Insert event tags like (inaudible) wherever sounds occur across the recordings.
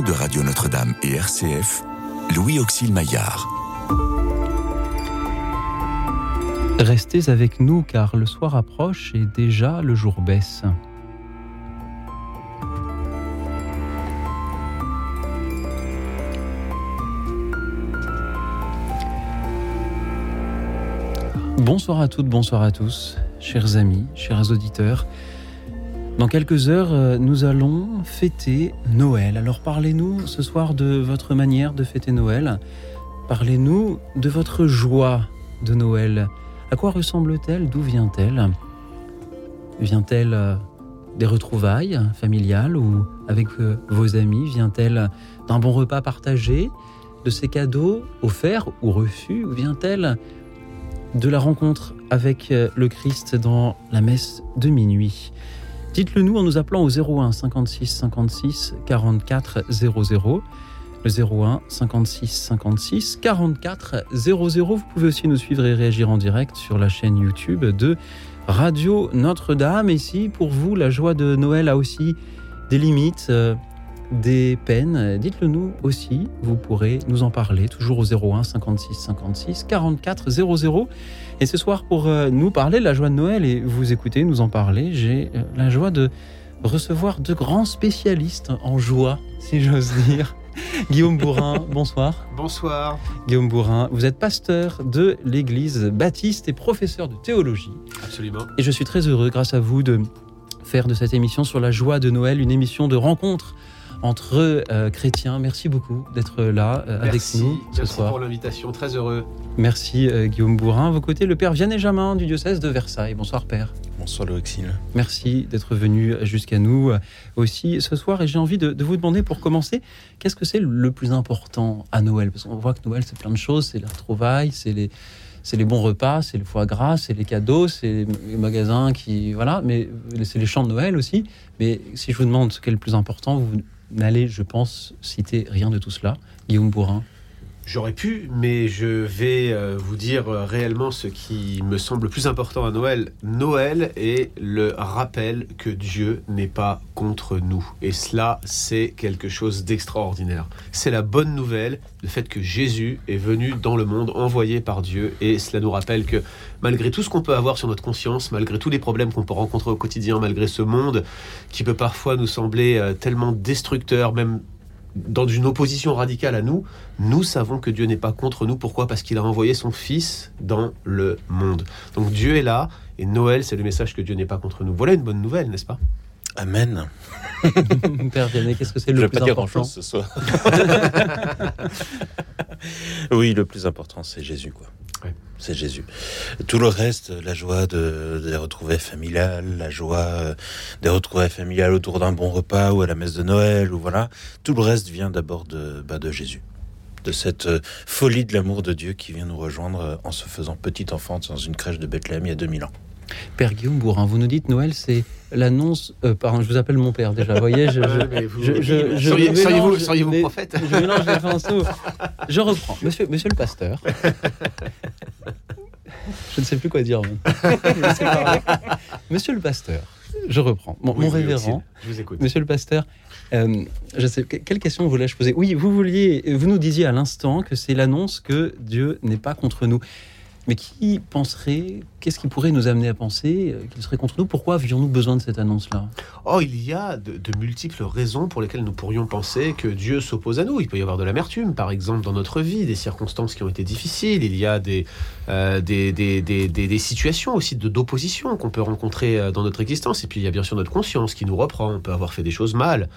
de Radio Notre-Dame et RCF, Louis Auxil Maillard. Restez avec nous car le soir approche et déjà le jour baisse. Bonsoir à toutes, bonsoir à tous, chers amis, chers auditeurs. Dans quelques heures, euh, nous allons fêter Noël. Alors parlez-nous ce soir de votre manière de fêter Noël. Parlez-nous de votre joie de Noël. À quoi ressemble-t-elle? D'où vient-elle? Vient-elle euh, des retrouvailles familiales ou avec euh, vos amis? Vient-elle d'un bon repas partagé De ces cadeaux offerts ou reçus? Ou vient-elle de la rencontre avec le Christ dans la messe de minuit? Dites-le nous en nous appelant au 01 56 56 44 00. Le 01 56 56 44 00. Vous pouvez aussi nous suivre et réagir en direct sur la chaîne YouTube de Radio Notre-Dame. Et si pour vous la joie de Noël a aussi des limites, euh, des peines, dites-le nous aussi. Vous pourrez nous en parler toujours au 01 56 56 44 00. Et ce soir, pour euh, nous parler de la joie de Noël et vous écouter, nous en parler, j'ai euh, la joie de recevoir de grands spécialistes en joie, si j'ose (laughs) dire. Guillaume Bourrin, bonsoir. Bonsoir. Guillaume Bourrin, vous êtes pasteur de l'église baptiste et professeur de théologie. Absolument. Et je suis très heureux, grâce à vous, de faire de cette émission sur la joie de Noël une émission de rencontre entre euh, chrétiens. Merci beaucoup d'être là euh, avec nous ce merci soir. pour l'invitation, très heureux. Merci euh, Guillaume Bourrin. À vos côtés, le père Vianney Jamin du diocèse de Versailles. Bonsoir père. Bonsoir Loïxine. Merci d'être venu jusqu'à nous euh, aussi ce soir. Et j'ai envie de, de vous demander pour commencer, qu'est-ce que c'est le plus important à Noël? Parce qu'on voit que Noël, c'est plein de choses. C'est c'est les, c'est les bons repas, c'est le foie gras, c'est les cadeaux, c'est les magasins qui... Voilà, mais c'est les chants de Noël aussi. Mais si je vous demande ce qui est le plus important, vous n'allez, je pense, citer rien de tout cela. Guillaume Bourrin. J'aurais pu, mais je vais euh, vous dire euh, réellement ce qui me semble le plus important à Noël. Noël est le rappel que Dieu n'est pas contre nous. Et cela, c'est quelque chose d'extraordinaire. C'est la bonne nouvelle, le fait que Jésus est venu dans le monde, envoyé par Dieu. Et cela nous rappelle que malgré tout ce qu'on peut avoir sur notre conscience, malgré tous les problèmes qu'on peut rencontrer au quotidien, malgré ce monde qui peut parfois nous sembler euh, tellement destructeur, même dans une opposition radicale à nous, nous savons que Dieu n'est pas contre nous. Pourquoi? Parce qu'il a envoyé son Fils dans le monde. Donc Dieu est là, et Noël, c'est le message que Dieu n'est pas contre nous. Voilà une bonne nouvelle, n'est-ce pas? Amen. (laughs) Père Vianney, qu'est-ce que c'est le plus pas dire important ce soir. (laughs) oui, le plus important, c'est Jésus, quoi. C'est Jésus. Tout le reste, la joie de, des retrouvailles familiales, la joie euh, des retrouvailles familiales autour d'un bon repas ou à la messe de Noël, ou voilà, tout le reste vient d'abord de, bah, de Jésus. De cette euh, folie de l'amour de Dieu qui vient nous rejoindre euh, en se faisant petit enfant dans une crèche de Bethléem il y a 2000 ans. Père Guillaume Bourrin, vous nous dites Noël, c'est l'annonce. euh, pardon, je vous appelle mon père déjà. Voyez, je, seriez-vous (laughs) prophète je mélange les pinceaux. Je reprends. Monsieur, monsieur le pasteur. Je ne sais plus quoi dire. Monsieur le pasteur, je reprends. Mon, Oui, mon oui, révérend, Je vous écoute. monsieur le pasteur, euh, je sais, que- quelle question voulais-je poser? Oui, vous vouliez, vous nous disiez à l'instant que c'est l'annonce que Dieu n'est pas contre nous. Mais qui penserait, qu'est-ce qui pourrait nous amener à penser euh, qu'il serait contre nous? Pourquoi avions-nous besoin de cette annonce-là? Oh, il y a de, multiples raisons pour lesquelles nous pourrions penser que Dieu s'oppose à nous. Il peut y avoir de l'amertume, par exemple, dans notre vie, des circonstances qui ont été difficiles. Il y a des, euh, des, des, des, des- situations aussi d'opposition qu'on peut rencontrer euh, dans notre existence. Et puis, il y a bien sûr notre conscience qui nous reprend. On peut avoir fait des choses mal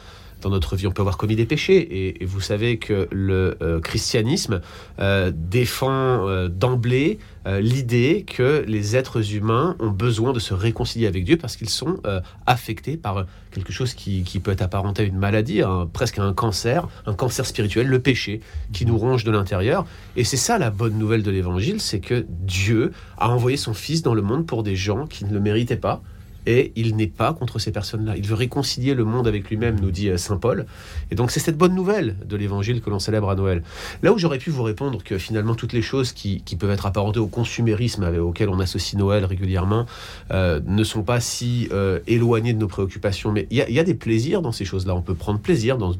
dans notre vie, on peut avoir commis des péchés. Et, vous savez que le euh, christianisme euh, défend euh, d'emblée l'idée que les êtres humains ont besoin de se réconcilier avec Dieu parce qu'ils sont affectés par quelque chose qui, peut être apparenté à une maladie, presque à un cancer, un cancer spirituel, le péché, qui nous ronge de l'intérieur. Et c'est ça la bonne nouvelle de l'Évangile, c'est que Dieu a envoyé son Fils dans le monde pour des gens qui ne le méritaient pas, et il n'est pas contre ces personnes-là. Il veut réconcilier le monde avec lui-même, nous dit euh, Saint Paul. Et donc c'est cette bonne nouvelle de l'évangile que l'on célèbre à Noël. Là où j'aurais pu vous répondre que finalement toutes les choses qui, peuvent être apparentées au consumérisme auquel on associe Noël régulièrement euh, ne sont pas si euh, éloignées de nos préoccupations. Mais il y, a des plaisirs dans ces choses-là. On peut prendre plaisir dans,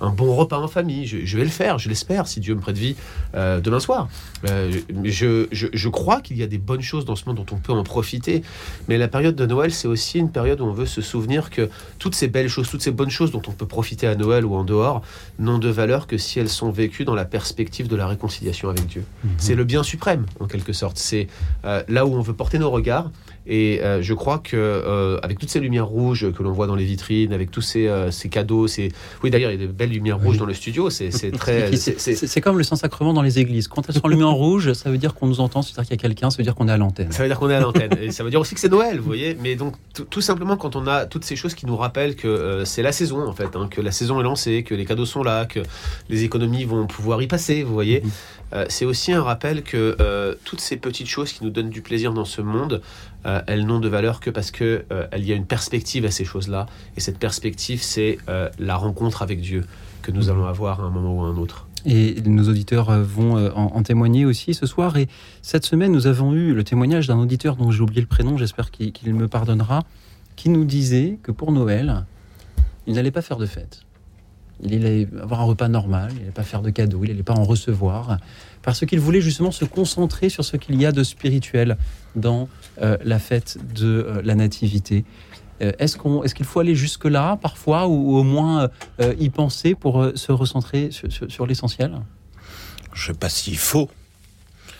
un bon repas en famille. Je, vais le faire, je l'espère, si Dieu me prête vie demain soir. je, je crois qu'il y a des bonnes choses dans ce monde dont on peut en profiter. Mais la période de Noël, c'est aussi une période où on veut se souvenir que toutes ces belles choses, toutes ces bonnes choses dont on peut profiter à Noël ou en dehors, n'ont de valeur que si elles sont vécues dans la perspective de la réconciliation avec Dieu. Mhm. C'est le bien suprême, en quelque sorte. C'est euh, là où on veut porter nos regards et euh, je crois que euh, avec toutes ces lumières rouges que l'on voit dans les vitrines, avec tous ces, euh, ces cadeaux, c'est oui d'ailleurs il y a de belles lumières rouges dans le studio, c'est (laughs) très. c'est comme le Saint-Sacrement dans les églises. Quand elles sont allumées en (laughs) rouge, ça veut dire qu'on nous entend, c'est-à-dire qu'il y a quelqu'un, ça veut dire qu'on est à l'antenne. Ça veut dire qu'on est à l'antenne. et ça veut dire aussi que c'est Noël, vous voyez. Mais donc tout simplement quand on a toutes ces choses qui nous rappellent que c'est la saison en fait, hein, que la saison est lancée, que les cadeaux sont là, que les économies vont pouvoir y passer, vous voyez. Mhm. c'est aussi un rappel que toutes ces petites choses qui nous donnent du plaisir dans ce monde, euh, elles n'ont de valeur que parce qu'il euh, y a une perspective à ces choses-là. Et cette perspective, c'est euh, la rencontre avec Dieu que nous allons avoir à un moment ou à un autre. Et nos auditeurs vont en, témoigner aussi ce soir. Et cette semaine, nous avons eu le témoignage d'un auditeur dont j'ai oublié le prénom, j'espère qu'il me pardonnera, qui nous disait que pour Noël, il n'allait pas faire de fête. Il allait avoir un repas normal, il n'allait pas faire de cadeaux, il n'allait pas en recevoir, parce qu'il voulait justement se concentrer sur ce qu'il y a de spirituel dans euh, la fête de euh, la Nativité. Euh, est-ce qu'on, est-ce qu'il faut aller jusque-là parfois, ou, au moins y penser pour se recentrer sur, l'essentiel? Je ne sais pas s'il faut.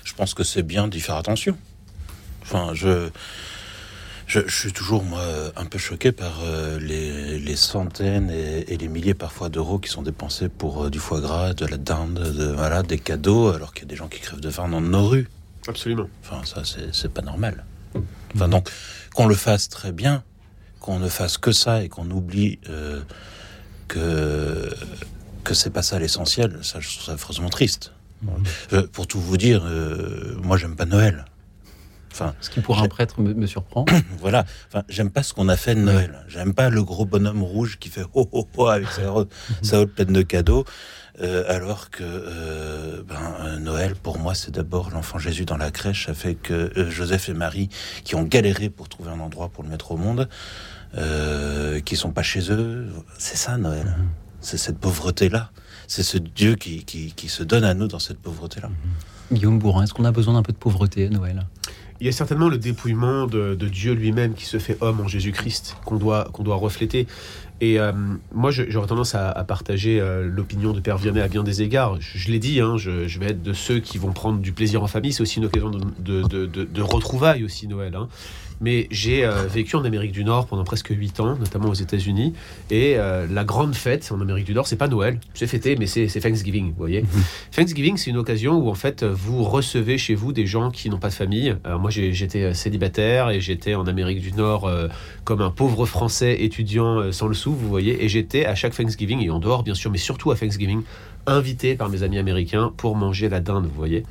Je pense que c'est bien d'y faire attention. Enfin, je je, suis toujours moi un peu choqué par euh, les, centaines et, les milliers parfois d'euros qui sont dépensés pour euh, du foie gras, de la dinde, de, voilà, des cadeaux, alors qu'il y a des gens qui crèvent de faim dans nos rues. Absolument. Enfin, ça, c'est pas normal. Enfin, donc, qu'on le fasse très bien, qu'on ne fasse que ça et qu'on oublie euh, que que c'est pas ça l'essentiel, ça, je trouve ça affreusement triste. Mmh. pour tout vous dire, moi, j'aime pas Noël. Enfin, ce qui pour un prêtre me, surprend. (coughs) voilà. Enfin, j'aime pas ce qu'on a fait de Noël. J'aime pas le gros bonhomme rouge qui fait ho ho ho avec sa, (laughs) sa pleine de cadeaux. Euh, alors que euh, ben, euh, Noël, pour moi, c'est d'abord l'enfant Jésus dans la crèche, fait que Joseph et Marie, qui ont galéré pour trouver un endroit pour le mettre au monde, qui sont pas chez eux, c'est ça Noël. Mhm. C'est cette pauvreté-là. C'est ce Dieu qui, qui, qui, se donne à nous dans cette pauvreté-là. Guillaume Bourrin, est-ce qu'on a besoin d'un peu de pauvreté à Noël? Il y a certainement le dépouillement de, Dieu lui-même qui se fait homme en Jésus-Christ qu'on doit, doit refléter. Et euh, moi, j'aurais tendance à, partager euh, l'opinion de Père Vianney à bien des égards. Je, l'ai dit, hein, je, vais être de ceux qui vont prendre du plaisir en famille. C'est aussi une occasion de retrouvailles aussi, Noël. Hein. Mais j'ai euh, vécu en Amérique du Nord pendant presque 8 ans, notamment aux États-Unis. Et euh, la grande fête en Amérique du Nord, c'est pas Noël, c'est fêté, mais c'est Thanksgiving, vous voyez. Mhm. Thanksgiving, c'est une occasion où en fait vous recevez chez vous des gens qui n'ont pas de famille. moi, j'étais euh, célibataire et j'étais en Amérique du Nord comme un pauvre Français étudiant sans le sou, vous voyez. Et j'étais à chaque Thanksgiving et en dehors, bien sûr, mais surtout à Thanksgiving, invité par mes amis américains pour manger la dinde, vous voyez.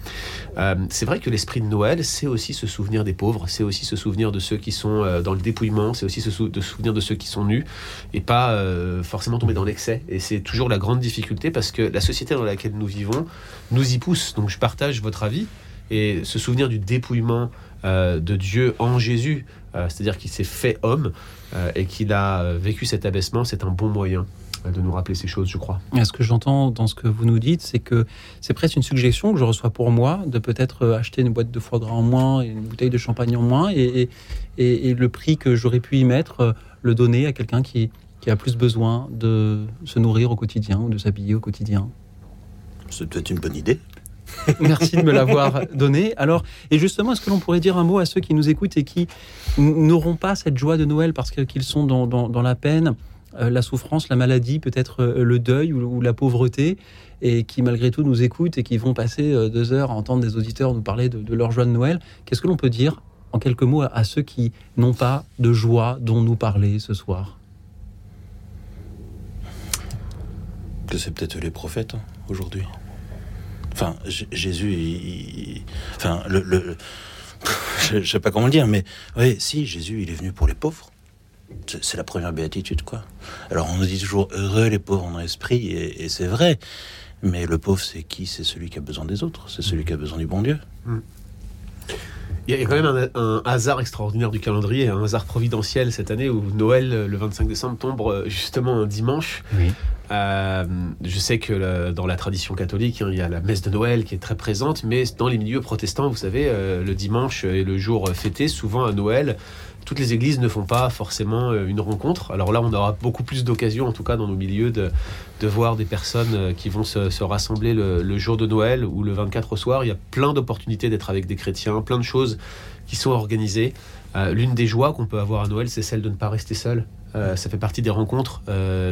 Euh, c'est vrai que l'esprit de Noël, c'est aussi se souvenir des pauvres, c'est aussi se souvenir de ceux qui sont euh, dans le dépouillement, c'est aussi se souvenir de ceux qui sont nus, et pas euh, forcément tomber dans l'excès. Et c'est toujours la grande difficulté parce que la société dans laquelle nous vivons nous y pousse. Donc je partage votre avis, et se souvenir du dépouillement de Dieu en Jésus, c'est-à-dire qu'il s'est fait homme et qu'il a vécu cet abaissement, c'est un bon moyen de nous rappeler ces choses, je crois. ce que j'entends dans ce que vous nous dites, c'est que c'est presque une suggestion que je reçois pour moi de peut-être euh, acheter une boîte de foie gras en moins et une bouteille de champagne en moins et, et, le prix que j'aurais pu y mettre, euh, le donner à quelqu'un qui, qui a plus besoin de se nourrir au quotidien ou de s'habiller au quotidien. C'est peut-être une bonne idée. (laughs) Merci de me l'avoir donné. Alors, et justement, est-ce que l'on pourrait dire un mot à ceux qui nous écoutent et qui n'auront pas cette joie de Noël parce qu'ils sont dans, dans, dans la peine? La souffrance, la maladie, peut-être euh, le deuil ou, la pauvreté, et qui malgré tout nous écoutent et qui vont passer euh, deux heures à entendre des auditeurs nous parler de, leur joie de Noël. Qu'est-ce que l'on peut dire en quelques mots à, ceux qui n'ont pas de joie dont nous parler ce soir? Que c'est peut-être les prophètes hein, aujourd'hui. Enfin, Jésus, enfin, le, (laughs) je, ne sais pas comment le dire, mais oui, si Jésus, il est venu pour les pauvres. C'est la première béatitude, quoi. Alors on nous dit toujours heureux les pauvres en esprit, et, c'est vrai. Mais le pauvre, c'est qui? C'est celui qui a besoin des autres. C'est celui qui a besoin du bon Dieu. Mm. Il y a quand même un, hasard extraordinaire du calendrier, un hasard providentiel cette année où Noël, le 25 décembre, tombe euh, justement un dimanche. Euh, je sais que dans la tradition catholique, hein, il y a la messe de Noël qui est très présente, mais dans les milieux protestants, vous savez, euh, le dimanche est le jour fêté. Souvent à Noël, toutes les églises ne font pas forcément euh, une rencontre. Alors là, on aura beaucoup plus d'occasions, en tout cas dans nos milieux, de, voir des personnes euh, qui vont se, rassembler le, jour de Noël ou le 24 au soir. Il y a plein d'opportunités d'être avec des chrétiens, plein de choses qui sont organisées. Euh, l'une des joies qu'on peut avoir à Noël, c'est celle de ne pas rester seul. ça fait partie des rencontres,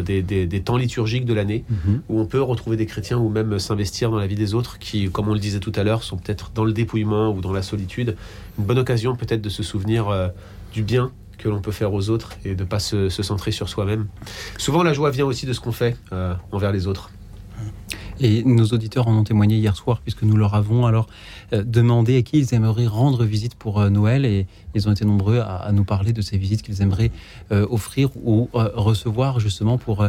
des, temps liturgiques de l'année, mhm. où on peut retrouver des chrétiens ou même s'investir dans la vie des autres qui, comme on le disait tout à l'heure, sont peut-être dans le dépouillement ou dans la solitude. Une bonne occasion peut-être de se souvenir du bien que l'on peut faire aux autres et de ne pas se, centrer sur soi-même. Souvent, la joie vient aussi de ce qu'on fait euh, envers les autres. Et nos auditeurs en ont témoigné hier soir, puisque nous leur avons alors euh, demandé à qui ils aimeraient rendre visite pour euh, Noël. Et ils ont été nombreux à, nous parler de ces visites qu'ils aimeraient euh, offrir ou recevoir, justement, pour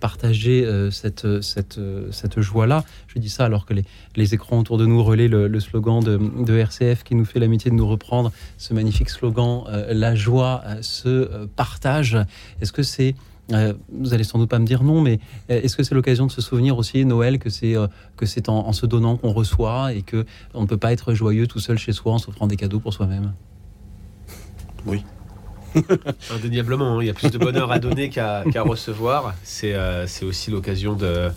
partager cette, cette, cette joie-là. Je dis ça alors que les, les écrans autour de nous relaient le, slogan de, de, RCF qui nous fait l'amitié de nous reprendre, ce magnifique slogan La joie se partage. Est-ce que c'est euh, vous allez sans doute pas me dire non, mais euh, est-ce que c'est l'occasion de se souvenir aussi Noël que c'est euh, que c'est en, se donnant qu'on reçoit et que on ne peut pas être joyeux tout seul chez soi en s'offrant des cadeaux pour soi-même? Oui. (laughs) Indéniablement, hein. il y a plus de bonheur à donner qu'à recevoir. C'est aussi l'occasion de,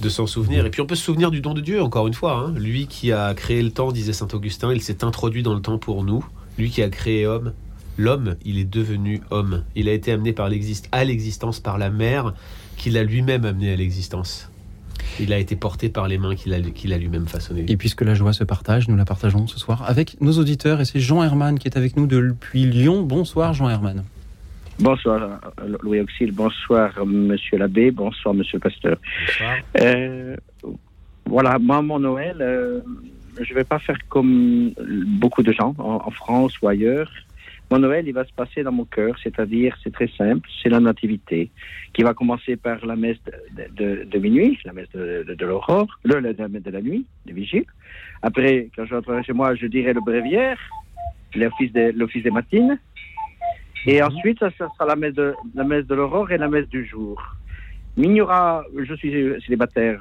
de s'en souvenir. Et puis on peut se souvenir du don de Dieu, encore une fois. Hein. Lui qui a créé le temps, disait Saint Augustin, il s'est introduit dans le temps pour nous. Lui qui a créé homme, L'homme, il est devenu homme. Il a été amené par à l'existence par la mère qu'il a lui-même amené à l'existence. Il a été porté par les mains qu'il a, qu'il a lui-même façonnées. Et puisque la joie se partage, nous la partageons ce soir avec nos auditeurs. Et c'est Jean Herman qui est avec nous depuis Lyon. Bonsoir Jean Herman. Bonsoir Louis Auxil, bonsoir Monsieur l'abbé, bonsoir Monsieur le pasteur. Bonsoir. Euh, voilà, moi mon Noël, euh, je ne vais pas faire comme beaucoup de gens en France ou ailleurs. Mon Noël, il va se passer dans mon cœur, c'est-à-dire, c'est très simple, c'est la nativité, qui va commencer par la messe de, minuit, la messe de, l'aurore, le, la messe de la nuit, de vigile. Après, quand je rentrerai chez moi, je dirai le bréviaire, l'office des, l'office des matines. Et mhm. ensuite, ça, ça sera la messe de, la messe de l'aurore et la messe du jour. Mais il y aura, je suis célibataire,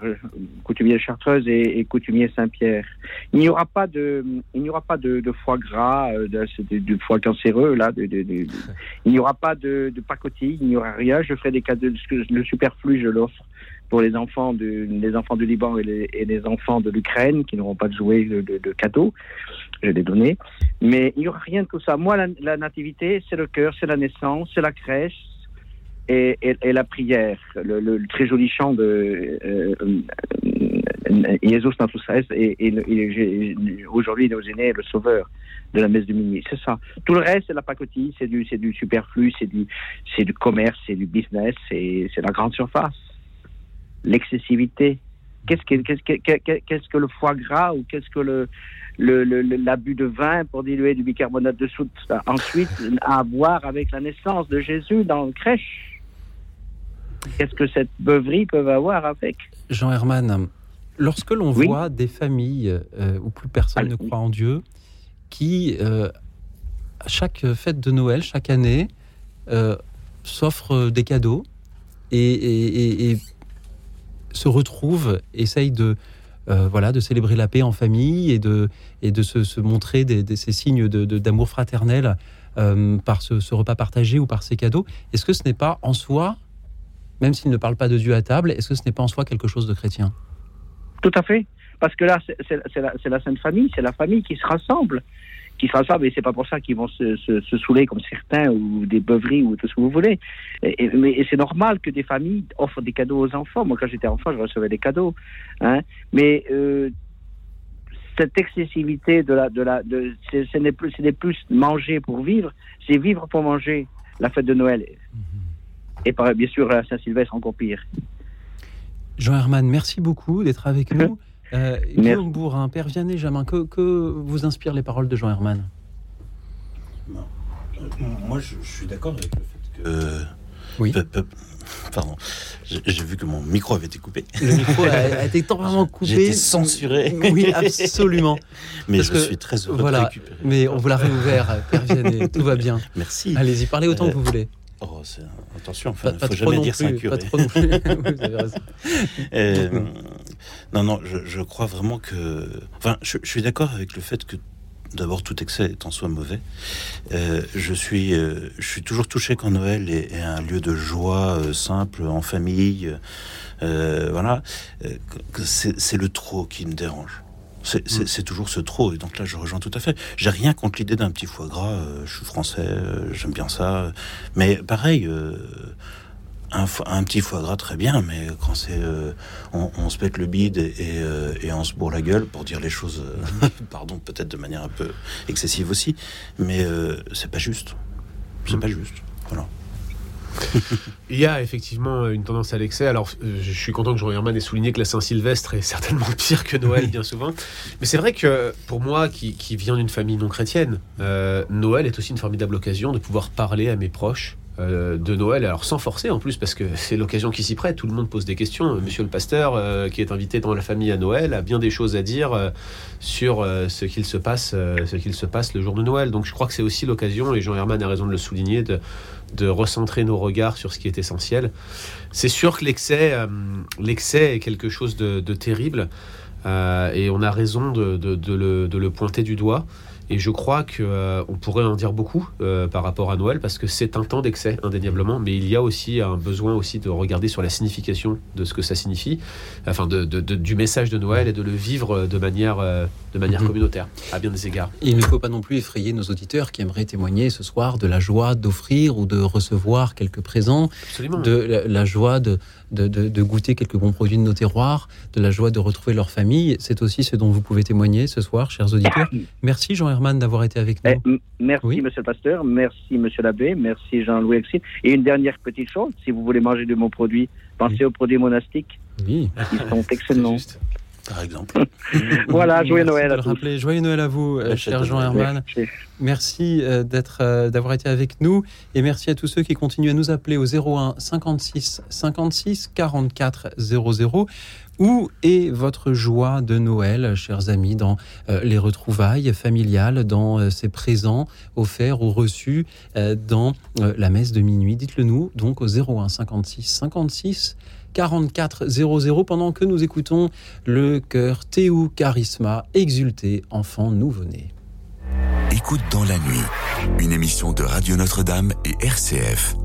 coutumier de Chartreuse et, coutumier Saint-Pierre. Il n'y aura pas de, il n'y aura pas de, foie gras, euh, de, de, foie cancéreux là. (laughs) il n'y aura pas de, pacotille, il n'y aura rien. Je ferai des cadeaux, le superflu, je l'offre pour les enfants du, les enfants du Liban et les, enfants de l'Ukraine qui n'auront pas de jouets de, de, cadeaux. Je les donner. Mais il n'y aura rien de tout ça. Moi, la, la nativité, c'est le cœur, c'est la naissance, c'est la crèche, et, la prière, le, très joli chant de euh, euh et, et, aujourd'hui nos aînés, le sauveur de la messe de minuit. C'est ça. Tout le reste, c'est la pacotille, c'est du, superflu, c'est du, commerce, c'est du business, c'est, la grande surface. L'excessivité. Qu'est-ce que, le foie gras ou qu'est-ce que l'abus de vin pour diluer du bicarbonate de soude ensuite à voir avec la naissance de Jésus dans le crèche? Qu'est-ce que cette beuverie peut avoir avec Jean Herman, lorsque l'on voit des familles euh, où plus personne ne croit en Dieu, qui, euh, à chaque fête de Noël, chaque année, euh, s'offrent des cadeaux et, se retrouvent, essayent de, voilà, de célébrer la paix en famille et de, et de se, montrer des, ces signes d'amour fraternel par ce, repas partagé ou par ces cadeaux, est-ce que ce n'est pas en soi même s'il ne parle pas de Dieu à table, est-ce que ce n'est pas en soi quelque chose de chrétien? Tout à fait. Parce que là, c'est la, Sainte Famille, c'est la famille qui se rassemble. Qui se rassemble, et c'est pas pour ça qu'ils vont se, se, saouler comme certains, ou des beuveries, ou tout ce que vous voulez. Et, mais c'est normal que des familles offrent des cadeaux aux enfants. Moi, quand j'étais enfant, je recevais des cadeaux. Hein. Mais euh, cette excessivité de la, de la, de, ce n'est plus, plus manger pour vivre, c'est vivre pour manger. La fête de Noël. Et bien sûr, à Saint-Sylvestre, encore pire. Jean Herman, merci beaucoup d'être avec nous. (laughs) Euh, Guillaume Bourrin, Père Vianney Jamin, que, que vous inspirent les paroles de Jean Herman Moi, je, suis d'accord avec le fait que. Oui. Pardon, j'ai vu que mon micro avait été coupé. Le micro a, été temporairement coupé. (laughs) J'ai été censuré. Oui, absolument. (laughs) mais je suis très heureux voilà, de récupérer. Mais on vous l'a réouvert, Père Vianney, tout va bien. Merci. Allez-y, parlez autant que vous voulez. Oh, attention, il ne faut jamais dire ça Pas trop non plus. (laughs) vous avez raison. Euh, non, non, je, je, crois vraiment que. Enfin, je, je suis d'accord avec le fait que D'abord, tout excès est en soi mauvais. Euh, je, suis, euh, je suis toujours touché quand Noël est, un lieu de joie euh, simple, en famille. voilà. C'est le trop qui me dérange. Mm. C'est toujours ce trop. Et donc là, je rejoins tout à fait. J'ai rien contre l'idée d'un petit foie gras. je suis français, j'aime bien ça. Mais pareil, un, petit foie gras très bien, mais quand c'est euh, on, se pète le bide euh, et, on se bourre la gueule pour dire les choses, euh, (laughs) pardon, peut-être de manière un peu excessive aussi, mais c'est pas juste. C'est pas juste. Voilà. (laughs) Il y a effectivement une tendance à l'excès. Alors, je suis content que Jean Herman ait souligné que la Saint-Sylvestre est certainement (laughs) pire que Noël, bien souvent. Mais c'est vrai que pour moi, qui, qui viens d'une famille non chrétienne, Noël est aussi une formidable occasion de pouvoir parler à mes proches euh, de Noël, alors sans forcer en plus, parce que c'est l'occasion qui s'y prête, tout le monde pose des questions. Monsieur le pasteur, euh, qui est invité dans la famille à Noël, a bien des choses à dire euh, sur ce qu'il se passe, ce qu'il se passe le jour de Noël. Donc je crois que c'est aussi l'occasion, et Jean Herman a raison de le souligner, de, recentrer nos regards sur ce qui est essentiel. C'est sûr que l'excès, l'excès est quelque chose de, terrible, et on a raison de, de le pointer du doigt. Et je crois qu'on euh, pourrait en dire beaucoup euh, par rapport à Noël parce que c'est un temps d'excès indéniablement, mais il y a aussi un besoin aussi de regarder sur la signification de ce que ça signifie, enfin de, du message de Noël et de le vivre de manière, euh, de manière mhm. communautaire à bien des égards. il ne faut pas non plus effrayer nos auditeurs qui aimeraient témoigner ce soir de la joie d'offrir ou de recevoir quelques présents, de la joie de de, goûter quelques bons produits de nos terroirs, de la joie de retrouver leur famille. C'est aussi ce dont vous pouvez témoigner ce soir, chers auditeurs. (coughs) Merci Jean Herman d'avoir été avec nous. Eh, merci Monsieur le Pasteur, merci Monsieur l'abbé, merci Jean-Louis Exil. Et une dernière petite chose, si vous voulez manger de mon produit, pensez aux produits monastiques. Oui. Ils sont (laughs) excellents par exemple. (laughs) voilà, joyeux Noël à tous. Joyeux Noël à vous, euh, cher Jean Herman. Merci, euh, d'être, euh, d'avoir été avec nous et merci à tous ceux qui continuent à nous appeler au 01 56 56 44 00. Où est votre joie de Noël, chers amis, dans les retrouvailles familiales, dans ces présents offerts ou reçus dans la messe de minuit? Dites-le nous donc au 01 56 56 4400 pendant que nous écoutons le chœur Théou Charisma exulté enfant nouveau-né. Écoute dans la nuit, une émission de Radio Notre-Dame et RCF.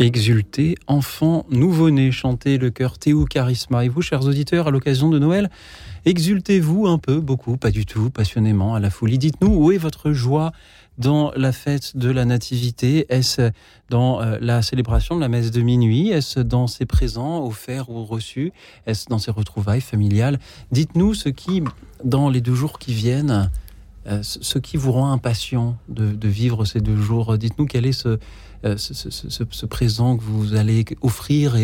Exulter, enfant nouveau-né, chanter le cœur Théo Charisma. Et vous, chers auditeurs, à l'occasion de Noël, exultez-vous un peu, beaucoup, pas du tout, passionnément, à la folie. Dites-nous où est votre joie dans la fête de la Nativité? Est-ce dans euh, la célébration de la messe de minuit? Est-ce dans ses présents offerts ou reçus? Est-ce dans ses retrouvailles familiales? Dites-nous ce qui, dans les deux jours qui viennent, ce qui vous rend impatient de, vivre ces deux jours. Dites-nous quel est ce, euh, présent que vous allez offrir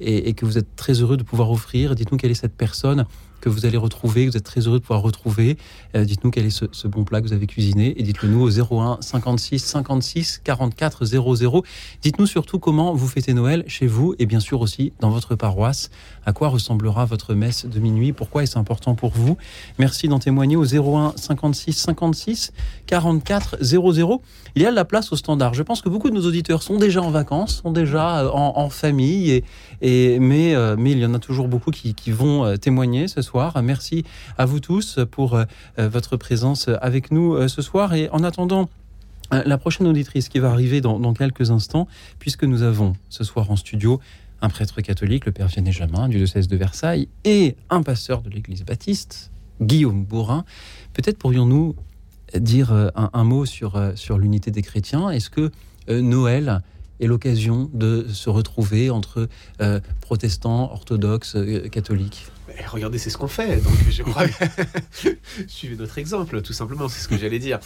et, que vous êtes très heureux de pouvoir offrir. Dites-nous quelle est cette personne que vous allez retrouver, que vous êtes très heureux de pouvoir retrouver. Euh, dites-nous quel est ce, bon plat que vous avez cuisiné et dites-le nous au 01 56 56 44 00. Dites-nous surtout comment vous fêtez Noël chez vous et bien sûr aussi dans votre paroisse. À quoi ressemblera votre messe de minuit? Pourquoi est-ce important pour vous? Merci d'en témoigner au 01 56 56 44 00. Il y a de la place au standard. Je pense que beaucoup de nos auditeurs sont déjà en vacances, sont déjà euh, en, famille, et, et mais, euh, mais il y en a toujours beaucoup qui, vont euh, témoigner ce soir. Merci à vous tous pour votre présence avec nous ce soir. Et en attendant, la prochaine auditrice qui va arriver dans, quelques instants, puisque nous avons ce soir en studio un prêtre catholique, le Père Vianney Jamin, du diocèse de Versailles, et un pasteur de l'Église baptiste, Guillaume Bourrin. Peut-être pourrions-nous dire euh, un, mot sur, euh, l'unité des chrétiens. Est-ce que euh, Noël est l'occasion de se retrouver entre protestants, orthodoxes, catholiques regardez, c'est ce qu'on fait. Donc, je crois (laughs) suivez notre exemple, tout simplement. C'est ce que j'allais dire.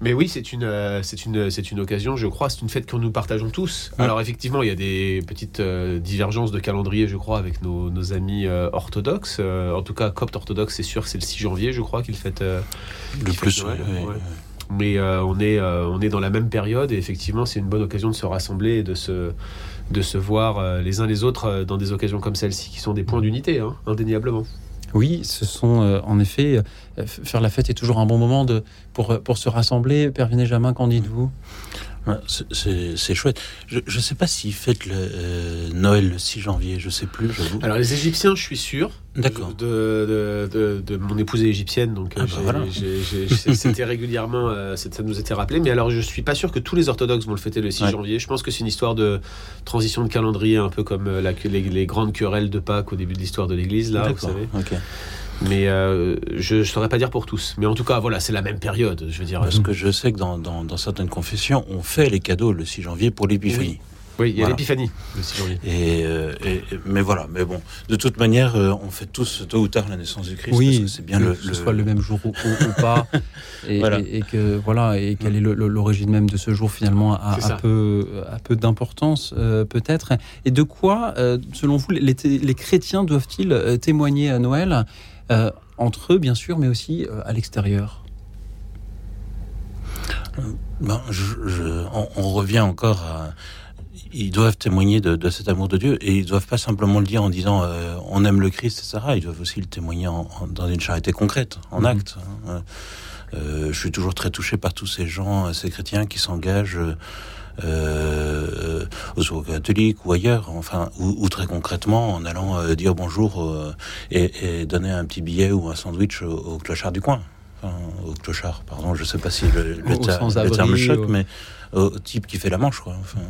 Mais oui, c'est une, euh, c'est une, c'est une occasion. Je crois, c'est une fête que nous partageons tous. Alors effectivement, il y a des petites euh, divergences de calendrier, je crois, avec nos, nos amis euh, orthodoxes. en tout cas, copte orthodoxe, c'est sûr, c'est le 6 janvier, je crois, qu'il fête le plus. Mais on est, on est dans la même période et effectivement, c'est une bonne occasion de se rassembler et de se de se voir euh, les uns les autres euh, dans des occasions comme celle-ci, qui sont des points d'unité, hein, indéniablement. Oui, ce sont euh, en effet faire la fête est toujours un bon moment de pour pour se rassembler. Père Jamin, qu'en dites-vous? C'est chouette. Je ne sais pas s'ils fêtent le euh, Noël le 6 janvier, je sais plus, j'avoue. Alors les Égyptiens, je suis sûr. D'accord. De, de, de, mon épouse est égyptienne, donc ah bah c'était régulièrement, euh, ça nous était rappelé. Mais alors je suis pas sûr que tous les orthodoxes vont le fêter le 6 janvier. Je pense que c'est une histoire de transition de calendrier, un peu comme euh, la, les, les, grandes querelles de Pâques au début de l'histoire de l'Église, là, vous savez. Ok. Mais euh, je ne saurais pas dire pour tous. Mais en tout cas, voilà, c'est la même période. Je veux dire. Parce que je sais que dans, dans, certaines confessions, on fait les cadeaux le 6 janvier pour l'épiphanie. Oui. il y a l'épiphanie le 6 janvier. Euh, et, mais voilà, mais bon, de toute manière, euh, on fait tous tôt ou tard la naissance du Christ. Oui, c'est bien que le, ce soit le même jour ou, pas, (laughs) et, et, que voilà, et quelle est l'origine même de ce jour finalement a, a peu, a peu d'importance peut-être. Et de quoi, selon vous, les, les chrétiens doivent-ils témoigner à Noël? Euh, entre eux, bien sûr, mais aussi euh, à l'extérieur euh, ben, on, revient encore à. Ils doivent témoigner de, cet amour de Dieu et ils doivent pas simplement le dire en disant on aime le Christ, etc. Ils doivent aussi le témoigner dans une charité concrète, en mhm. acte. Hein. je suis toujours très touché par tous ces gens, ces chrétiens qui s'engagent euh, aux secours catholiques ou ailleurs, enfin, ou, très concrètement en allant euh, dire bonjour euh, et, donner un petit billet ou un sandwich au, clochard du coin. Enfin, au clochard, pardon, je sais pas si le, le, terme choque, mais au type qui fait la manche, quoi. Enfin,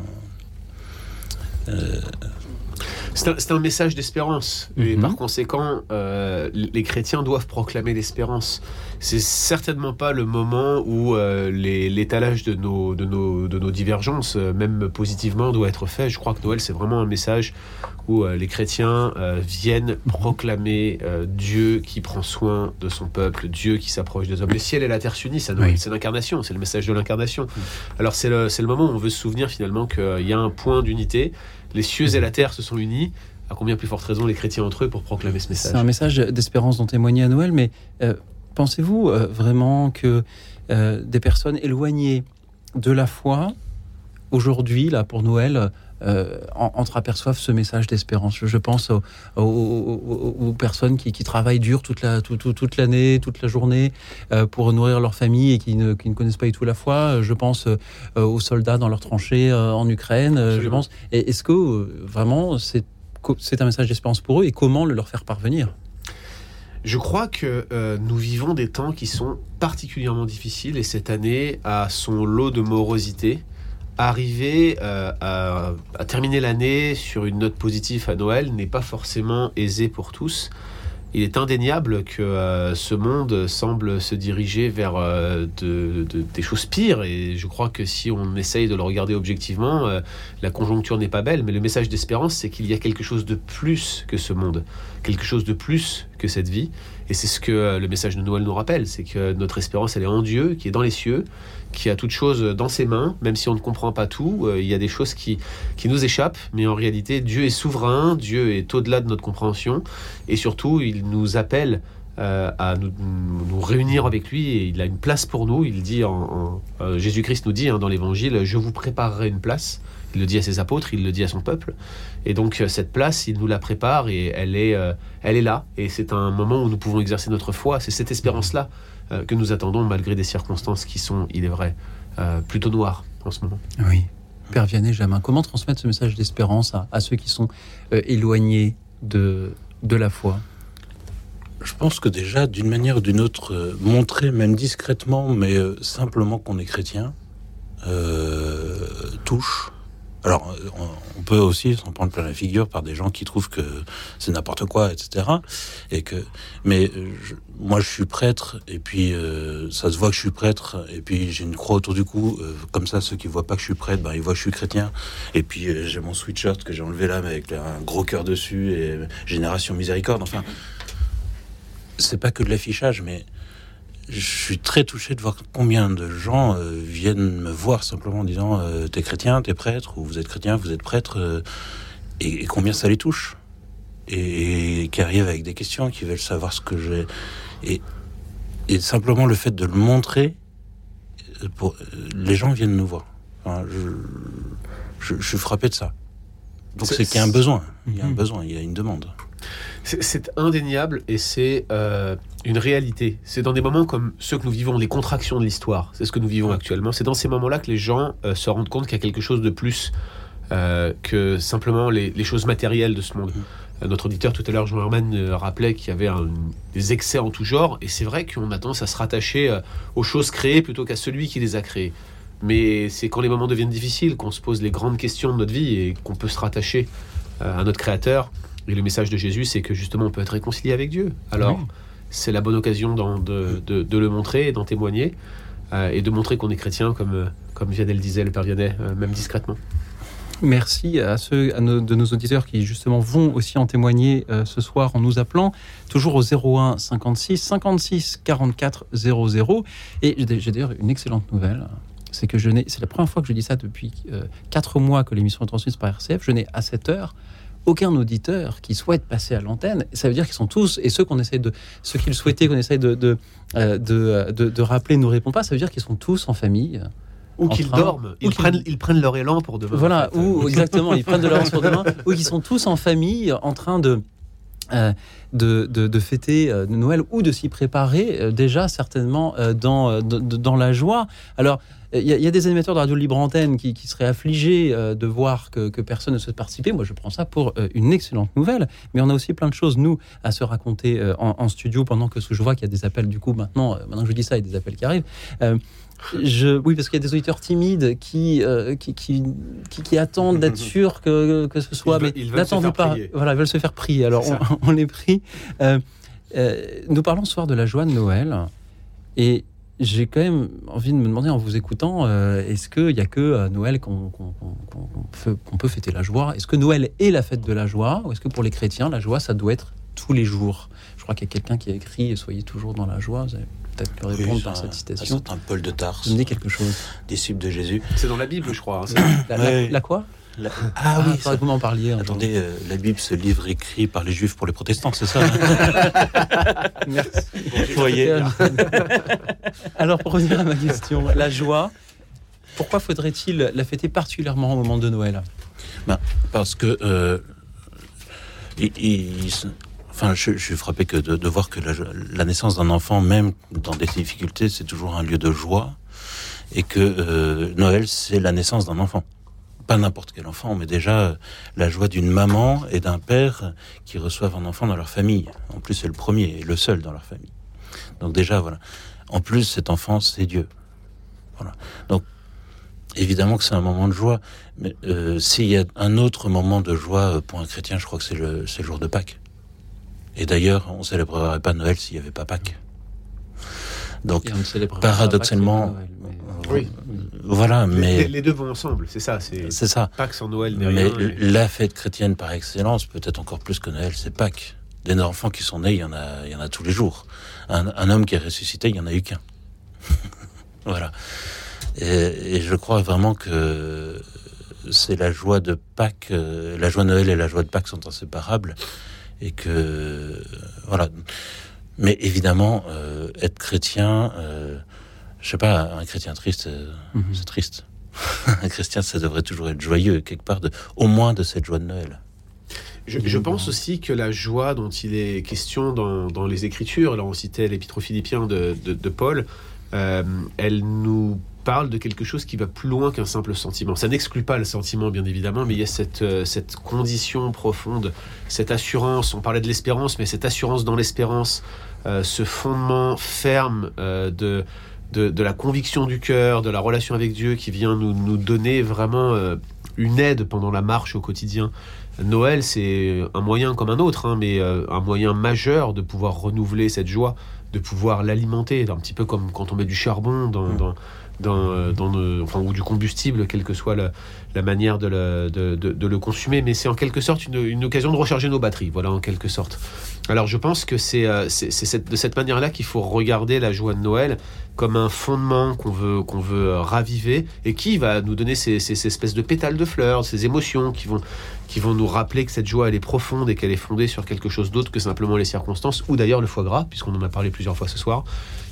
C'est un, message d'espérance. Et mhm. par conséquent, euh, les chrétiens doivent proclamer l'espérance. C'est certainement pas le moment où euh, l'étalage de nos, de, nos, de nos divergences, euh, même positivement, doit être fait. Je crois que Noël, c'est vraiment un message où les chrétiens viennent proclamer Dieu qui prend soin de son peuple, Dieu qui s'approche des hommes. Le ciel et la terre s'unissent à Noël. C'est l'incarnation, c'est le message de l'incarnation. Alors c'est le, le moment où on veut se souvenir finalement qu'il y a un point d'unité les cieux et la terre se sont unis. À combien plus forte raison les chrétiens entre eux pour proclamer ce message C'est un message d'espérance dont témoignait à Noël, mais euh, pensez-vous euh, vraiment que euh, des personnes éloignées de la foi, aujourd'hui, là, pour Noël, euh, entreaperçoivent ce message d'espérance. Je, pense aux, personnes qui, travaillent dur toute la toute, l'année, toute la journée euh, pour nourrir leur famille et qui ne, connaissent pas du tout la foi. Je pense euh, aux soldats dans leurs tranchées en Ukraine. je pense. Est-ce que vraiment c'est c'est un message d'espérance pour eux et comment le leur faire parvenir? Je crois que nous vivons des temps qui sont particulièrement difficiles et cette année a son lot de morosité arriver euh, à, terminer l'année sur une note positive à Noël n'est pas forcément aisé pour tous. Il est indéniable que euh, ce monde semble se diriger vers euh, des choses pires et je crois que si on essaye de le regarder objectivement, la conjoncture n'est pas belle, mais le message d'espérance, c'est qu'il y a quelque chose de plus que ce monde, quelque chose de plus que cette vie. Et c'est ce que le message de Noël nous rappelle, c'est que notre espérance, elle est en Dieu, qui est dans les cieux, qui a toute chose dans ses mains, même si on ne comprend pas tout. Euh, il y a des choses qui, qui nous échappent, mais en réalité, Dieu est souverain, Dieu est au-delà de notre compréhension, et surtout, il nous appelle euh, à nous, réunir avec lui, et il a une place pour nous. Il dit, en, euh, Jésus-Christ nous dit hein, dans l'Évangile, je vous préparerai une place. Il le dit à ses apôtres, il le dit à son peuple. Et donc cette place, il nous la prépare et elle est, elle est là. Et c'est un moment où nous pouvons exercer notre foi. C'est cette espérance-là euh, que nous attendons malgré des circonstances qui sont, il est vrai, euh, plutôt noires en ce moment. Oui. Père Vianney Jamin, comment transmettre ce message d'espérance à, ceux qui sont euh, éloignés de, de la foi? Je pense que déjà, d'une manière ou d'une autre, montrer, même discrètement, mais simplement qu'on est chrétien, touche alors, on peut aussi s'en prendre plein la figure par des gens qui trouvent que c'est n'importe quoi, etc. Et que, mais moi, je suis prêtre, et puis euh, ça se voit que je suis prêtre, et puis j'ai une croix autour du cou. Euh, comme ça, ceux qui voient pas que je suis prêtre, ben, ils voient que je suis chrétien. Et puis euh, j'ai mon sweatshirt que j'ai enlevé là, avec un gros cœur dessus, et Génération Miséricorde. Enfin, c'est pas que de l'affichage, mais je suis très touché de voir combien de gens euh, viennent me voir simplement en disant euh, t'es chrétien, t'es prêtre, ou vous êtes chrétien, vous êtes prêtre, euh, et, combien ça les touche? Et, qui arrivent avec des questions, qui veulent savoir ce que j'ai. Et, et, simplement le fait de le montrer, pour, les gens viennent nous voir. je, je, suis frappé de ça. Donc c'est qu'il y a un besoin, il y a un mhm. besoin, il y a une demande. C'est indéniable et c'est euh, une réalité. C'est dans des moments comme ceux que nous vivons, les contractions de l'histoire, c'est ce que nous vivons actuellement. C'est dans ces moments-là que les gens euh, se rendent compte qu'il y a quelque chose de plus euh, que simplement les, choses matérielles de ce monde. Mm. Notre auditeur tout à l'heure, Jean Herman, rappelait qu'il y avait des excès en tout genre, et c'est vrai qu'on a tendance à se rattacher aux choses créées plutôt qu'à celui qui les a créées. Mais c'est quand les moments deviennent difficiles qu'on se pose les grandes questions de notre vie et qu'on peut se rattacher à notre Créateur. Et le message de Jésus, c'est que justement, on peut être réconcilié avec Dieu. Alors, c'est la bonne occasion de, de, le montrer et d'en témoigner, euh, et de montrer qu'on est chrétien, comme, euh, comme Vianney le disait, le Père Vianney, euh, même discrètement. Merci à ceux à de nos auditeurs qui justement vont aussi en témoigner ce soir en nous appelant. Toujours au 01 56 56 44 00 et j'ai d'ailleurs une excellente nouvelle. C'est que je n'ai c'est la première fois que je dis ça depuis 4 mois que l'émission est transmise par RCF je n'ai à cette heure aucun auditeur qui souhaite passer à l'antenne. Ça veut dire qu'ils sont tous, et ceux qu'on essaie de, ceux qui le souhaitaient, qu'on essaie de de, euh, de, de, rappeler, nous répondent pas. Ça veut dire qu'ils sont tous en famille. Ou qu'ils dorment, ils, prennent, ils prennent leur élan pour demain. Voilà, ou exactement, ils prennent de leur pour demain, ou qu'ils sont tous en famille en train de, euh, de, de, fêter euh, Noël ou de s'y préparer déjà certainement dans, dans la joie. Alors, il y, a des animateurs de Radio Libre Antenne qui, seraient affligés euh, de voir que, personne ne souhaite participer. Moi, je prends ça pour euh, une excellente nouvelle. Mais on a aussi plein de choses, nous, à se raconter euh, en, studio pendant que je vois qu'il y a des appels, du coup, maintenant, maintenant que je dis ça, il y a des appels qui arrivent. Je, oui, parce qu'il y a des auditeurs timides qui, euh, qui, qui, qui, attendent d'être (laughs) sûrs que, que ce soit. Ils mais n'attendez pas. Prier. Voilà, ils veulent se faire prier. Alors, on, on, les prie. Euh, euh, nous parlons ce soir de la joie de Noël. Et j'ai quand même envie de me demander en vous écoutant, est-ce qu'il n'y a que à Noël qu'on qu qu peut fêter la joie? Est-ce que Noël est la fête de la joie? Ou est-ce que pour les chrétiens, la joie, ça doit être tous les jours? Je crois qu'il y a quelqu'un qui a écrit « Soyez toujours dans la joie ». Vous peut-être me répondre oui, par cette citation. C'est un Paul de Tarse. Vous me quelque chose. Disciple de Jésus. C'est dans la Bible, je crois. Hein, (coughs) la, la, la, quoi? La... Ah, ah oui, ça... que vous m'en parliez. Attendez, euh, la Bible, ce livre écrit par les Juifs pour les protestants, c'est ça (laughs) Merci. Vous voyez. (laughs) Alors, pour revenir à ma question, la joie, pourquoi faudrait-il la fêter particulièrement au moment de Noël? Ben, Parce que. Euh, il, il, je, je, suis frappé que de, voir que la, naissance d'un enfant, même dans des difficultés, c'est toujours un lieu de joie. Et que euh, Noël, c'est la naissance d'un enfant pas n'importe quel enfant, mais déjà la joie d'une maman et d'un père qui reçoivent un enfant dans leur famille. En plus, c'est le premier et le seul dans leur famille. Donc déjà, voilà. En plus, cet enfant, c'est Dieu. Donc, évidemment que c'est un moment de joie, mais euh, s'il y a un autre moment de joie pour un chrétien, je crois que c'est le jour de Pâques. Et d'ailleurs, on ne célébrerait pas Noël s'il n'y avait pas Pâques. Donc, paradoxalement, Noël, mais... oui. Voilà, mais les, les, deux vont ensemble, c'est ça. C'est ça. Pâques sans Noël, mais rien, et... la fête chrétienne par excellence, peut-être encore plus que Noël, c'est Pâques. Des enfants qui sont nés, il y en a, il y en a tous les jours. Un, un homme qui est ressuscité, il y en a eu qu'un. (laughs) voilà. Et, et, je crois vraiment que c'est la joie de Pâques, euh, la joie de Noël et la joie de Pâques sont inséparables, et que voilà. Mais évidemment, euh, être chrétien. Euh, je sais pas, un chrétien triste, mm -hmm. c'est triste. (laughs) un chrétien, ça devrait toujours être joyeux, quelque part, de, au moins de cette joie de Noël. Je, je, pense aussi que la joie dont il est question dans, dans les Écritures, là on citait l'Épître aux Philippiens de, de, de Paul, euh, elle nous parle de quelque chose qui va plus loin qu'un simple sentiment. Ça n'exclut pas le sentiment, bien évidemment, mais il y a cette, euh, cette condition profonde, cette assurance, on parlait de l'espérance, mais cette assurance dans l'espérance, euh, ce fondement ferme euh, de de, de, la conviction du cœur, de la relation avec Dieu qui vient nous, nous donner vraiment euh, une aide pendant la marche au quotidien. Noël, c'est un moyen comme un autre, hein, mais un moyen majeur de pouvoir renouveler cette joie, de pouvoir l'alimenter, un petit peu comme quand on met du charbon dans, mmh. dans, dans, dans le, ou du combustible, quelle que soit la, manière de le, de, consommer. Mais c'est en quelque sorte une, occasion de recharger nos batteries, voilà, en quelque sorte. Alors je pense que c'est euh, de cette manière-là qu'il faut regarder la joie de Noël comme un fondement qu'on veut, qu'on veut raviver et qui va nous donner ces, ces, ces, espèces de pétales de fleurs, ces émotions qui vont, qui vont nous rappeler que cette joie elle est profonde et qu'elle est fondée sur quelque chose d'autre que simplement les circonstances ou d'ailleurs le foie gras, puisqu'on en a parlé plusieurs fois ce soir,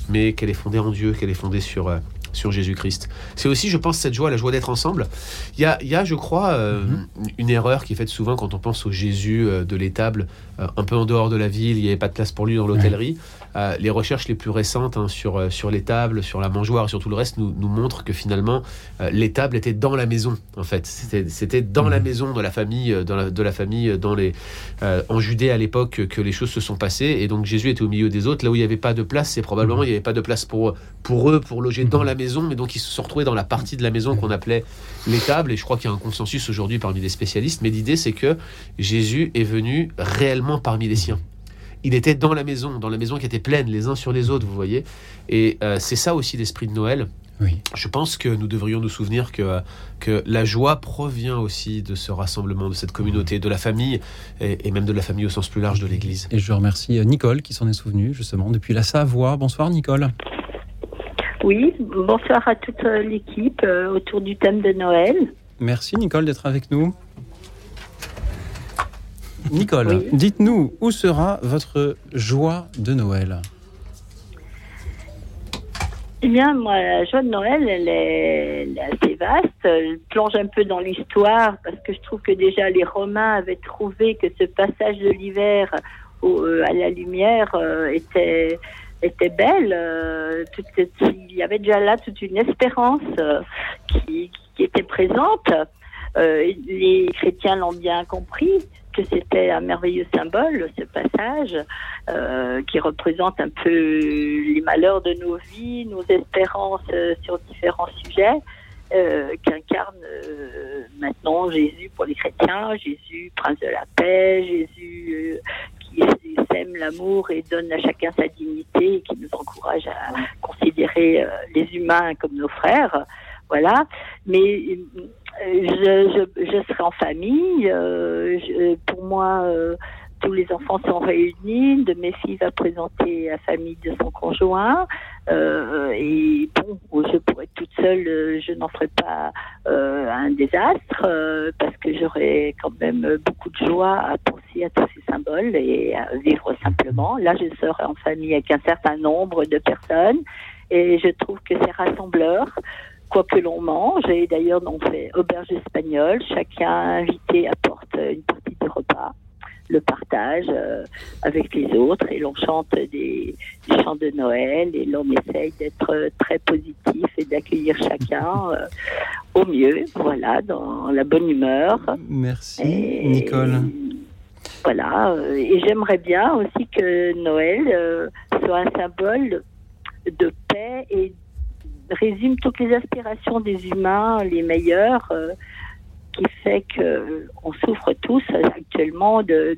mais qu'elle est fondée en Dieu, qu'elle est fondée sur... Sur Jésus-Christ. C'est aussi, je pense, cette joie, la joie d'être ensemble. Il y a, il y a je crois, euh, mm -hmm. une erreur qui est faite souvent quand on pense au Jésus euh, de l'étable, un peu en dehors de la ville, il n'y avait pas de place pour lui dans l'hôtellerie. Ouais. les recherches les plus récentes hein, sur, sur les tables, sur la mangeoire sur tout le reste nous, nous montrent que finalement, l'étable était dans la maison, en fait. C'était dans la maison de la famille, dans la, de la famille dans les, en Judée à l'époque que les choses se sont passées. Et donc Jésus était au milieu des autres. Là où il n'y avait pas de place, c'est probablement mm -hmm. il n'y avait pas de place pour, pour eux, pour loger dans la maison, mais donc ils se sont retrouvés dans la partie de la maison qu'on appelait l'étable, et je crois qu'il y a un consensus aujourd'hui parmi les spécialistes, mais l'idée c'est que Jésus est venu réellement parmi les siens. Il était dans la maison, dans la maison qui était pleine les uns sur les autres, vous voyez. Et euh, c'est ça aussi l'esprit de Noël. Oui. Je pense que nous devrions nous souvenir que, que la joie provient aussi de ce rassemblement, de cette communauté, de la famille, et, et même de la famille au sens plus large de l'Église. Et je remercie euh, Nicole qui s'en est souvenue justement depuis la Savoie. Bonsoir Nicole. Oui, bonsoir à toute l'équipe euh, autour du thème de Noël. Merci Nicole d'être avec nous. Nicole, oui. dites-nous où sera votre joie de Noël Eh bien, moi, la joie de Noël, elle est, elle est assez vaste. Je plonge un peu dans l'histoire parce que je trouve que déjà les Romains avaient trouvé que ce passage de l'hiver euh, à la lumière euh, était était belle. Euh, toute, il y avait déjà là toute une espérance qui, qui, était présente. Les chrétiens l'ont bien compris. Que c'était un merveilleux symbole, ce passage, euh, qui représente un peu les malheurs de nos vies, nos espérances euh, sur différents sujets, euh, qu'incarne maintenant Jésus pour les chrétiens, Jésus, prince de la paix, Jésus qui sème l'amour et donne à chacun sa dignité et qui nous encourage à considérer les humains comme nos frères. Voilà. Mais je, je, je, serai en famille. Je, pour moi, tous les enfants sont réunis. de mes filles va présenter la famille de son conjoint. Euh, et bon, je pourrais être toute seule, euh, je n'en ferai pas euh, un désastre euh, parce que j'aurai quand même beaucoup de joie à penser à tous ces symboles et à vivre simplement. Là, je serai en famille avec un certain nombre de personnes et je trouve que c'est rassembleur quoi que l'on mange. Et d'ailleurs, on fait auberge espagnole. Chacun invité apporte une partie du repas le partage euh, avec les autres et l'on chante des, chants de Noël et l'on essaye d'être très positif et d'accueillir chacun euh, au mieux, voilà, dans la bonne humeur. Merci, Nicole. Voilà, euh, et j'aimerais bien aussi que Noël soit un symbole de paix et résume toutes les aspirations des humains, les meilleures qui fait que on souffre tous actuellement de,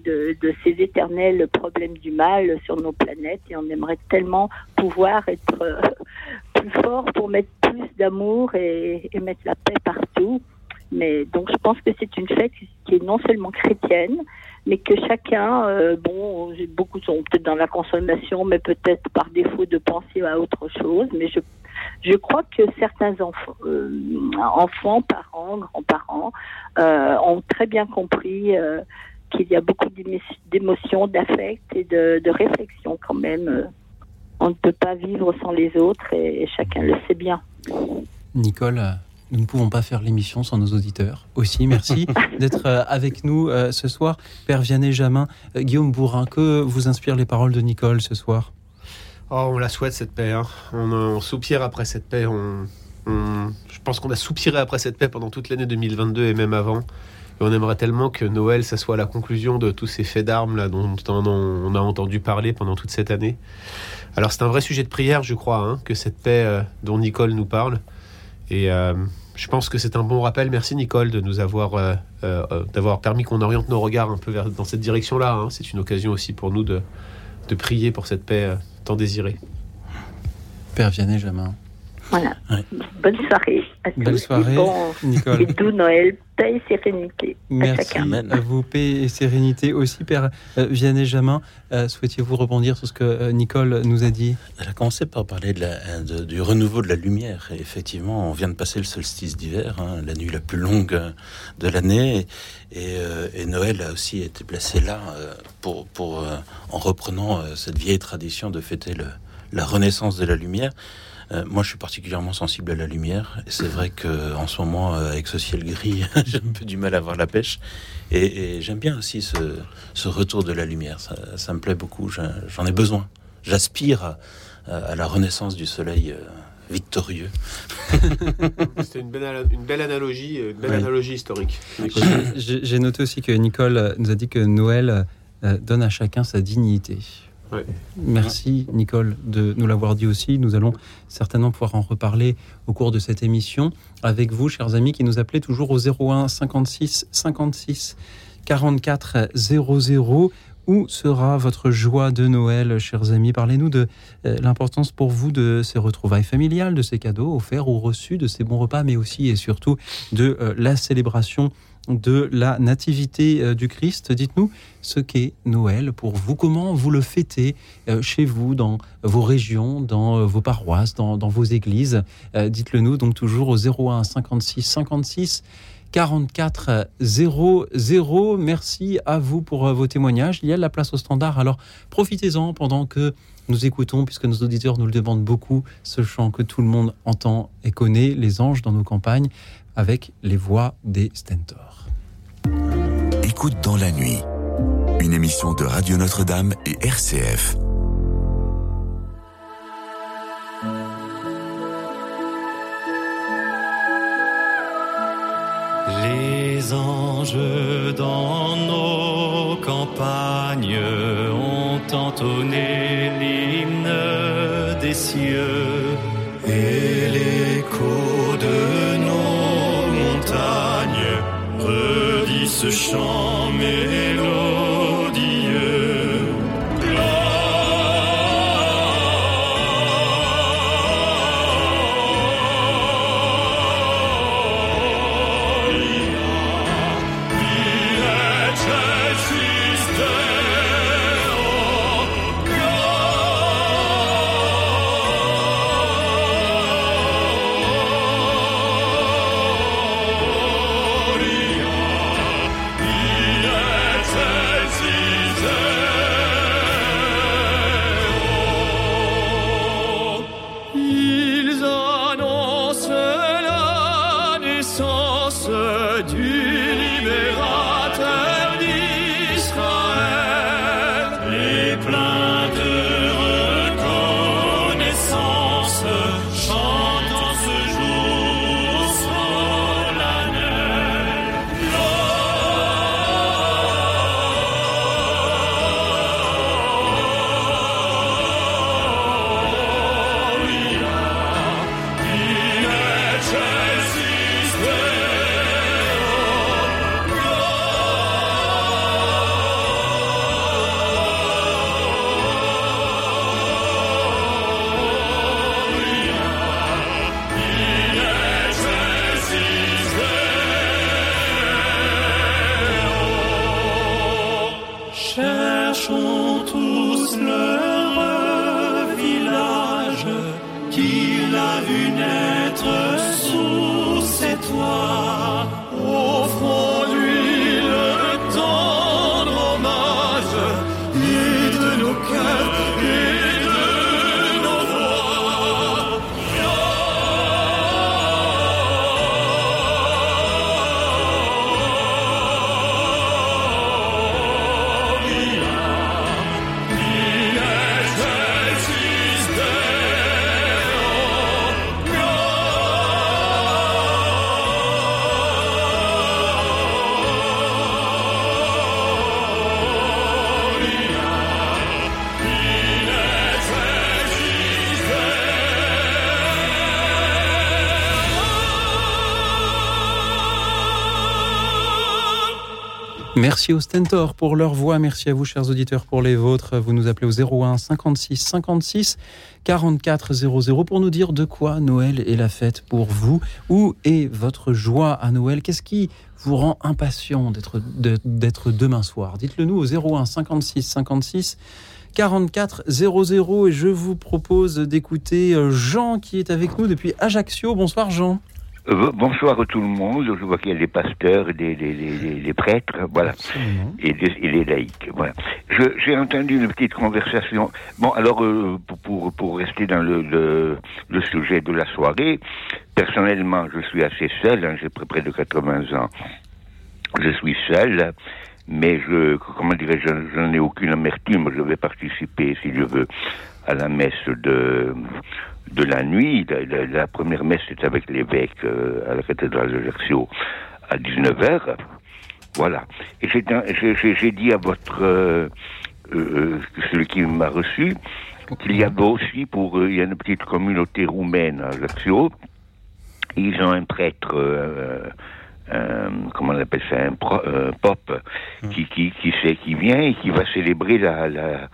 ces éternels problèmes du mal sur nos planètes et on aimerait tellement pouvoir être euh, (laughs) plus fort pour mettre plus d'amour et, et, mettre la paix partout. Mais donc je pense que c'est une fête qui est non seulement chrétienne, mais que chacun, euh, bon, beaucoup sont peut-être dans la consommation, mais peut-être par défaut de penser à autre chose. Mais je je crois que certains enfants, euh, enfants parents, grands-parents, euh, ont très bien compris euh, qu'il y a beaucoup d'émotions, d'affect et de, de, réflexion quand même. On ne peut pas vivre sans les autres et, chacun le sait bien. Nicole, nous ne pouvons pas faire l'émission sans nos auditeurs. Aussi, merci (laughs) d'être avec nous ce soir. Père Vianney Jamin, Guillaume Bourrin, que vous inspirent les paroles de Nicole ce soir? Oh, on la souhaite cette paix. Hein. On, soupire après cette paix. On, je pense qu'on a soupiré après cette paix pendant toute l'année 2022 et même avant. Et on aimerait tellement que Noël, ça soit la conclusion de tous ces faits d'armes dont on a entendu parler pendant toute cette année. Alors c'est un vrai sujet de prière, je crois, hein, que cette paix euh, dont Nicole nous parle. Et euh, je pense que c'est un bon rappel. Merci Nicole de nous avoir euh, d'avoir permis qu'on oriente nos regards un peu vers, dans cette direction-là. Hein. C'est une occasion aussi pour nous de prier pour cette paix tant désiré. Père Vianney Jamin. Voilà. Bonne soirée à tous. Bonne soirée, Nicole. Et tout Noël, paix et sérénité. Merci à, vous, paix et sérénité aussi, Père euh, Vianney Jamin. Euh, souhaitiez-vous rebondir sur ce que euh, Nicole nous a dit? Elle a commencé par parler de la, du renouveau de la lumière. Et effectivement, on vient de passer le solstice d'hiver, hein, la nuit la plus longue de l'année. Et, et, Noël a aussi été placé là pour, pour en reprenant cette vieille tradition de fêter le, la renaissance de la lumière. Euh, moi, je suis particulièrement sensible à la lumière. C'est vrai que en ce moment, euh, avec ce ciel gris, (laughs) j'ai un peu du mal à voir la pêche. Et, j'aime bien aussi ce, retour de la lumière. Ça, me plaît beaucoup. J'en ai besoin. J'aspire à, la renaissance du soleil. Euh, victorieux. (laughs) C'était une belle, une belle analogie, une belle analogie historique. J'ai noté aussi que Nicole nous a dit que Noël donne à chacun sa dignité. Merci Nicole de nous l'avoir dit aussi. Nous allons certainement pouvoir en reparler au cours de cette émission avec vous, chers amis, qui nous appelez toujours au 01 56 56 44 00. Où sera votre joie de Noël, chers amis? Parlez-nous de euh, l'importance pour vous de ces retrouvailles familiales, de ces cadeaux offerts ou reçus, de ces bons repas, mais aussi et surtout de euh, la célébration de la nativité euh, du Christ. Dites-nous ce qu'est Noël pour vous, comment vous le fêtez euh, chez vous, dans vos régions, dans euh, vos paroisses, dans, vos églises? Dites-le nous donc toujours au 01 56 56 44 00. Merci à vous pour vos témoignages. Il y a de la place au standard, alors profitez-en pendant que nous écoutons, puisque nos auditeurs nous le demandent beaucoup, ce chant que tout le monde entend et connaît, les anges dans nos campagnes, avec les voix des Stentors. Écoute dans la nuit, une émission de Radio Notre-Dame et RCF. Les anges dans nos campagnes ont entonné l'hymne des cieux et l'écho ce chant Merci aux Stentor pour leur voix. Merci à vous, chers auditeurs, pour les vôtres. Vous nous appelez au 01 56 56 44 00 pour nous dire de quoi Noël est la fête pour vous. Où est votre joie à Noël? Qu'est-ce qui vous rend impatient d'être demain soir? Dites-le nous au 01 56 56 44 00 et je vous propose d'écouter euh, Jean qui est avec nous depuis Ajaccio. Bonsoir Jean. Euh, bonsoir à tout le monde. Je vois qu'il y a les pasteurs, les prêtres, voilà, et, et, les laïcs. Voilà. J'ai entendu une petite conversation. Bon, alors euh, pour, pour rester dans le, le, le, sujet de la soirée, personnellement, je suis assez seul. Hein, J'ai près de 80 ans. Je suis seul mais je, comment dirais-je, je n'en ai aucune amertume. Je vais participer, si je veux, à la messe de de la nuit. La, première messe est avec l'évêque euh, à la cathédrale de Ajaccio à 19h. Voilà. Et j'ai dit à votre euh, euh, celui qui m'a reçu qu'il y avait aussi pour il y a une petite communauté roumaine à Ajaccio. Ils ont un prêtre comment on appelle ça, un, pop hum. qui, qui, qui, sait, qui vient et qui va célébrer la,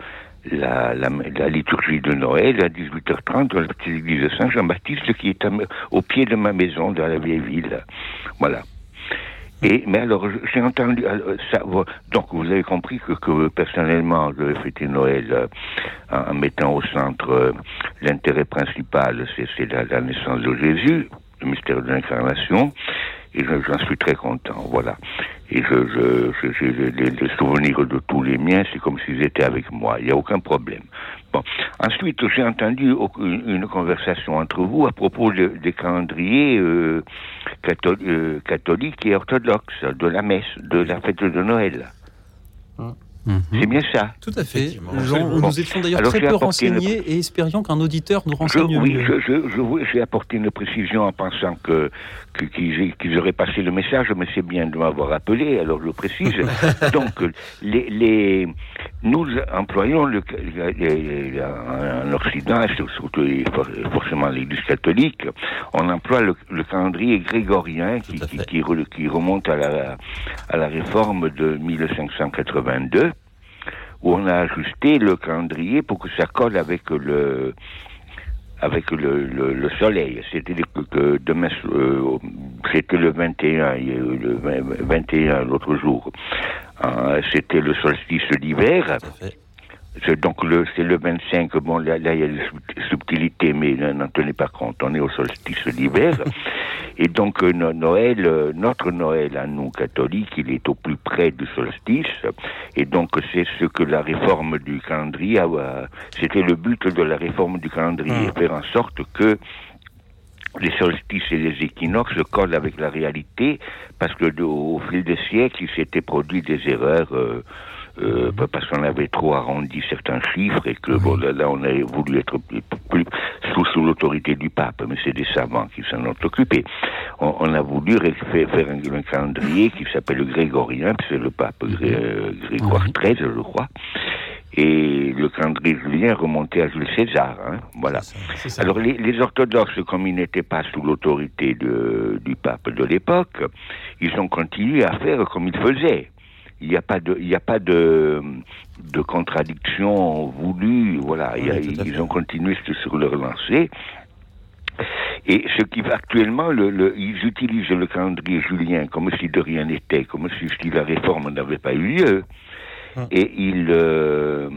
la, la, liturgie de Noël à 18h30 dans la petite église de Saint-Jean-Baptiste qui est au pied de ma maison dans la vieille ville. Voilà. Et, mais alors, j'ai entendu, ça, donc vous avez compris que, que personnellement, je vais fêter Noël euh, en, mettant au centre euh, l'intérêt principal, c'est la, naissance de Jésus, le mystère de l'incarnation, et j'en suis très content, voilà. Et je, je, je, les, souvenirs de tous les miens, c'est comme s'ils étaient avec moi, il n'y a aucun problème. Bon. Ensuite, j'ai entendu une, conversation entre vous à propos de, des calendriers euh, euh, catholiques et orthodoxes, de la messe, de la fête de Noël. Hein. Mhm. C'est bien ça. Tout à fait. nous étions d'ailleurs très peu renseignés et espérions qu'un auditeur nous renseigne Oui, j'ai apporté une précision en pensant que qu'ils auraient passé le message, mais c'est bien de m'avoir appelé, alors je précise. (laughs) Donc, les, nous employons le, en Occident, surtout forcément l'Église catholique, on emploie le, calendrier grégorien qui, qui, qui, remonte à la, à la réforme de 1582 où on a ajusté le calendrier pour que ça colle avec le avec le, le, soleil. C'était que demain, euh, c'était le 21, le 21 l'autre jour. Euh, c'était le solstice d'hiver. Donc le, c'est le 25, bon là, il y a des subtilités, mais n'en tenez pas compte, on est au solstice d'hiver. et donc euh, Noël, euh, notre Noël à nous catholiques, il est au plus près du solstice. Et donc c'est ce que la réforme du calendrier, c'était le but de la réforme du calendrier, ah. faire en sorte que les solstices et les équinoxes collent avec la réalité, parce que au fil des siècles, il s'était produit des erreurs. Euh, euh, parce qu'on avait trop arrondi certains chiffres et que bon, là, on a voulu être plus, sous, sous l'autorité du pape, mais c'est des savants qui s'en ont occupés. On, a voulu faire, un, calendrier qui s'appelle le grégorien, c'est le pape euh, Grégoire XIII, je crois. Et le calendrier julien remontait à Jules César. Hein, voilà. Alors les, les, orthodoxes, comme ils n'étaient pas sous l'autorité du pape de l'époque, ils ont continué à faire comme ils faisaient il n'y a pas de, il n'y a pas de, de contradiction voulue. Voilà, ils ont continué sur leur lancée. Et ce qui va actuellement, le, le, ils utilisent le calendrier julien comme si de rien n'était, comme si la réforme n'avait pas eu lieu. Ah. Et ils euh,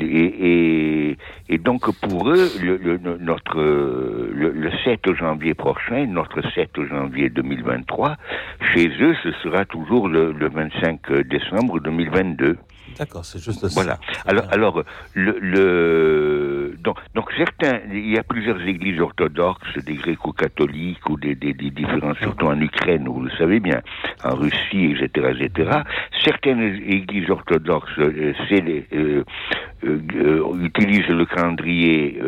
et, et, donc pour eux, le, notre le, 7 janvier prochain, notre 7 janvier 2023, chez eux, ce sera toujours le, 25 décembre 2022. D'accord, c'est juste ça. Voilà. Alors, alors le, le donc, donc, certains, il y a plusieurs églises orthodoxes, des gréco-catholiques ou des, des, des différents, surtout en Ukraine, vous le savez bien, en Russie, etc., etc. Certaines églises orthodoxes, euh, c'est les, euh, euh, euh, utilisent le calendrier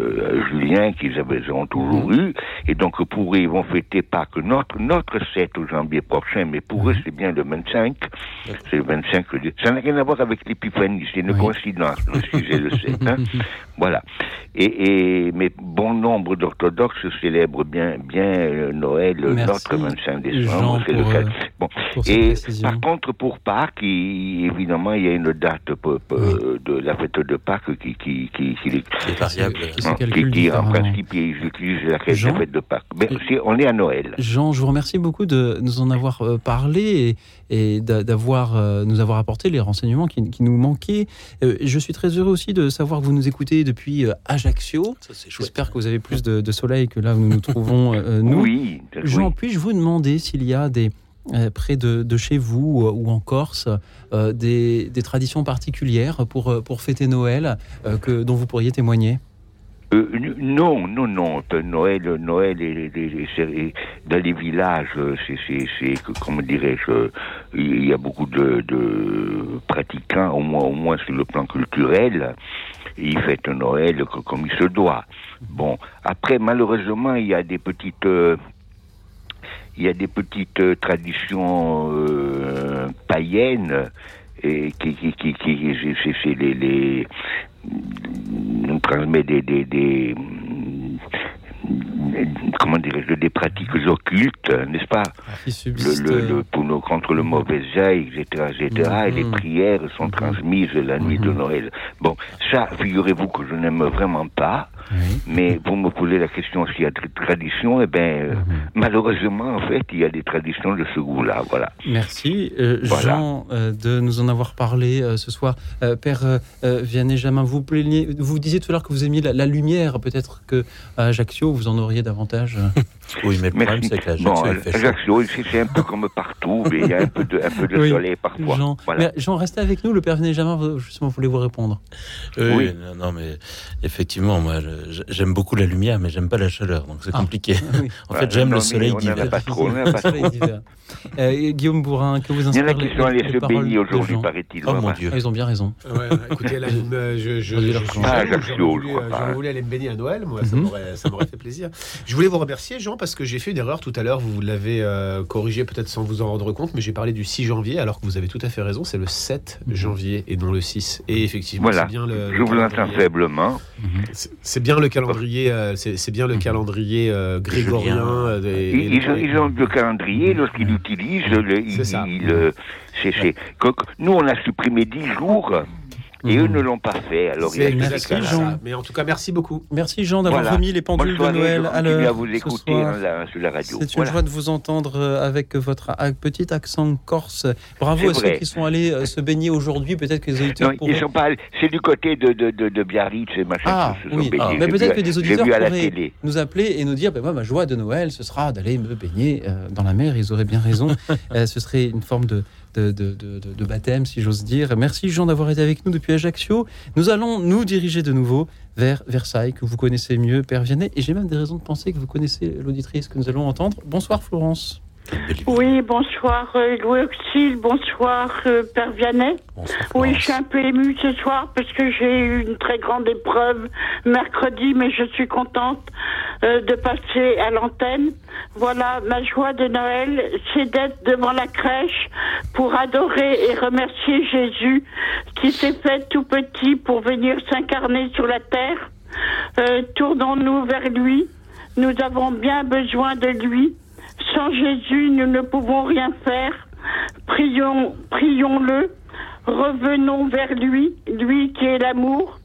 euh, julien qu'ils avaient ont toujours mhm. eu, et donc pour eux ils vont fêter Pâques notre notre 7 janvier prochain, mais pour eux mhm. c'est bien le 25, c'est le 25. Ça n'a rien à voir avec l'épiphanie, c'est une coïncidence le 6 et le 7. Hein. (laughs) voilà. Et, et, mais bon nombre d'orthodoxes célèbrent bien bien Noël notre 25 décembre. c'est le cas. bon. et par contre pour Pâques, évidemment il y a une date euh, de la fête de Pâques qui, qui, qui, qui, est variable. Qui, qui en principe, ils utilisent la fête de Pâques. Mais on est à Noël. Jean, je vous remercie beaucoup de nous en avoir euh, parlé et, et d'avoir euh, nous avoir apporté les renseignements qui, nous manquaient. Je suis très heureux aussi de savoir que vous nous écoutez depuis Ajaccio. J'espère que vous avez plus de, de, soleil que là où nous nous trouvons nous. Oui. Jean, puis-je vous demander s'il y a des euh, près de, chez vous euh, ou en Corse euh, des, traditions particulières pour, pour fêter Noël que, dont vous pourriez témoigner? Non, non, non. Noël, Noël dans les villages, c'est, comment dirais-je, il y a beaucoup de, pratiquants, au moins, sur le plan culturel. Ils fêtent Noël comme il se doit. Bon, après, malheureusement, il y a des petites il y a des petites euh, traditions euh, païennes et qui qui qui, qui c'est les, les on transmet des, des, des comment dirais-je, des pratiques occultes, n'est-ce pas? Le, le, pour nos, contre le mauvais œil, etc., etc., et les mm-hmm. prières sont mm-hmm. transmises la nuit de mm-hmm. Noël. Bon, ça, figurez-vous que je n'aime vraiment pas, mais pour me poser la question s'il y a des traditions, eh bien, euh, malheureusement, en fait, il y a des traditions de ce goût-là, voilà. Merci, euh, Jean, euh, de nous en avoir parlé ce soir. Père Vianney Jamin, vous, vous disiez tout à l'heure que vous aimiez la, la lumière, peut-être que à Ajaccio, vous en auriez davantage (laughs) Oui, mais le problème, c'est qu'Ajaccio, c'est un peu comme partout, mais il y a un peu de, un peu de soleil parfois. Jean, voilà. Jean, restez avec nous, le Père Jamais, justement, voulez vous répondre. oui, non, mais effectivement, moi, j'aime beaucoup la lumière, mais j'aime pas la chaleur, donc c'est ah, compliqué. en fait, j'aime le soleil d'hiver. Pas trop, pas trop. Euh, Guillaume Bourrin, que vous inspire Il y en a qui sont allés se baigner aujourd'hui, paraît-il. Oh mon Dieu. Ah, ils ont bien raison. Écoutez, là, je, ah, voulu aller me baigner à Noël, moi, ça mhm. m'aurait fait plaisir. Je voulais vous remercier, Jean, parce que j'ai fait une erreur tout à l'heure. Vous l'avez euh, corrigé peut-être sans vous en rendre compte, mais j'ai parlé du 6 janvier, alors que vous avez tout à fait raison. C'est le 7 mhm. janvier et non le 6. Et effectivement, c'est bien le. Je vous entends faiblement. Mhm. C'est bien le calendrier. Euh, c'est bien le calendrier grégorien. Ils ont le calendrier lorsqu'ils utilisent. Il, nous, on a supprimé 10 jours. Et eux mhm. ne l'ont pas fait. Alors il merci Jean. Mais en tout cas, merci beaucoup. Merci Jean d'avoir remis les pendules de Noël à l'heure. vous écouter hein, sur la radio. C'est une joie de vous entendre euh, avec votre petit accent corse. Bravo à ceux qui sont allés euh, se baigner aujourd'hui. Peut-être que les auditeurs. Non, ils sont pas. C'est du côté de, de, de, de Biarritz et machin. Ah, oui. Ah, mais peut-être que des auditeurs pourraient nous appeler et nous dire ben, moi, ma joie de Noël, ce sera d'aller me baigner euh, dans la mer. Ils auraient bien raison. (laughs) ce serait une forme de de, baptême, si j'ose dire. Merci Jean d'avoir été avec nous depuis Ajaccio. Nous allons nous diriger de nouveau vers Versailles, que vous connaissez mieux, Père Vianney. Et j'ai même des raisons de penser que vous connaissez l'auditrice que nous allons entendre. Bonsoir Florence. Oui, bonsoir euh, Louis Auxil, bonsoir euh, Père Vianney. oui, je suis un peu émue ce soir parce que j'ai eu une très grande épreuve mercredi, mais je suis contente euh, de passer à l'antenne. Voilà, ma joie de Noël, c'est d'être devant la crèche pour adorer et remercier Jésus qui s'est fait tout petit pour venir s'incarner sur la terre. Tournons-nous vers lui. Nous avons bien besoin de lui. Sans Jésus, nous ne pouvons rien faire. Prions, prions-le. Revenons vers lui, lui qui est l'amour.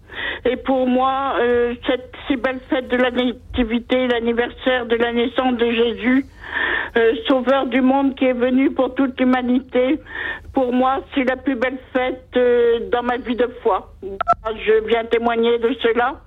Et pour moi, euh, cette si belle fête de la nativité, l'anniversaire de la naissance de Jésus, euh, Sauveur du monde qui est venu pour toute l'humanité, pour moi, c'est la plus belle fête euh, dans ma vie de foi. Je viens témoigner de cela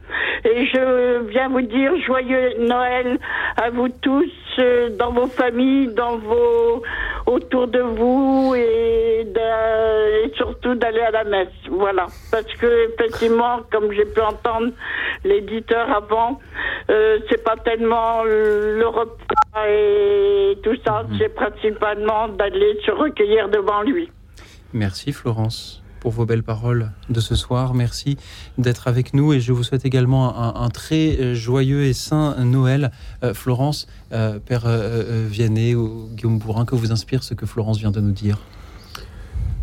et je viens vous dire joyeux Noël à vous tous, euh, dans vos familles, dans vos autour de vous et, et surtout d'aller à la messe. Voilà, parce que effectivement, comme j'ai pu entendre l'éditeur avant, euh, c'est pas tellement le repas et tout ça, mhm. c'est principalement d'aller se recueillir devant lui. Merci Florence pour vos belles paroles de ce soir. Merci d'être avec nous et je vous souhaite également un, très euh, joyeux et saint Noël. Euh, Florence, euh, Père Vianney ou Guillaume Bourrin, que vous inspire ce que Florence vient de nous dire?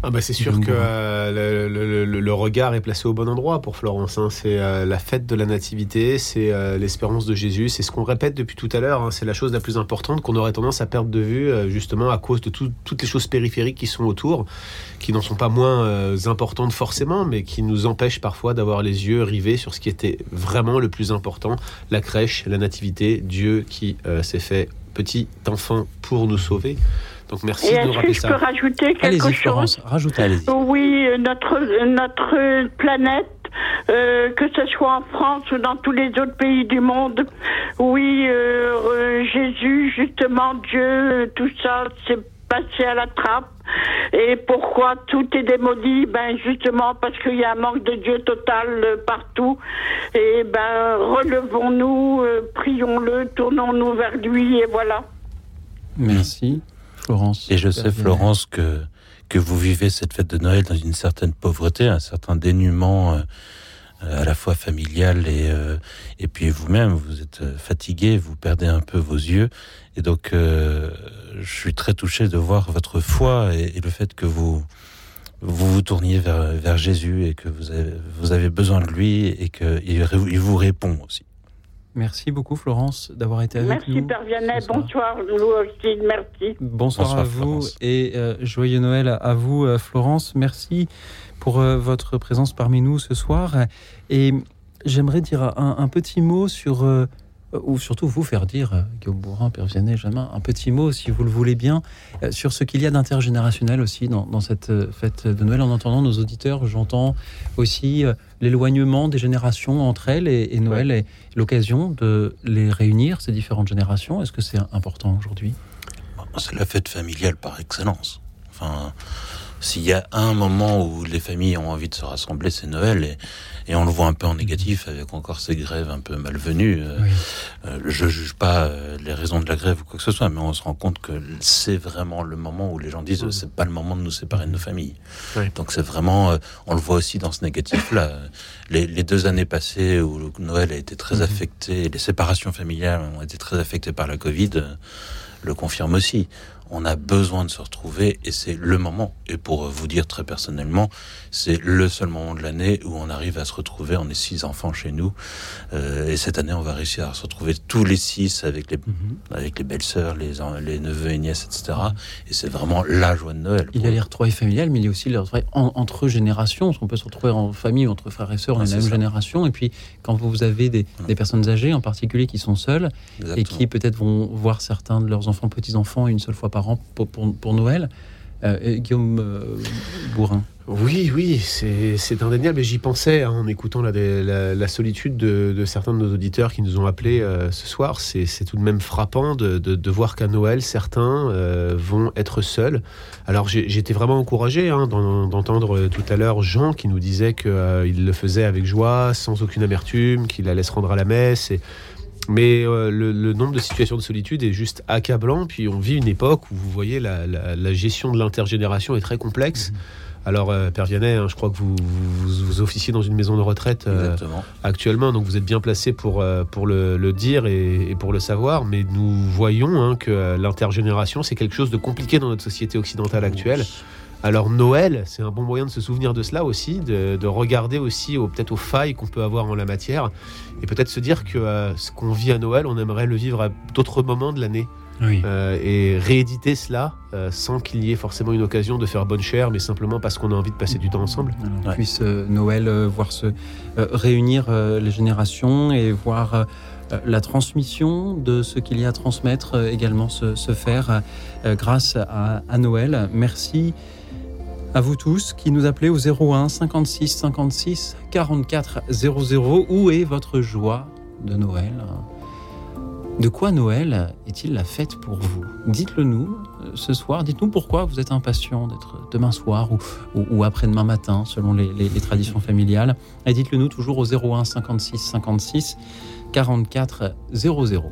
Ah bah c'est sûr que euh, le, regard est placé au bon endroit pour Florence. Hein. C'est euh, la fête de la nativité, c'est euh, l'espérance de Jésus, c'est ce qu'on répète depuis tout à l'heure. Hein. C'est la chose la plus importante qu'on aurait tendance à perdre de vue, justement à cause de toutes les choses périphériques qui sont autour, qui n'en sont pas moins importantes forcément, mais qui nous empêchent parfois d'avoir les yeux rivés sur ce qui était vraiment le plus important la crèche, la nativité, Dieu qui s'est fait petit enfant pour nous sauver. Donc merci de nous rappeler ça. Je peux rajouter quelque chose Oui, notre, notre planète euh, que ce soit en France ou dans tous les autres pays du monde. Oui, euh, Jésus, justement, Dieu, tout ça, c'est passé à la trappe. Et pourquoi tout est démoli? Ben justement parce qu'il y a un manque de Dieu total euh, partout. Et ben relevons-nous, prions-le, tournons-nous vers lui et voilà. Merci. Florence. Et je sais, Florence, que, que vous vivez cette fête de Noël dans une certaine pauvreté, un certain dénuement euh, à la fois familial et, euh, et puis vous-même, vous êtes euh, fatigué, vous perdez un peu vos yeux. Et donc, je suis très touché de voir votre foi et, le fait que vous, vous vous tourniez vers, vers Jésus et que vous avez, vous avez besoin de lui et qu'il il vous répond aussi. Merci beaucoup Florence d'avoir été avec nous. Merci Père Vianney, bonsoir aussi, merci. Bonsoir, à vous et euh, joyeux Noël à vous euh, Florence. Merci pour euh, votre présence parmi nous ce soir. Et j'aimerais dire un, petit mot sur ou surtout vous faire dire, Guillaume Bourrin, Père Vianney, Jamin, un petit mot, si vous le voulez bien, sur ce qu'il y a d'intergénérationnel aussi dans, dans, cette fête de Noël. En entendant nos auditeurs, j'entends aussi l'éloignement des générations entre elles et, Noël est l'occasion de les réunir, ces différentes générations. Est-ce que c'est important aujourd'hui? C'est la fête familiale par excellence. Enfin, s'il y a un moment où les familles ont envie de se rassembler, c'est Noël. Et, et, on le voit un peu en négatif avec encore ces grèves un peu malvenues. Euh, euh, je juge pas euh, les raisons de la grève ou quoi que ce soit, mais on se rend compte que c'est vraiment le moment où les gens disent c'est pas le moment de nous séparer de nos familles. Donc c'est vraiment, on le voit aussi dans ce négatif-là. Les, les, deux années passées où Noël a été très mhm. affecté, les séparations familiales ont été très affectées par la Covid, le confirment aussi on a besoin de se retrouver et c'est le moment. Et pour vous dire très personnellement, c'est le seul moment de l'année où on arrive à se retrouver. On est six enfants chez nous euh, et cette année, on va réussir à se retrouver tous les six avec les, mhm. avec les belles-sœurs, les, les neveux et nièces, etc. Et c'est vraiment la joie de Noël. Il y a les retrouvailles familiales, mais il y a aussi les retrouvailles entre générations. On peut se retrouver en famille, entre frères et sœurs, dans la même génération. Et puis, quand vous avez des, personnes âgées, en particulier, qui sont seules et qui peut-être vont voir certains de leurs enfants, petits-enfants, une seule fois pour, Noël. Euh, Guillaume euh. Oui, oui, c'est indéniable. Et j'y pensais hein, en écoutant la, solitude de, certains de nos auditeurs qui nous ont appelés euh, ce soir. C'est tout de même frappant de, voir qu'à Noël, certains vont être seuls. Alors j'étais vraiment encouragé hein, d'entendre tout à l'heure Jean qui nous disait qu'il le faisait avec joie, sans aucune amertume, qu'il allait se rendre à la messe. Et mais euh, le, nombre de situations de solitude est juste accablant. Puis on vit une époque où vous voyez la, gestion de l'intergénération est très complexe. Mhm. Alors, euh, Père Vianney, hein, je crois que vous, vous, officiez dans une maison de retraite euh, actuellement, donc vous êtes bien placé pour, pour le, dire et, pour le savoir. Mais nous voyons hein, que l'intergénération, c'est quelque chose de compliqué dans notre société occidentale actuelle. Alors Noël, c'est un bon moyen de se souvenir de cela aussi, de, regarder aussi peut-être aux failles qu'on peut avoir en la matière, et peut-être se dire que euh, ce qu'on vit à Noël, on aimerait le vivre à d'autres moments de l'année. Euh, et rééditer cela euh, sans qu'il y ait forcément une occasion de faire bonne chère, mais simplement parce qu'on a envie de passer du temps ensemble. On puisse Noël voir se réunir les générations et voir la transmission de ce qu'il y a à transmettre également se, faire grâce à, à, Noël. Merci à vous tous qui nous appelez au 01 56 56 44 00. Où est votre joie de Noël? De quoi Noël est-il la fête pour vous? Dites-le nous euh, ce soir. Dites-nous pourquoi vous êtes impatient d'être demain soir ou, après-demain matin, selon les, les traditions familiales. Et dites-le nous toujours au 01 56 56 44 00.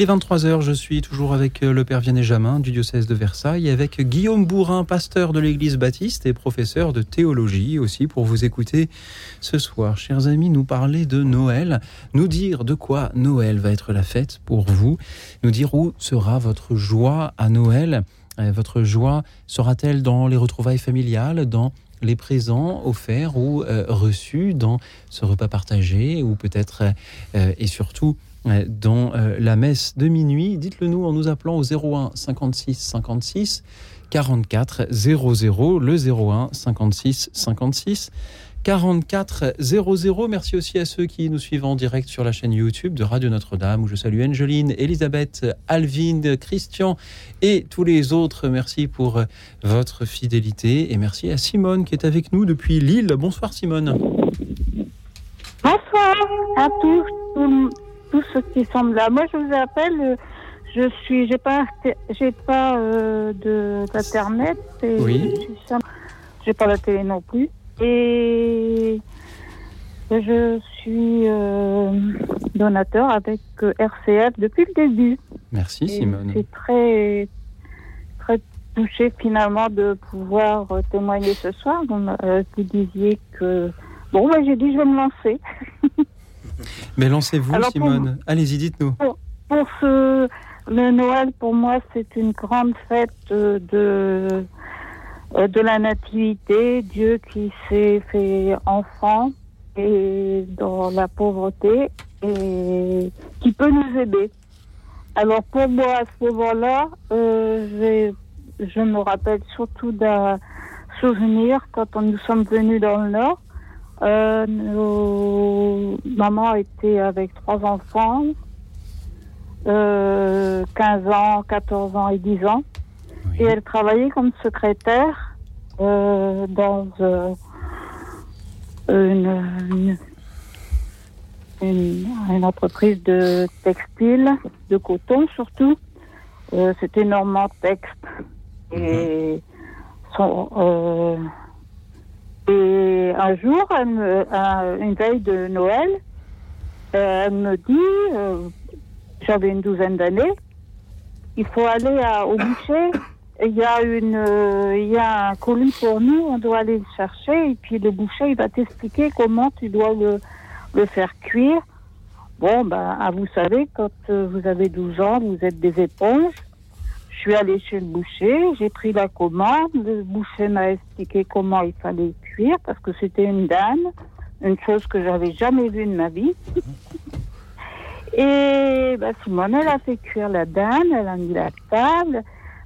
Il est 23h, je suis toujours avec euh, le Père Vianney Jamin du diocèse de Versailles avec Guillaume Bourrin, pasteur de l'église baptiste et professeur de théologie aussi pour vous écouter ce soir. Chers amis, nous parler de Noël, nous dire de quoi Noël va être la fête pour vous, nous dire où sera votre joie à Noël. Euh, votre joie sera-t-elle dans les retrouvailles familiales, dans les présents offerts ou euh, reçus dans ce repas partagé ou peut-être et surtout dans euh, la messe de minuit. Dites-le nous en nous appelant au 01 56 56 44 00, le 01 56 56 44 00. Merci aussi à ceux qui nous suivent en direct sur la chaîne YouTube de Radio Notre-Dame, où je salue Angeline, Elisabeth, Alvin, Christian et tous les autres. Merci pour votre fidélité et merci à Simone qui est avec nous depuis Lille. Bonsoir Simone. Bonsoir à tous tous ceux qui sont là. Moi, je vous appelle. Euh, je suis, j'ai pas, j'ai pas euh, de d'internet. Oui. J'ai pas la télé non plus. Et je suis euh, donateur avec RCF depuis le début. Merci Simone. Je suis très très touchée finalement de pouvoir témoigner ce soir. Vous, vous disiez que bon, moi j'ai dit je vais me lancer. (laughs) Mais lancez-vous, Simone. Allez-y, dites-nous. Pour, ce, le Noël, pour moi, c'est une grande fête de, euh, de la nativité. Dieu qui s'est fait enfant et dans la pauvreté et qui peut nous aider. Alors pour moi, à ce moment-là, euh, je me rappelle surtout d'un souvenir quand nous sommes venus dans le Nord. Euh, nos... Maman était avec trois enfants, euh, 15 ans, 14 ans et 10 ans. Et elle travaillait comme secrétaire euh, dans euh, une, une, une, entreprise de textile, de coton surtout. Euh, C'était Normand Texte. Et son, euh, et un jour, une veille de Noël, euh, elle me dit, euh, j'avais une douzaine d'années, il faut aller au boucher. Il y a une, euh, y a un colis pour nous, on doit aller le chercher et puis le boucher il va t'expliquer comment tu dois le, le faire cuire. Bon ben, ah, vous savez, quand vous avez 12 ans, vous êtes des éponges. Je suis allée chez le boucher, j'ai pris la commande, le boucher m'a expliqué comment il fallait cuire parce que c'était une dame, une chose que j'avais jamais vue de ma vie. (laughs) Et bah, Simone, elle a fait cuire la dame, elle a mis la table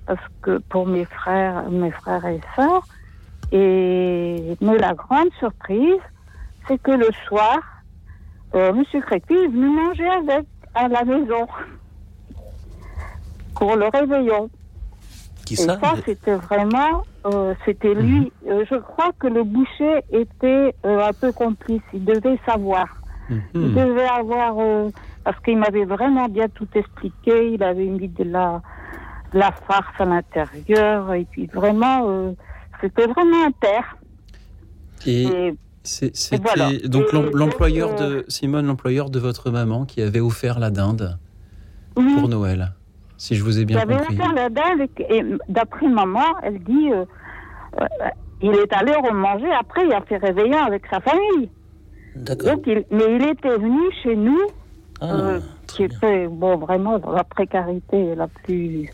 parce que pour mes frères, mes frères et sœurs. Et mais la grande surprise, c'est que le soir, euh, Monsieur Crépi est venu manger avec à la maison pour le réveillon. Qui et ça, ça c'était vraiment, euh, c'était lui. Mhm. Euh, je crois que le boucher était euh, un peu complice. Il devait savoir. Mhm. Il devait avoir, parce qu'il m'avait vraiment bien tout expliqué. Il avait mis de la, de la farce à l'intérieur. Et puis vraiment, c'était vraiment un père. Et, Et c'était voilà. donc l'employeur de Simone, l'employeur de votre maman, qui avait offert la dinde pour Noël, si je vous ai bien J'avais compris. offert la dinde et, et d'après maman, elle dit, euh, euh, il est allé remanger. Après, il a fait réveillon avec sa famille. D'accord. Il- mais il était venu chez nous, Ah, euh, qui très bien. était bon vraiment dans la précarité la plus.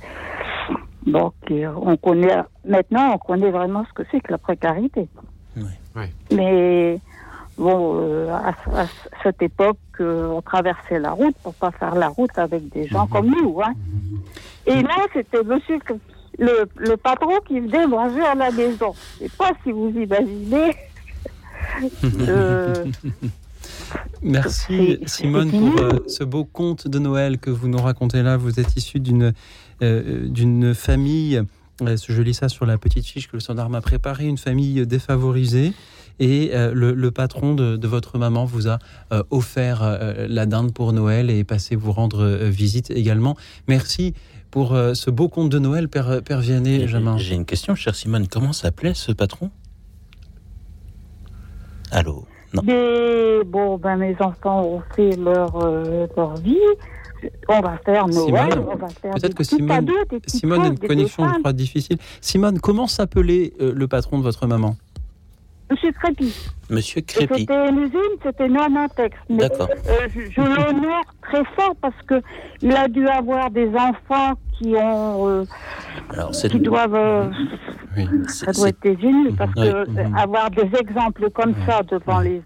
Donc, on connaît maintenant, on connaît vraiment ce que c'est que la précarité. Oui. Oui. Mais bon, euh, à, à cette époque, euh, on traversait la route pour pas faire la route avec des gens comme nous. Hein. Et là, c'était monsieur le, le patron qui venait manger à la maison. Je sais pas si vous imaginez? (laughs) euh, Merci Simone pour euh, ce beau conte de Noël que vous nous racontez là. Vous êtes issu d'une euh, d'une famille, je lis ça sur la petite fiche que le standard m'a préparée, une famille défavorisée. Et le, patron de, votre maman vous a offert la dinde pour Noël et est passé vous rendre visite également. Merci pour ce beau conte de Noël, Père, Père Vianney, Jamin. J'ai une question, chère Simone. Comment s'appelait ce patron? Allô? Non. bon, ben, mes enfants ont fait leur, leur vie on va faire Noël, on va faire Peut-être que Simone, Simone a une connexion, je crois, difficile. Simone, comment s'appelait euh, le patron de votre maman? Monsieur Crépy. Monsieur Crépy. C'était une usine, c'était non un texte. D'accord. Euh, je, l'honore très fort parce que il a dû avoir des enfants qui ont, euh, Alors, qui doivent, oui. ça doit être des unes parce que mhm. avoir des exemples comme ça devant les,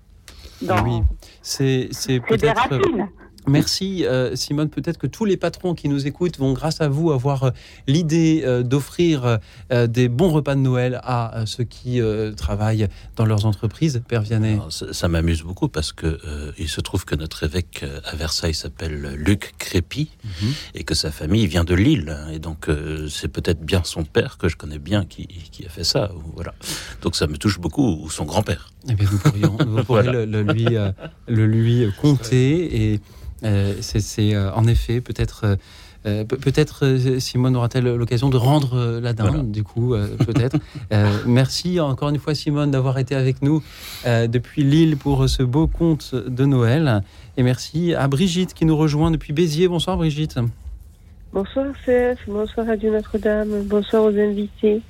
dans, oui, c'est peut-être des racines. Merci euh, Simone. Peut-être que tous les patrons qui nous écoutent vont, grâce à vous, avoir euh, l'idée euh, d'offrir des bons repas de Noël à ceux qui travaillent dans leurs entreprises. Père Vianney. ça, m'amuse beaucoup parce que il se trouve que notre évêque à Versailles s'appelle Luc Crépy mhm. et que sa famille vient de Lille. Et donc c'est peut-être bien son père que je connais bien qui, a fait ça. Voilà. Donc ça me touche beaucoup, ou son grand-père. Eh bien, nous pourrions, (laughs) le, lui, le lui compter et c'est euh, en effet peut-être. Euh, peut-être Simone aura-t-elle l'occasion de rendre la dinde, du coup, peut-être. merci encore une fois, Simone, d'avoir été avec nous depuis Lille pour ce beau conte de Noël. Et merci à Brigitte qui nous rejoint depuis Béziers. Bonsoir, Brigitte. Bonsoir, CF. Bonsoir, Radio Notre-Dame. Bonsoir aux invités.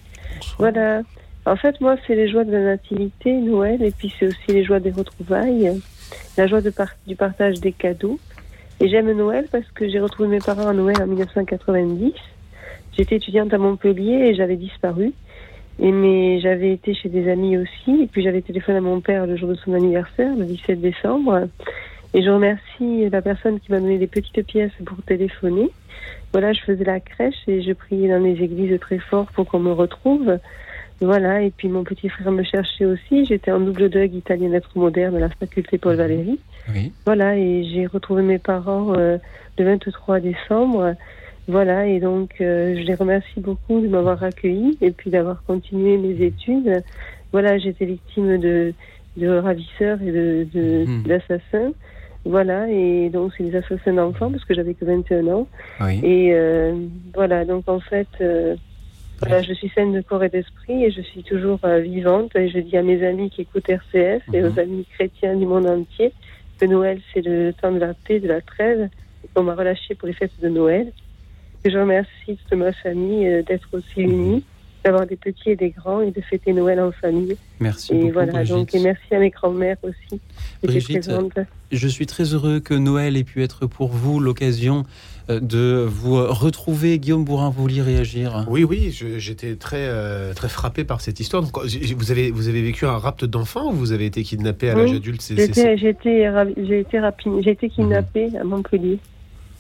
Voilà. En fait, moi, c'est les joies de la nativité, Noël, et puis c'est aussi les joies des retrouvailles, la joie de du partage des cadeaux. Et j'aime Noël parce que j'ai retrouvé mes parents à Noël en 1990. J'étais étudiante à Montpellier et j'avais disparu. Et mais j'avais été chez des amis aussi. Et puis j'avais téléphoné à mon père le jour de son anniversaire, le 17 décembre. Et je remercie la personne qui m'a donné des petites pièces pour téléphoner. Voilà, je faisais la crèche et je priais dans les églises très fort pour qu'on me retrouve. Voilà, et puis mon petit frère me cherchait aussi. J'étais en double deuil italien lettres modernes à la faculté Paul Valéry. Voilà, et j'ai retrouvé mes parents euh, le 23 décembre. Voilà, et donc euh, je les remercie beaucoup de m'avoir accueilli et puis d'avoir continué mes études. Voilà, j'étais victime de, de ravisseurs et de, mhm. d'assassins. Voilà, et donc c'est des assassins d'enfants parce que j'avais que 21 ans. Et euh, voilà, donc en fait, voilà, je suis saine de corps et d'esprit et je suis toujours vivante. Et je dis à mes amis qui écoutent RCF et mhm. aux amis chrétiens du monde entier que Noël, c'est le temps de la paix, de la trêve, qu'on m'a relâché pour les fêtes de Noël. Je remercie toute ma famille euh, d'être aussi unie, d'avoir des petits et des grands et de fêter Noël en famille. Merci et beaucoup, voilà, Donc, et merci à mes grands-mères aussi. Brigitte, je suis très heureux que Noël ait pu être pour vous l'occasion de vous retrouver. Guillaume Bourrin, vous vouliez réagir? Oui, oui, j'étais très, euh, très frappé par cette histoire. Donc, vous, avez, vous avez vécu un rapt d'enfant ou vous avez été kidnappé à l'âge adulte? J'ai été, j'ai été, j'ai été kidnappé à Montpellier.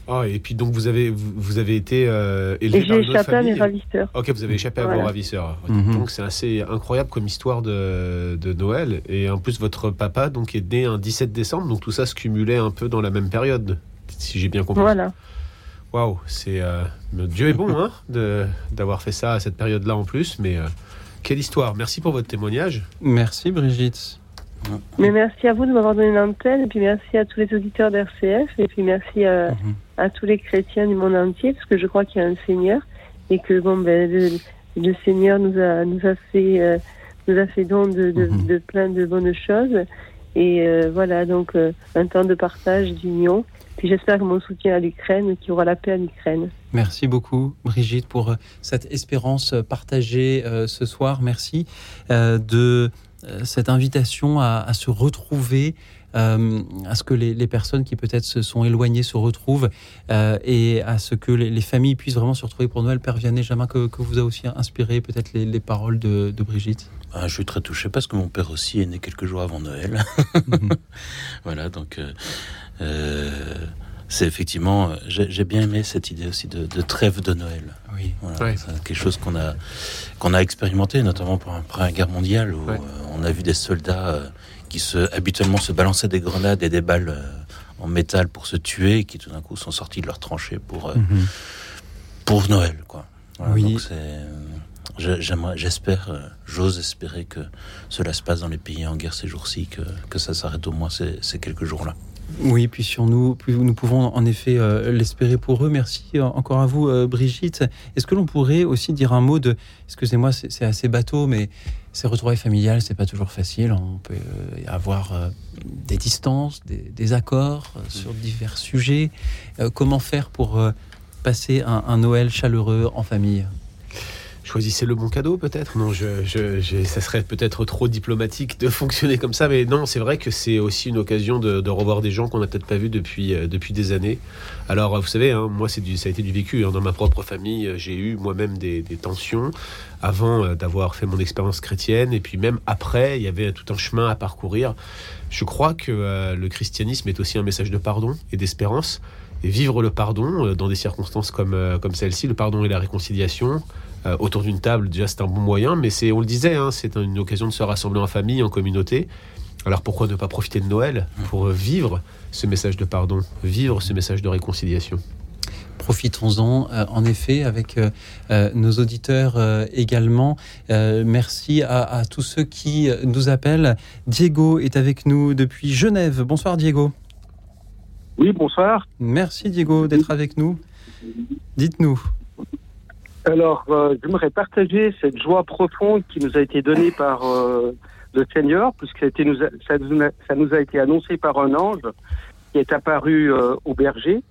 Ah, et puis donc vous avez, vous, avez été euh, élevé et j'ai échappé à mes ravisseurs. Ok, vous avez échappé à vos ravisseurs. Mhm. Donc c'est assez incroyable comme histoire de, de, Noël. Et en plus, votre papa donc, est né un 17 décembre, donc tout ça se cumulait un peu dans la même période, si j'ai bien compris. Voilà. Waouh, c'est euh, Dieu est bon hein, d'avoir fait ça à cette période-là en plus, mais euh, quelle histoire. Merci pour votre témoignage. Merci Brigitte. Mais merci à vous de m'avoir donné l'antenne, et puis merci à tous les auditeurs d'RCF, et puis merci à, mhm. à, tous les chrétiens du monde entier, parce que je crois qu'il y a un Seigneur, et que bon, ben, le, Seigneur nous a, nous a fait, euh, nous a fait don de, de, mhm. de, plein de bonnes choses, et voilà, donc un temps de partage, d'union, puis j'espère que mon soutien à l'Ukraine, qu'il y aura la paix à l'Ukraine. Merci beaucoup, Brigitte, pour euh, cette espérance euh, partagée euh, ce soir. Merci de cette invitation à, se retrouver. À ce que les, personnes qui peut-être se sont éloignées se retrouvent et à ce que les, familles puissent vraiment se retrouver pour Noël. Père Vianney, Jamin, que, que vous a aussi inspiré peut-être les, paroles de, Brigitte? Ah, Je suis très touché parce que mon père aussi est né quelques jours avant Noël. (laughs) Mhm. voilà, donc euh, c'est effectivement, j'ai bien aimé cette idée aussi de, trêve de Noël. Oui, c'est quelque chose qu'on a qu'on a expérimenté, notamment après la guerre mondiale, où euh, on a vu des soldats euh, qui se habituellement se balançaient des grenades et des balles en métal pour se tuer, et qui tout d'un coup sont sortis de leur tranchée pour mhm. pour Noël, quoi. oui. j'espère, euh, j'ose espérer que cela se passe dans les pays en guerre ces jours-ci, que, que ça s'arrête au moins ces, ces quelques jours-là. Oui, puis sur nous, nous pouvons en effet euh, l'espérer pour eux. Merci euh, encore à vous, Brigitte. Est-ce que l'on pourrait aussi dire un mot de, excusez-moi, c'est assez bateau, mais ces retrouvailles familiales, c'est pas toujours facile. On peut avoir des distances, des, des accords sur divers sujets. comment faire pour passer un, un Noël chaleureux en famille? Choisissez le bon cadeau peut-être? Non, je, ça serait peut-être trop diplomatique de (laughs) fonctionner comme ça, mais non, c'est vrai que c'est aussi une occasion de, revoir des gens qu'on n'a peut-être pas vus depuis, euh, depuis des années. Alors, vous savez, hein, moi, ça a été du vécu. Hein. dans ma propre famille, euh, j'ai eu moi-même des, tensions avant euh, d'avoir fait mon expérience chrétienne, et puis même après, il y avait tout un chemin à parcourir. Je crois que le christianisme est aussi un message de pardon et d'espérance. Et vivre le pardon dans des circonstances comme, comme celle-ci, le pardon et la réconciliation, euh, autour d'une table, déjà c'est un bon moyen, mais c'est, on le disait, hein, c'est une occasion de se rassembler en famille, en communauté. Alors pourquoi ne pas profiter de Noël pour vivre ce message de pardon, vivre ce message de réconciliation? Profitons-en euh, en effet avec euh, nos auditeurs également. merci à, à, tous ceux qui nous appellent. Diego est avec nous depuis Genève. Bonsoir Diego. Oui, bonsoir. Merci Diego d'être avec nous. Dites-nous. Alors, euh, j'aimerais partager cette joie profonde qui nous a été donnée par euh, le Seigneur, puisque ça, nous ça, nous a été annoncé par un ange qui est apparu euh, au berger.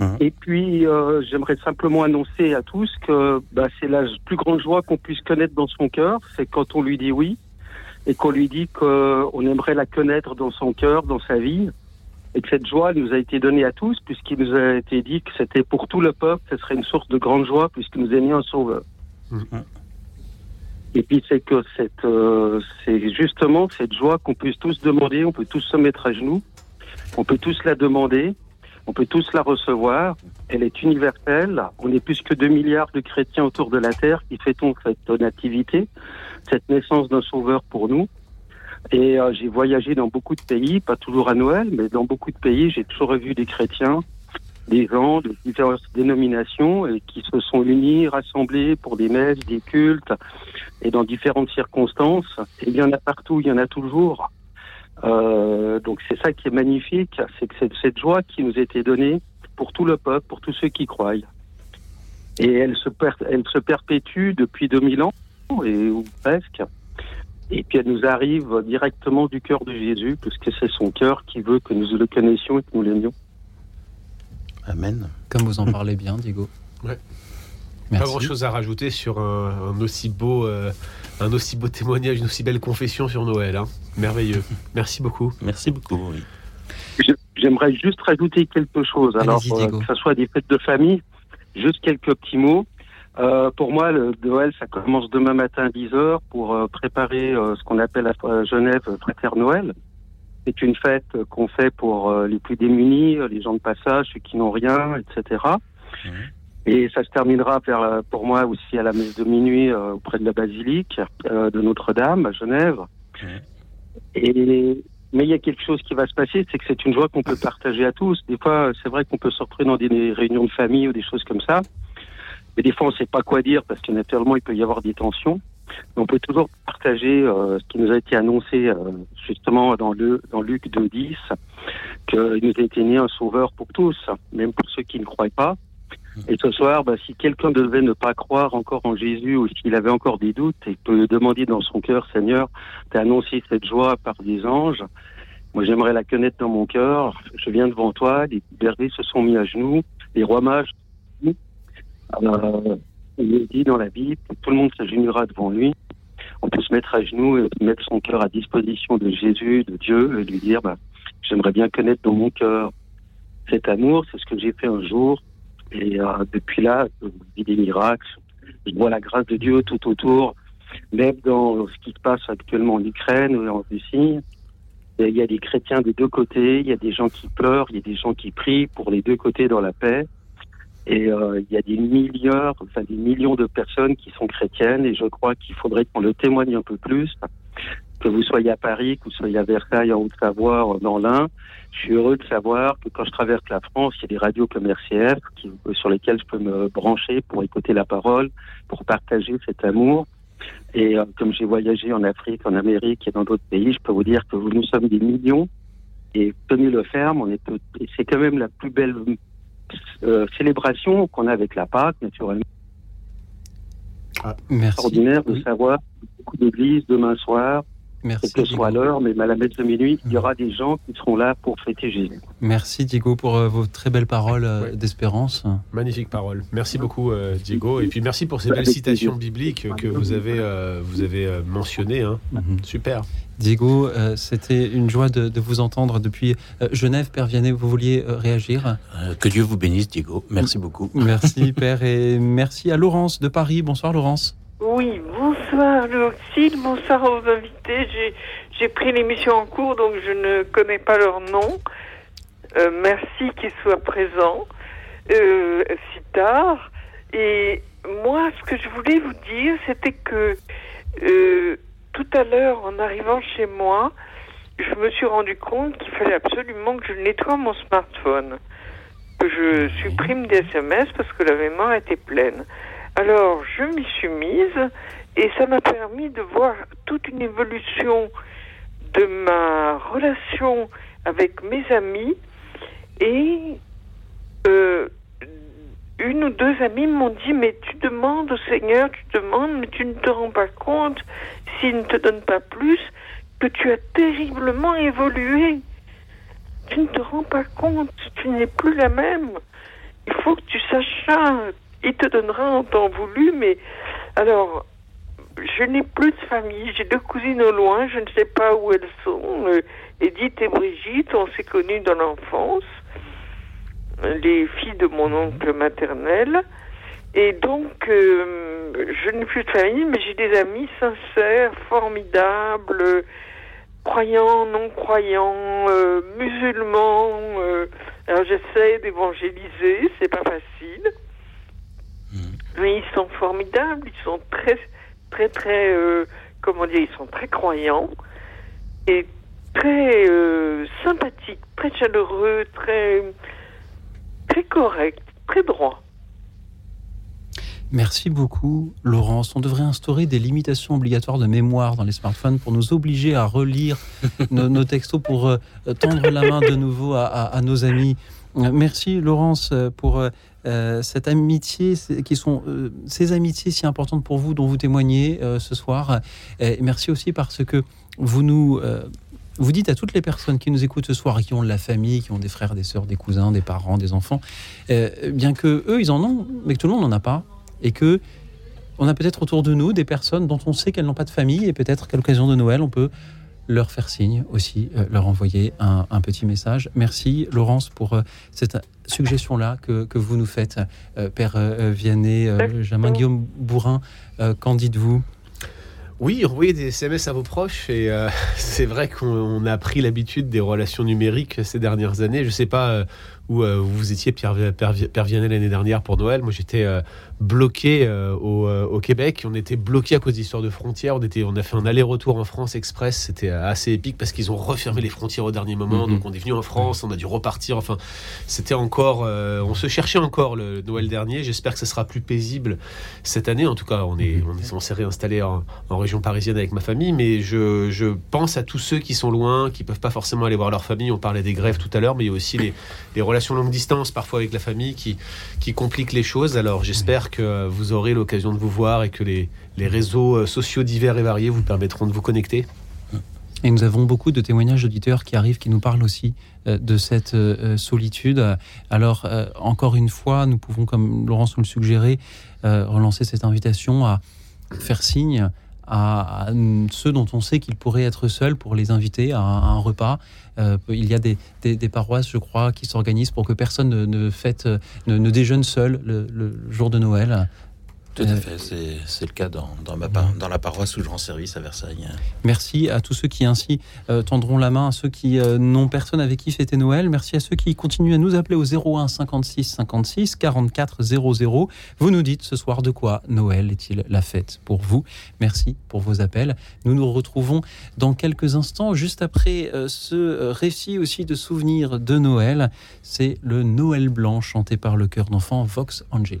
Hein. Et puis, j'aimerais simplement annoncer à tous que bah, c'est la plus grande joie qu'on puisse connaître dans son cœur, c'est quand on lui dit oui et qu'on lui dit qu'on aimerait la connaître dans son cœur, dans sa vie et que cette joie nous a été donnée à tous, puisqu'il nous a été dit que c'était pour tout le peuple, ce serait une source de grande joie, puisque nous aimions un sauveur. Mm-hmm. Et puis c'est que cette, euh, c'est justement cette joie qu'on puisse tous demander, on peut tous se mettre à genoux, on peut tous la demander, on peut tous la recevoir. Elle est universelle. On est plus que 2 milliards de chrétiens autour de la terre qui fêtons cette nativité, cette naissance d'un sauveur pour nous. Et euh, j'ai voyagé dans beaucoup de pays, pas toujours à Noël, mais dans beaucoup de pays, j'ai toujours vu des chrétiens, des gens de diverses dénominations qui se sont unis, rassemblés pour des messes, des cultes et dans différentes circonstances. Et il y en a partout, il y en a toujours. Euh, donc c'est ça qui est magnifique, c'est que cette joie qui nous été donnée pour tout le peuple, pour tous ceux qui croient. Et elle se, elle se perpétue depuis 2000 ans, et, ou presque. Et puis elle nous arrive directement du cœur de Jésus, puisque c'est son cœur qui veut que nous le connaissions et que nous l'aimions. Amen. Comme vous en parlez bien, Diego. Ouais. Pas grand chose à rajouter sur un, aussi beau, euh, un aussi beau témoignage, une aussi belle confession sur Noël. Hein. Merveilleux. Merci beaucoup. Merci beaucoup. J'aimerais juste rajouter quelque chose. Alors, euh, que ce soit des fêtes de famille, juste quelques petits mots. Euh, pour moi, le Noël, ça commence demain matin à 10h pour euh, préparer euh, ce qu'on appelle à Genève Frater Noël. C'est une fête qu'on fait pour les plus démunis, les gens de passage, ceux qui n'ont rien, etc. Mmh. Et ça se terminera vers, pour moi aussi à la messe de minuit auprès de la basilique de Notre-Dame à Genève. Mmh. Et mais il y a quelque chose qui va se passer, c'est que c'est une joie qu'on peut partager à tous. Des fois, c'est vrai qu'on peut se retrouver dans des réunions de famille ou des choses comme ça. Mais des fois, on ne sait pas quoi dire parce que naturellement, il peut y avoir des tensions. on peut toujours partager euh, ce qui nous a été annoncé euh, justement dans, le, dans Luc 2.10, qu'il nous a été né un sauveur pour tous, même pour ceux qui ne croient pas. Et ce soir, bah, si quelqu'un devait ne pas croire encore en Jésus ou s'il avait encore des doutes, il peut demander dans son cœur, Seigneur, t'as annoncé cette joie par des anges. Moi, j'aimerais la connaître dans mon cœur. Je viens devant toi. Les bergers se sont mis à genoux. Les rois mages euh, il dit dans la Bible tout le monde s'agenouillera devant lui. On peut se mettre à genoux et mettre son cœur à disposition de Jésus, de Dieu, et lui dire bah, J'aimerais bien connaître dans mon cœur cet amour. C'est ce que j'ai fait un jour. Et euh, depuis là, je vis des miracles. Je vois la grâce de Dieu tout autour, même dans ce qui se passe actuellement en Ukraine ou en Russie. Il y a des chrétiens des deux côtés, il y a des gens qui pleurent, il y a des gens qui prient pour les deux côtés dans la paix. Et euh, il y a des milliards, enfin des millions de personnes qui sont chrétiennes et je crois qu'il faudrait qu'on le témoigne un peu plus que vous soyez à Paris, que vous soyez à Versailles, en Haute-Savoie, dans l'Ain, je suis heureux de savoir que quand je traverse la France, il y a des radios comme RCF qui, sur lesquelles je peux me brancher pour écouter la parole, pour partager cet amour. Et euh, comme j'ai voyagé en Afrique, en Amérique et dans d'autres pays, je peux vous dire que nous sommes des millions. Et tenu le ferme, on est, c'est quand même la plus belle euh, célébration qu'on a avec la Pâque, naturellement. Ah, merci. Extraordinaire de savoir beaucoup d'églises demain soir Merci. Quelle que soit l'heure, mais à la messe de minuit, il y aura des gens qui seront là pour fêter Jésus. Merci Diego pour euh, vos très belles paroles euh, d'espérance. Magnifique parole. Merci beaucoup euh, Diego. Et puis merci pour ces belles citations bibliques que vous avez, vous avez mentionnées. Hein. Mhm. Super. Diego, c'était une joie de, de, vous entendre depuis Genève. Père Vianney, vous vouliez réagir? Que Dieu vous bénisse Diego. Merci beaucoup. (laughs) Merci Père et merci à Laurence de Paris. Bonsoir Laurence. Oui, bonsoir Lucille, bonsoir aux invités. J'ai pris l'émission en cours, donc je ne connais pas leur nom. Euh, merci qu'ils soient présents euh, si tard. Et moi, ce que je voulais vous dire, c'était que euh, tout à l'heure, en arrivant chez moi, je me suis rendu compte qu'il fallait absolument que je nettoie mon smartphone, que je supprime des SMS parce que la mémoire était pleine. Alors, je m'y suis mise et ça m'a permis de voir toute une évolution de ma relation avec mes amis et euh, une ou deux amis m'ont dit mais tu demandes au Seigneur, tu demandes mais tu ne te rends pas compte s'il ne te donne pas plus que tu as terriblement évolué. Tu ne te rends pas compte, tu n'es plus la même. Il faut que tu saches ça il te donnera en temps voulu, mais alors, je n'ai plus de famille, j'ai deux cousines au loin, je ne sais pas où elles sont. Euh, Edith et Brigitte, on s'est connus dans l'enfance, les filles de mon oncle maternel. Et donc, euh, je n'ai plus de famille, mais j'ai des amis sincères, formidables, croyants, non croyants, euh, musulmans. alors j'essaie d'évangéliser, c'est pas facile. Mais ils sont formidables, ils sont très, très, très, euh, comment dire, ils sont très croyants et très euh, sympathiques, très chaleureux, très, très corrects, très droits. Merci beaucoup, Laurence. On devrait instaurer des limitations obligatoires de mémoire dans les smartphones pour nous obliger à relire (laughs) nos, textos, pour euh, tendre la main de nouveau à, à nos amis. Merci, Laurence, pour euh, cette amitié, qui sont euh, ces amitiés si importantes pour vous dont vous témoignez euh, ce soir. Et merci aussi parce que vous nous vous dites à toutes les personnes qui nous écoutent ce soir, qui ont de la famille, qui ont des frères, des sœurs, des cousins, des parents, des enfants, bien que eux ils en ont, mais que tout le monde n'en a pas, et que on a peut-être autour de nous des personnes dont on sait qu'elles n'ont pas de famille, et peut-être qu'à l'occasion de Noël, on peut leur faire signe aussi, leur envoyer un, petit message. Merci Laurence pour cette suggestion-là que, que, vous nous faites, euh, Père euh, Vianney, euh, Jamin Guillaume Bourrin, qu'en dites-vous? Oui, envoyez des SMS à vos proches et (laughs) c'est vrai qu'on a pris l'habitude des relations numériques ces dernières années. Je ne sais pas où vous étiez, Pierre, l'année dernière pour Noël. Moi, j'étais euh, euh, au, Québec. On était bloqué à cause d'histoires de frontières. On, était, on a fait un aller-retour en France express. C'était assez épique parce qu'ils ont refermé les frontières au dernier moment. Mhm. Donc on est venu en France, on a dû repartir. Enfin, c'était encore. Euh, on se cherchait encore le Noël dernier. J'espère que ce sera plus paisible cette année. En tout cas, on est, on, s'est réinstallé en, région parisienne avec ma famille. Mais je, je, pense à tous ceux qui sont loin, qui peuvent pas forcément aller voir leur famille. On parlait des grèves tout à l'heure, mais il y a aussi les, les relations longue distance parfois avec la famille qui, qui compliquent les choses. Alors j'espère que vous aurez l'occasion de vous voir et que les, réseaux euh, sociaux divers et variés vous permettront de vous connecter. Et nous avons beaucoup de témoignages d'auditeurs qui arrivent, qui nous parlent aussi euh, de cette euh, solitude. Alors, encore une fois, nous pouvons, comme Laurence nous le suggérait, relancer cette invitation à faire signe à, ceux dont on sait qu'ils pourraient être seuls pour les inviter à, un repas. Il y a des, paroisses, je crois, qui s'organisent pour que personne ne, ne, déjeune seul le, jour de Noël. Tout à fait, c'est le cas dans, dans, ma, dans la paroisse où je rends service à Versailles. Merci à tous ceux qui ainsi euh, tendront la main à ceux qui euh, n'ont personne avec qui fêter Noël. Merci à ceux qui continuent à nous appeler au 01 56 56 44 00. Vous nous dites ce soir de quoi Noël est-il la fête pour vous Merci pour vos appels. Nous nous retrouvons dans quelques instants, juste après euh, ce récit aussi de souvenirs de Noël. C'est le Noël blanc chanté par le chœur d'enfants Vox Angeli.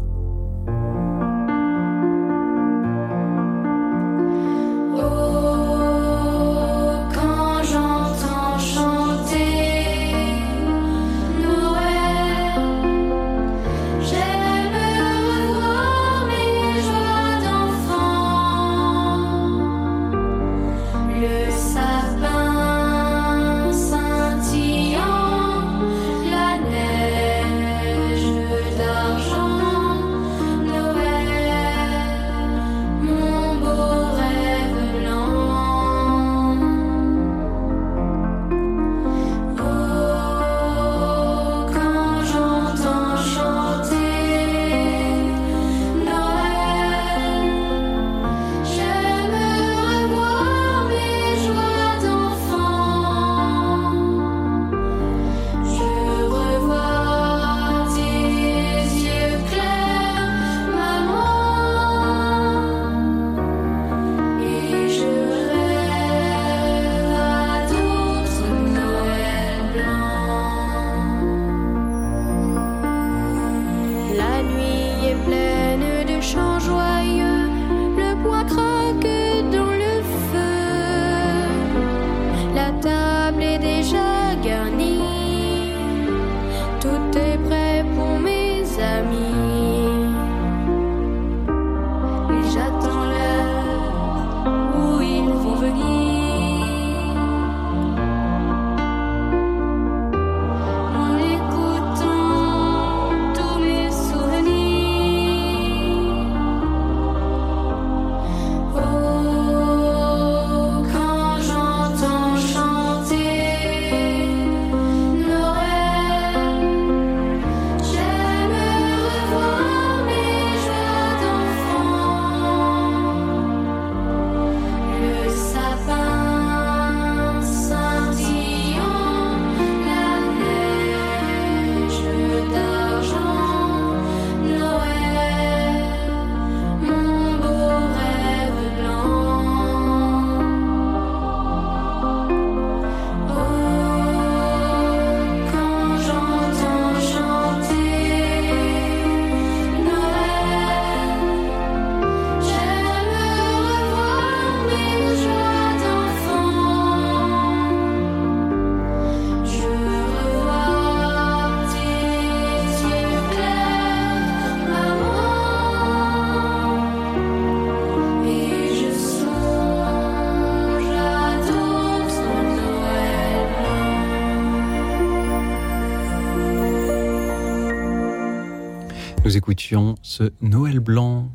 Ce Noël blanc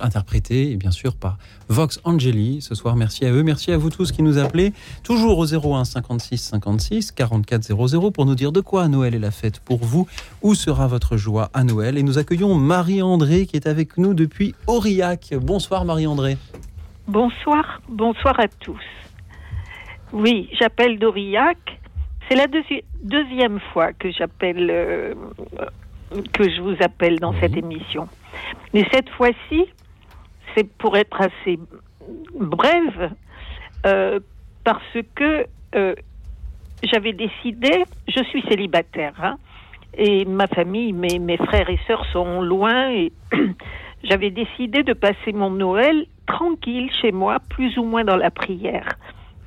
interprété et bien sûr par Vox Angeli. Ce soir, merci à eux, merci à vous tous qui nous appelez toujours au 01 56 56 44 00 pour nous dire de quoi Noël est la fête pour vous, où sera votre joie à Noël? Et nous accueillons Marie-André qui est avec nous depuis Aurillac. Bonsoir Marie-André. Bonsoir, bonsoir à tous. Oui, j'appelle d'Aurillac. C'est la deuxième fois que j'appelle euh, que je vous appelle dans cette émission. Mais cette fois-ci, c'est pour être assez brève, euh, parce que euh, j'avais décidé, je suis célibataire, hein, et ma famille, mes, mes frères et sœurs sont loin, et (clears throat) j'avais décidé de passer mon Noël tranquille chez moi, plus ou moins dans la prière,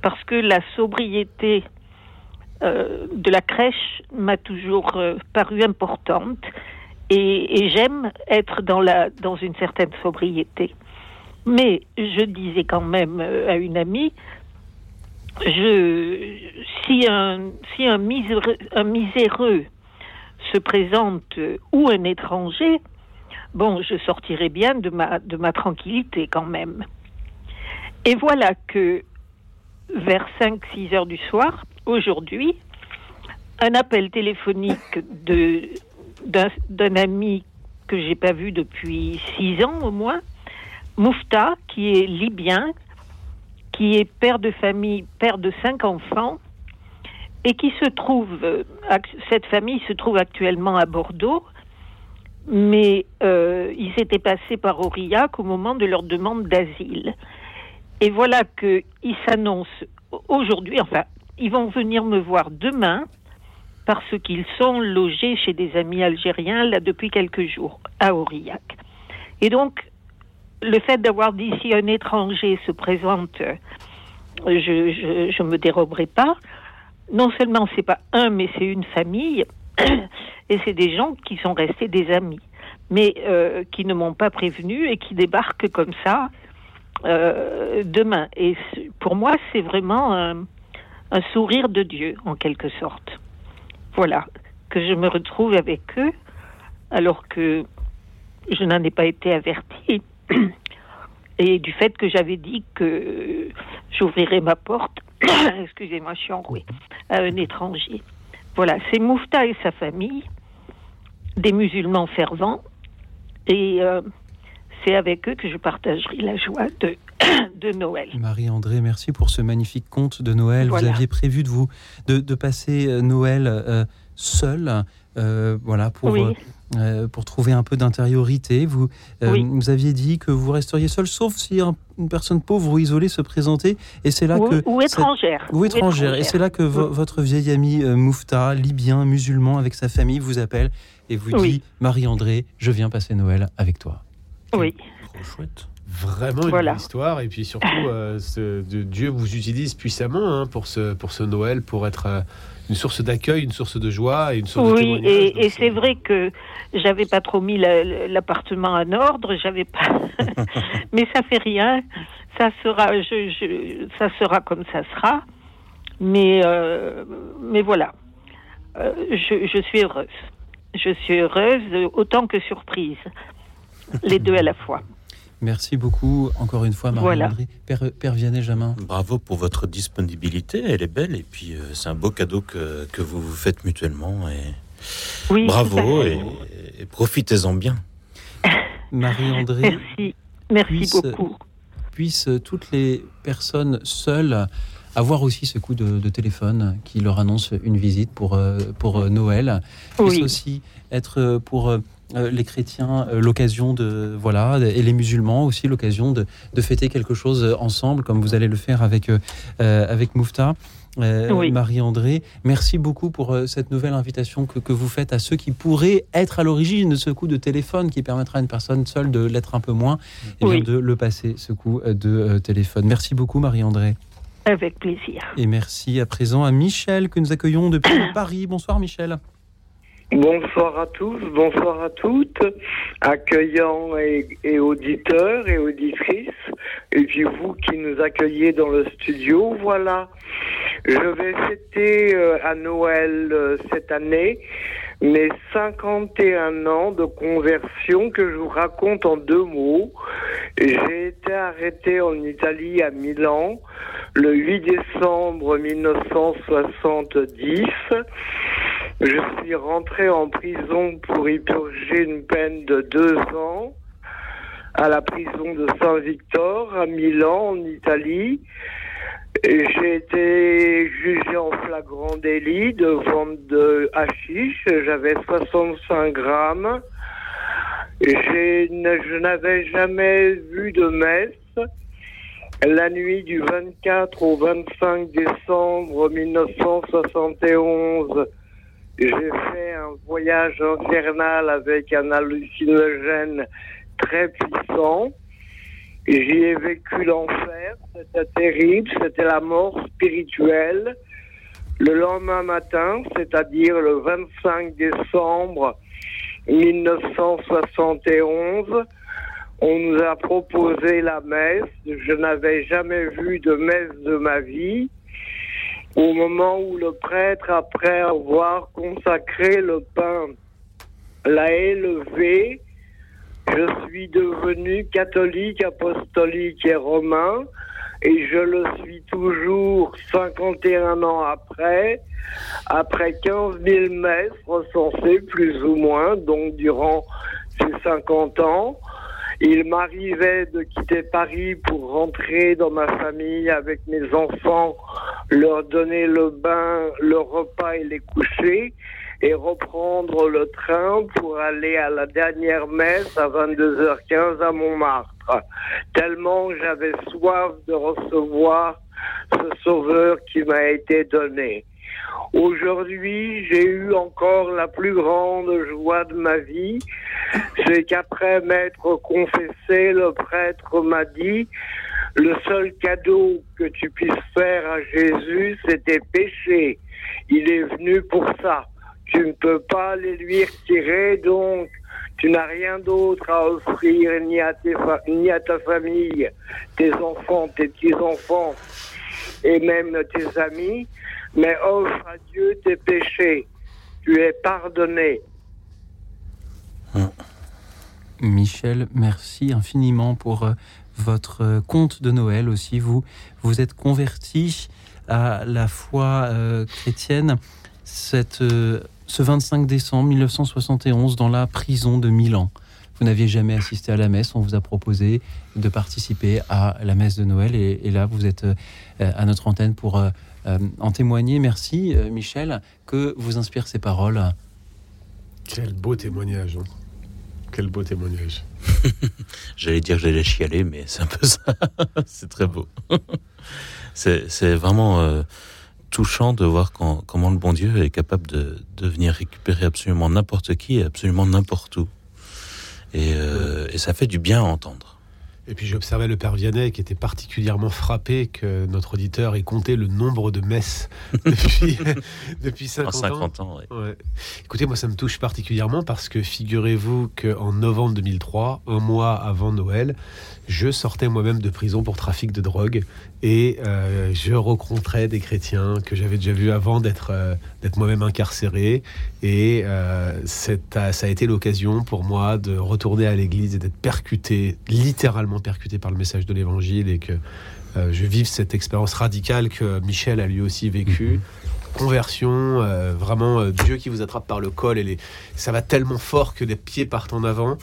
parce que la sobriété euh, de la crèche m'a toujours euh, paru importante et, j'aime être dans, une certaine sobriété. Mais je disais quand même euh, à une amie, je, si un miséreux se présente ou un étranger, bon, je sortirai bien de ma, de ma tranquillité quand même. Et voilà que vers 5-6 heures du soir, aujourd'hui, un appel téléphonique de d'un ami que j'ai pas vu depuis six ans au moins, Moufta, qui est libyen, qui est père de famille, père de cinq enfants, et qui se trouve, euh, cette famille se trouve actuellement à Bordeaux, mais euh, ils étaient passés par Aurillac au moment de leur demande d'asile. Et voilà qu'ils s'annoncent aujourd'hui, enfin, ils vont venir me voir demain parce qu'ils sont logés chez des amis algériens là depuis quelques jours à Aurillac. Et donc, le fait d'avoir d'ici un étranger se présente, je, je, me déroberai pas. Non seulement c'est pas un, mais c'est une famille, (coughs) et c'est des gens qui sont restés des amis, mais euh, qui ne m'ont pas prévenu et qui débarquent comme ça euh, demain. Et pour moi, c'est vraiment un, un sourire de Dieu, en quelque sorte. Voilà, que je me retrouve avec eux alors que je n'en ai pas été avertie. (clears throat) Et du fait que j'avais dit que j'ouvrirais ma porte, (clears throat) excusez-moi, je suis enrouée, à un étranger. Voilà, c'est Moufta et sa famille, des musulmans fervents, et euh, c'est avec eux que je partagerai la joie de, (clears throat) de Noël. Marie-André, merci pour ce magnifique conte de Noël. Vous aviez prévu de vous de, passer euh, Noël euh, seul, euh, voilà, pour, pour trouver un peu d'intériorité. Vous, vous aviez dit que vous resteriez seul, sauf si une personne pauvre ou isolée se présentait. Et c'est là ou, que ou étrangère. Ou étrangère. Et c'est là que votre vieil ami Moufta, libyen, musulman, avec sa famille, vous appelle et vous dit Marie-André, je viens passer Noël avec toi. Oui. Trop chouette. Vraiment une belle histoire. Et puis surtout, euh, ce, de, Dieu vous utilise puissamment hein, pour, ce, pour ce Noël, pour être euh, une source d'accueil, une source de joie et une source oui, de témoignage. Et, et c'est vrai que j'avais pas trop mis l'appartement en ordre, j'avais pas. (laughs) Mais ça fait rien. Ça sera, je, je, ça sera comme ça sera. Mais, euh, mais voilà. je, je suis heureuse. Je suis heureuse autant que surprise les deux à la fois. Merci beaucoup encore une fois, Marie-André. Père, Vianney Jamin. Bravo pour votre disponibilité, elle est belle et puis euh, c'est un beau cadeau que, que, vous vous faites mutuellement. Et... Oui, Bravo et, profitez-en bien. (laughs) Marie-André. Merci, merci beaucoup. Puissent toutes les personnes seules avoir aussi ce coup de, téléphone qui leur annonce une visite pour, euh, pour euh, Noël. Puissent aussi être pour euh, les chrétiens euh, l'occasion de voilà et les musulmans aussi l'occasion de, fêter quelque chose ensemble comme vous allez le faire avec euh, avec Moufta. Marie-André, merci beaucoup pour cette nouvelle invitation que, vous faites à ceux qui pourraient être à l'origine de ce coup de téléphone qui permettra à une personne seule de l'être un peu moins et bien de le passer, ce coup de téléphone. Merci beaucoup Marie-André. Avec plaisir. Et merci à présent à Michel que nous accueillons depuis (coughs) Paris. Bonsoir Michel. Bonsoir à tous, bonsoir à toutes, accueillants et, auditeurs et auditrices, et puis vous qui nous accueillez dans le studio, voilà. Je vais fêter euh, à Noël euh, cette année mes 51 ans de conversion que je vous raconte en deux mots. J'ai été arrêté en Italie à Milan le 8 décembre 1970. Je suis rentré en prison pour y purger une peine de deux ans à la prison de Saint-Victor à Milan, en Italie. J'ai été jugé en flagrant délit de vente de hashish. J'avais 65 grammes. Je n'avais jamais vu de messe. La nuit du 24 au 25 décembre 1971, j'ai fait un voyage infernal avec un hallucinogène très puissant. J'y ai vécu l'enfer, c'était terrible, c'était la mort spirituelle. Le lendemain matin, c'est-à-dire le 25 décembre 1971, on nous a proposé la messe. Je n'avais jamais vu de messe de ma vie au moment où le prêtre, après avoir consacré le pain, l'a élevé, je suis devenu catholique, apostolique et romain. et je le suis toujours 51 ans après, après 15 000 messes recensées plus ou moins, donc durant ces 50 ans. Il m'arrivait de quitter Paris pour rentrer dans ma famille avec mes enfants, leur donner le bain, le repas et les coucher et reprendre le train pour aller à la dernière messe à 22h15 à Montmartre. Tellement j'avais soif de recevoir ce sauveur qui m'a été donné. Aujourd'hui, j'ai eu encore la plus grande joie de ma vie, c'est qu'après m'être confessé, le prêtre m'a dit, le seul cadeau que tu puisses faire à Jésus, c'était péché. Il est venu pour ça. Tu ne peux pas les lui retirer, donc tu n'as rien d'autre à offrir ni à, ni à ta famille, tes enfants, tes petits-enfants et même tes amis, mais offre à Dieu tes péchés. Tu es pardonné. Michel, merci infiniment pour euh, votre euh, conte de Noël aussi. Vous vous êtes converti à la foi euh, chrétienne cette, ce 25 décembre 1971 dans la prison de Milan. Vous n'aviez jamais assisté à la messe, on vous a proposé de participer à la messe de Noël et, et là vous êtes à notre antenne pour en témoigner. Merci Michel, que vous inspirent ces paroles. Quel beau témoignage. Hein. Quel beau témoignage. (laughs) j'allais dire que j'allais chialer, mais c'est un peu ça. (laughs) c'est très beau. (laughs) c'est vraiment euh, touchant de voir comment le bon Dieu est capable de, de venir récupérer absolument n'importe qui et absolument n'importe où. Et, euh, et ça fait du bien à entendre. Et puis j'observais le père Vianney qui était particulièrement frappé que notre auditeur ait compté le nombre de messes (laughs) depuis, (laughs) depuis 50, 50 ans. Écoutez, moi ça me touche particulièrement parce que figurez-vous qu'en novembre 2003, un mois avant Noël, je sortais moi-même de prison pour trafic de drogue et euh, je rencontrais des chrétiens que j'avais déjà vus avant d'être euh, d'être moi-même incarcéré et euh, ça a été l'occasion pour moi de retourner à l'église et d'être percuté, littéralement percuté par le message de l'évangile et que je vive cette expérience radicale que Michel a lui aussi vécue. Mhm conversion, euh, vraiment euh, Dieu qui vous attrape par le col et les... ça va tellement fort que les pieds partent en avant.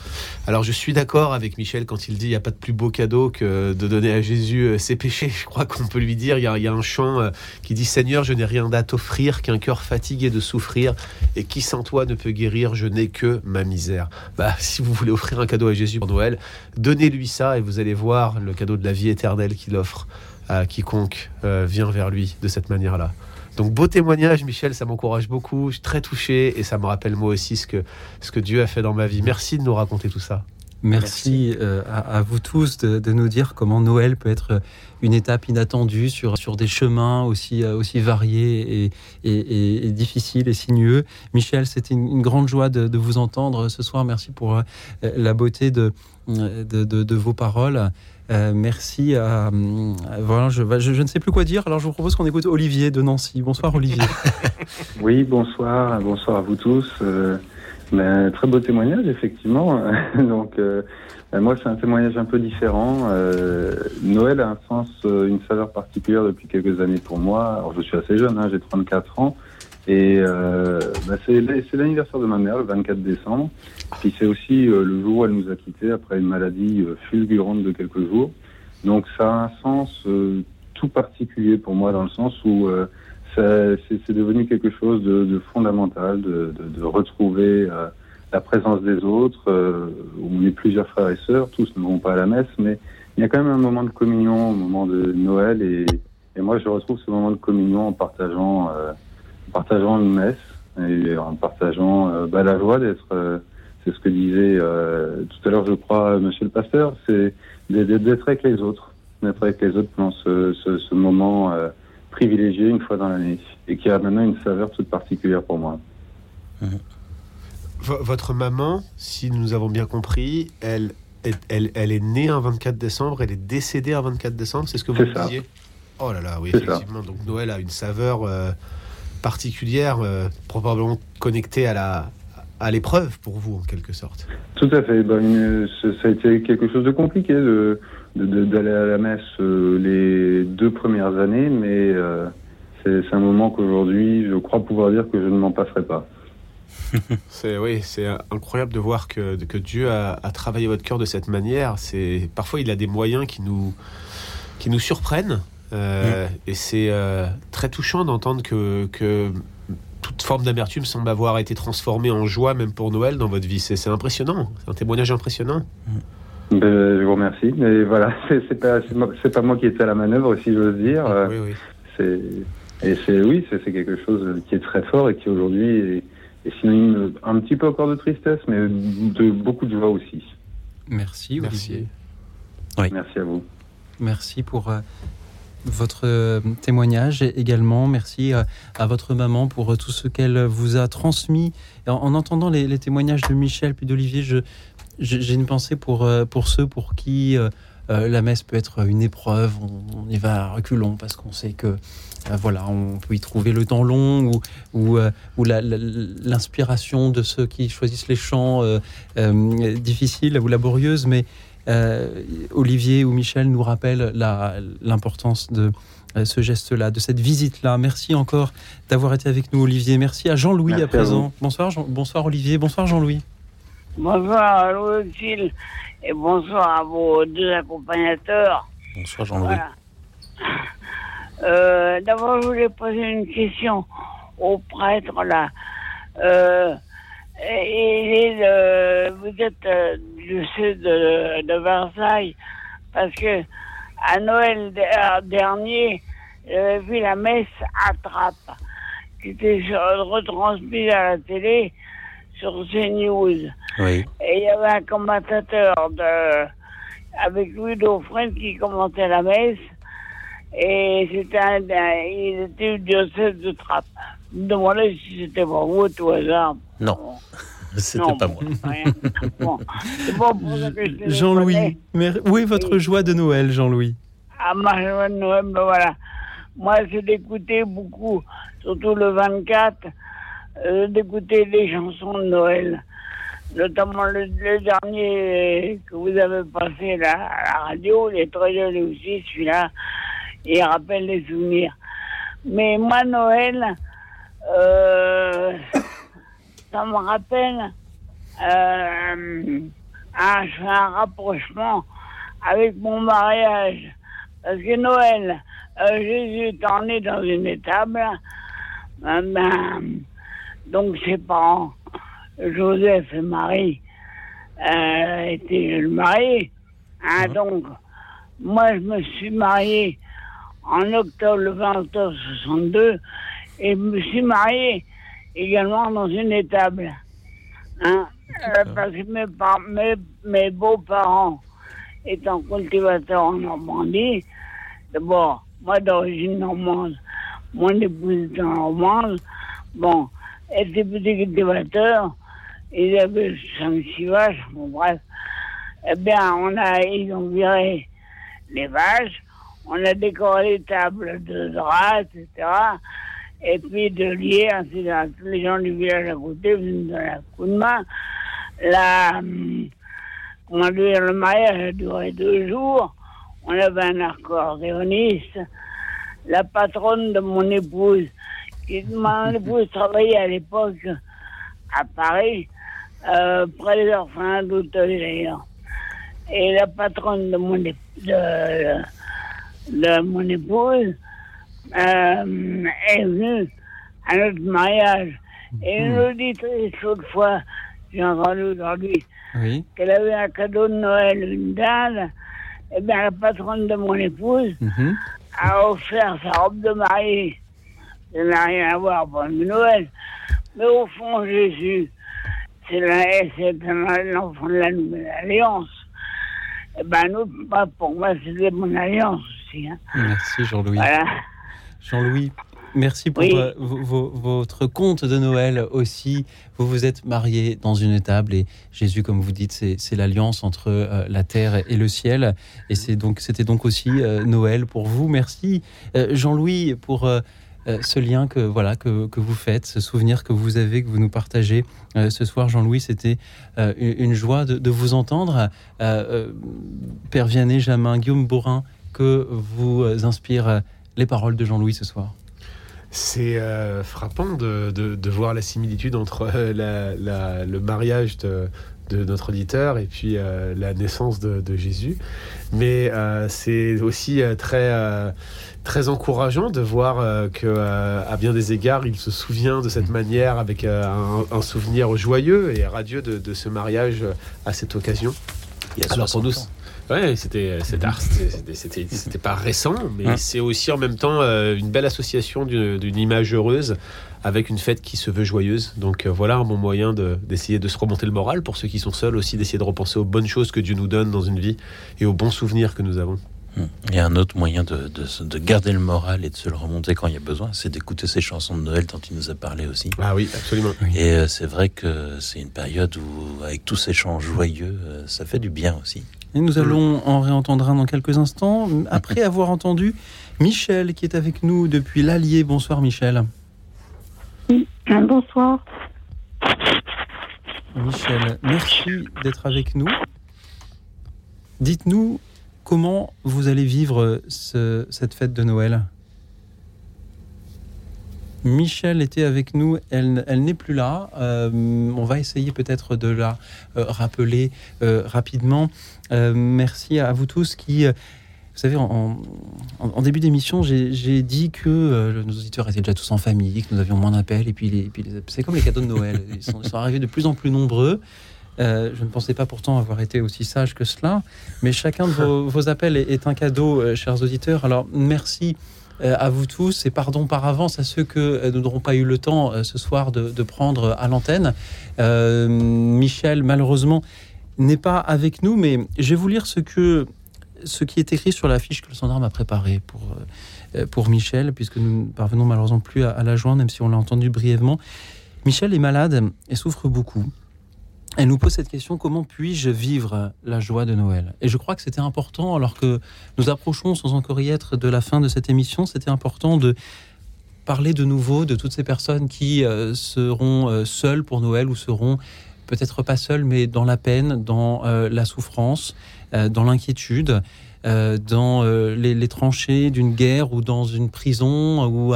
Alors je suis d'accord avec Michel quand il dit il n'y a pas de plus beau cadeau que de donner à Jésus euh, ses péchés. (laughs) Je crois qu'on peut lui dire, il y a, un chant qui dit Seigneur, je n'ai rien à t'offrir qu'un cœur fatigué de souffrir et qui sans toi ne peut guérir, je n'ai que ma misère. Bah, (laughs) si vous voulez offrir un cadeau à Jésus pour Noël, donnez-lui ça et vous allez voir le cadeau de la vie éternelle qu'il offre à quiconque vient vers lui de cette manière-là. Donc beau témoignage, Michel, ça m'encourage beaucoup. Je suis très touché et ça me rappelle moi aussi ce que, ce que Dieu a fait dans ma vie. Merci de nous raconter tout ça. Merci, euh, à, vous tous de, nous dire comment Noël peut être une étape inattendue sur, sur des chemins aussi, euh, aussi variés et, et, difficiles et sinueux. Michel, c'était une, grande joie de, vous entendre ce soir. Merci pour euh, la beauté de, de, de vos paroles. Euh, merci. Euh, voilà, je, je, ne sais plus quoi dire, alors je vous propose qu'on écoute Olivier de Nancy. Bonsoir Olivier. (laughs) oui, bonsoir, bonsoir à vous tous. Euh, très beau témoignage, effectivement. (laughs) Donc, ben, moi, c'est un témoignage un peu différent. Noël a un sens, une saveur particulière depuis quelques années pour moi. Alors, je suis assez jeune, hein, j'ai 34 ans. Et euh, bah c'est l'anniversaire de ma mère, le 24 décembre. Puis c'est aussi euh, le jour où elle nous a quittés après une maladie euh, fulgurante de quelques jours. Donc ça a un sens euh, tout particulier pour moi dans le sens où c'est devenu quelque chose de, de fondamental, de, de, de retrouver la présence des autres. on est plusieurs frères et sœurs, tous ne vont pas à la messe, mais il y a quand même un moment de communion au moment de Noël et, et moi je retrouve ce moment de communion en partageant partageant une messe et en partageant euh, bah, la joie d'être, euh, c'est ce que disait euh, tout à l'heure, je crois, Monsieur le pasteur, c'est d'être avec les autres, d'être avec les autres pendant ce, ce, moment privilégié une fois dans l'année et qui a maintenant une saveur toute particulière pour moi. Votre maman, si nous avons bien compris, elle, elle, elle, est née un 24 décembre, elle est décédée un 24 décembre, c'est ce que vous disiez? Oh là là, oui, effectivement. Donc Noël a une saveur particulière, euh, probablement connectée à la, à l'épreuve pour vous, en quelque sorte. Tout à fait. Ben, ça a été quelque chose de compliqué de, d'aller à la messe euh, les deux premières années, mais euh, c'est, un moment qu'aujourd'hui, je crois pouvoir dire que je ne m'en passerai pas. (laughs) c'est oui, c'est incroyable de voir que, que Dieu a, travaillé votre cœur de cette manière. C'est parfois il a des moyens qui nous qui nous surprennent euh, mm. et c'est très touchant d'entendre que, que toute forme d'amertume semble avoir été transformée en joie, même pour Noël, dans votre vie. C'est impressionnant. C'est un témoignage impressionnant. Ben, je vous remercie. Mais voilà, (laughs) c'est pas, pas moi qui étais à la manœuvre, si j'ose dire. Oui, oui. C'est, et c'est, oui, c'est quelque chose qui est très fort et qui aujourd'hui est, synonyme un petit peu encore de tristesse, mais de beaucoup de joie aussi. Merci, Merci. Oui. Merci à vous. Merci pour euh, votre euh, témoignage également. Merci euh, à, votre maman pour euh, tout ce qu'elle vous a transmis. En, entendant les, témoignages de Michel puis d'Olivier, j'ai une pensée pour, pour ceux pour qui la messe peut être une épreuve. On, y va à reculons parce qu'on sait que voilà, on peut y trouver le temps long ou, ou, ou l'inspiration de ceux qui choisissent les chants difficiles ou laborieuses. Mais euh, Olivier ou Michel nous rappellent l'importance de euh, ce geste-là, de cette visite-là. Merci encore d'avoir été avec nous, Olivier. Merci à Jean-Louis à présent. bonsoir, bonsoir Olivier. Bonsoir Jean-Louis. Bonsoir Louis et bonsoir à vos deux accompagnateurs. Bonsoir Jean-Louis. Euh, d'abord, je voulais poser une question au prêtre là. Euh, et, vous êtes du sud de, Versailles parce que à Noël dernier, j'avais vu la messe à Trappes qui était retransmise à la télé sur CNews. Oui. Et il y avait un commentateur de, avec Louis Dauphren qui commentait la messe. Et c'était un, il était du diocèse de Trappes. Je me demandais si c'était pas vous, tout hasard. Non. (laughs) C'était pas moi. (laughs) Jean-Louis, où est votre joie de Noël, Jean-Louis? Ah, ma joie de Noël, ben voilà. Moi, c'est d'écouter beaucoup, surtout le 24, euh, d'écouter des chansons de Noël. Notamment le, dernier que vous avez passé là, à la radio, il est très joli aussi, celui-là. Il rappelle les souvenirs. Mais moi, Noël, euh, ça me rappelle euh, un, un rapprochement avec mon mariage. Parce que Noël, euh, Jésus est né dans une étable. Euh, ben, donc ses parents, Joseph et Marie, étaient le mariés. Hein, Donc, moi, je me suis marié en octobre, le 20 octobre 62, et je me suis marié également dans une étable. Hein, euh, parce que mes, mes, mes beaux-parents étant cultivateurs en Normandie, d'abord, moi d'origine normande, mon épouse est normande, bon, était petit cultivateur, ils avaient 5-6 vaches, bon bref. Eh bien, on a, ils ont viré les vaches, on a décoré les tables de draps, etc et puis de lier, ainsi de Tous les gens du village à côté venaient donner un coup de main. La, comment dire, le mariage a duré deux jours. On avait un accordéoniste. La patronne de mon épouse, qui, mon (laughs) épouse travaillait à l'époque à Paris, euh, près des orphelins d'ailleurs. Et la patronne de mon, de, de mon épouse, euh, est venue à notre mariage. Et une auditrice, autrefois, j'ai entendu aujourd'hui, qu'elle avait un cadeau de Noël, une dinde. Eh bien, la patronne de mon épouse mhm. a offert sa robe de mariée. Ça n'a rien à voir pour Noël. Mais au fond, Jésus, c'est l'enfant de la Nouvelle Alliance. Eh bien, nous, pour moi, c'était mon alliance aussi. Hein. Merci, Jean-Louis. Voilà. Jean-Louis, merci pour euh, votre conte de Noël aussi. Vous vous êtes marié dans une étable et Jésus, comme vous dites, c'est l'alliance entre euh, la terre et le ciel. Et c'est donc c'était donc aussi euh, Noël pour vous. Merci Jean-Louis pour ce lien que voilà que, que, vous faites, ce souvenir que vous avez, que vous nous partagez ce soir, Jean-Louis. C'était une joie de, de vous entendre. Père Vianney, Jamin, Guillaume Bourrin, que vous inspirent les paroles de Jean-Louis ce soir c'est frappant de, de, voir la similitude entre la, le mariage de, de notre auditeur et puis euh, la naissance de, Jésus. Mais euh, c'est aussi euh, très, très encourageant de voir que à bien des égards, il se souvient de cette manière avec un, souvenir joyeux et radieux de, ce mariage à cette occasion. Il y a Alors pour nous, Ouais, c'était c'était pas récent, mais hein. c'est aussi en même temps une belle association d'une image heureuse avec une fête qui se veut joyeuse. Donc euh, voilà un bon moyen d'essayer de, se remonter le moral pour ceux qui sont seuls aussi, d'essayer de repenser aux bonnes choses que Dieu nous donne dans une vie et aux bons souvenirs que nous avons. Hum. Il y a un autre moyen de, de, garder le moral et de se le remonter quand il y a besoin, c'est d'écouter ces chansons de Noël dont il nous a parlé aussi. Ah oui, absolument. Et euh, c'est vrai que c'est une période où, avec tous ces chants joyeux, euh, ça fait du bien aussi. Et nous allons en réentendre un dans quelques instants, après avoir entendu Michel qui est avec nous depuis l'Allier. Bonsoir Michel. Bonsoir. Michel, merci d'être avec nous. Dites-nous comment vous allez vivre cette fête de Noël. Michel était avec nous, elle, n'est plus là. Euh, on va essayer peut-être de la euh, rappeler euh, rapidement. Merci à vous tous qui vous savez, en, début d'émission, j'ai dit que euh, nos auditeurs étaient déjà tous en famille, que nous avions moins d'appels, et puis, les, c'est comme les cadeaux de Noël. Ils sont, arrivés de plus en plus nombreux. Euh, je ne pensais pas pourtant avoir été aussi sage que cela, mais chacun de vos, (laughs) appels est, un cadeau, euh, chers auditeurs. Alors, merci à vous tous et pardon par avance à ceux que nous n'aurons pas eu le temps ce soir de, de prendre à l'antenne. Michel, malheureusement, n'est pas avec nous, mais je vais vous lire ce que ce qui est écrit sur la fiche que le gendarme a préparée pour, euh, pour Michel, puisque nous ne parvenons malheureusement plus à, la joindre, même si on l'a entendu brièvement. Michel est malade et souffre beaucoup. Elle nous pose cette question comment puis-je vivre la joie de Noël? Et je crois que c'était important, alors que nous approchons sans encore y être de la fin de cette émission, c'était important de parler de nouveau de toutes ces personnes qui euh, seront euh, seules pour Noël ou seront peut-être pas seules, mais dans la peine, dans la souffrance. Euh, dans l'inquiétude, euh, dans euh, les, tranchées d'une guerre ou dans une prison ou,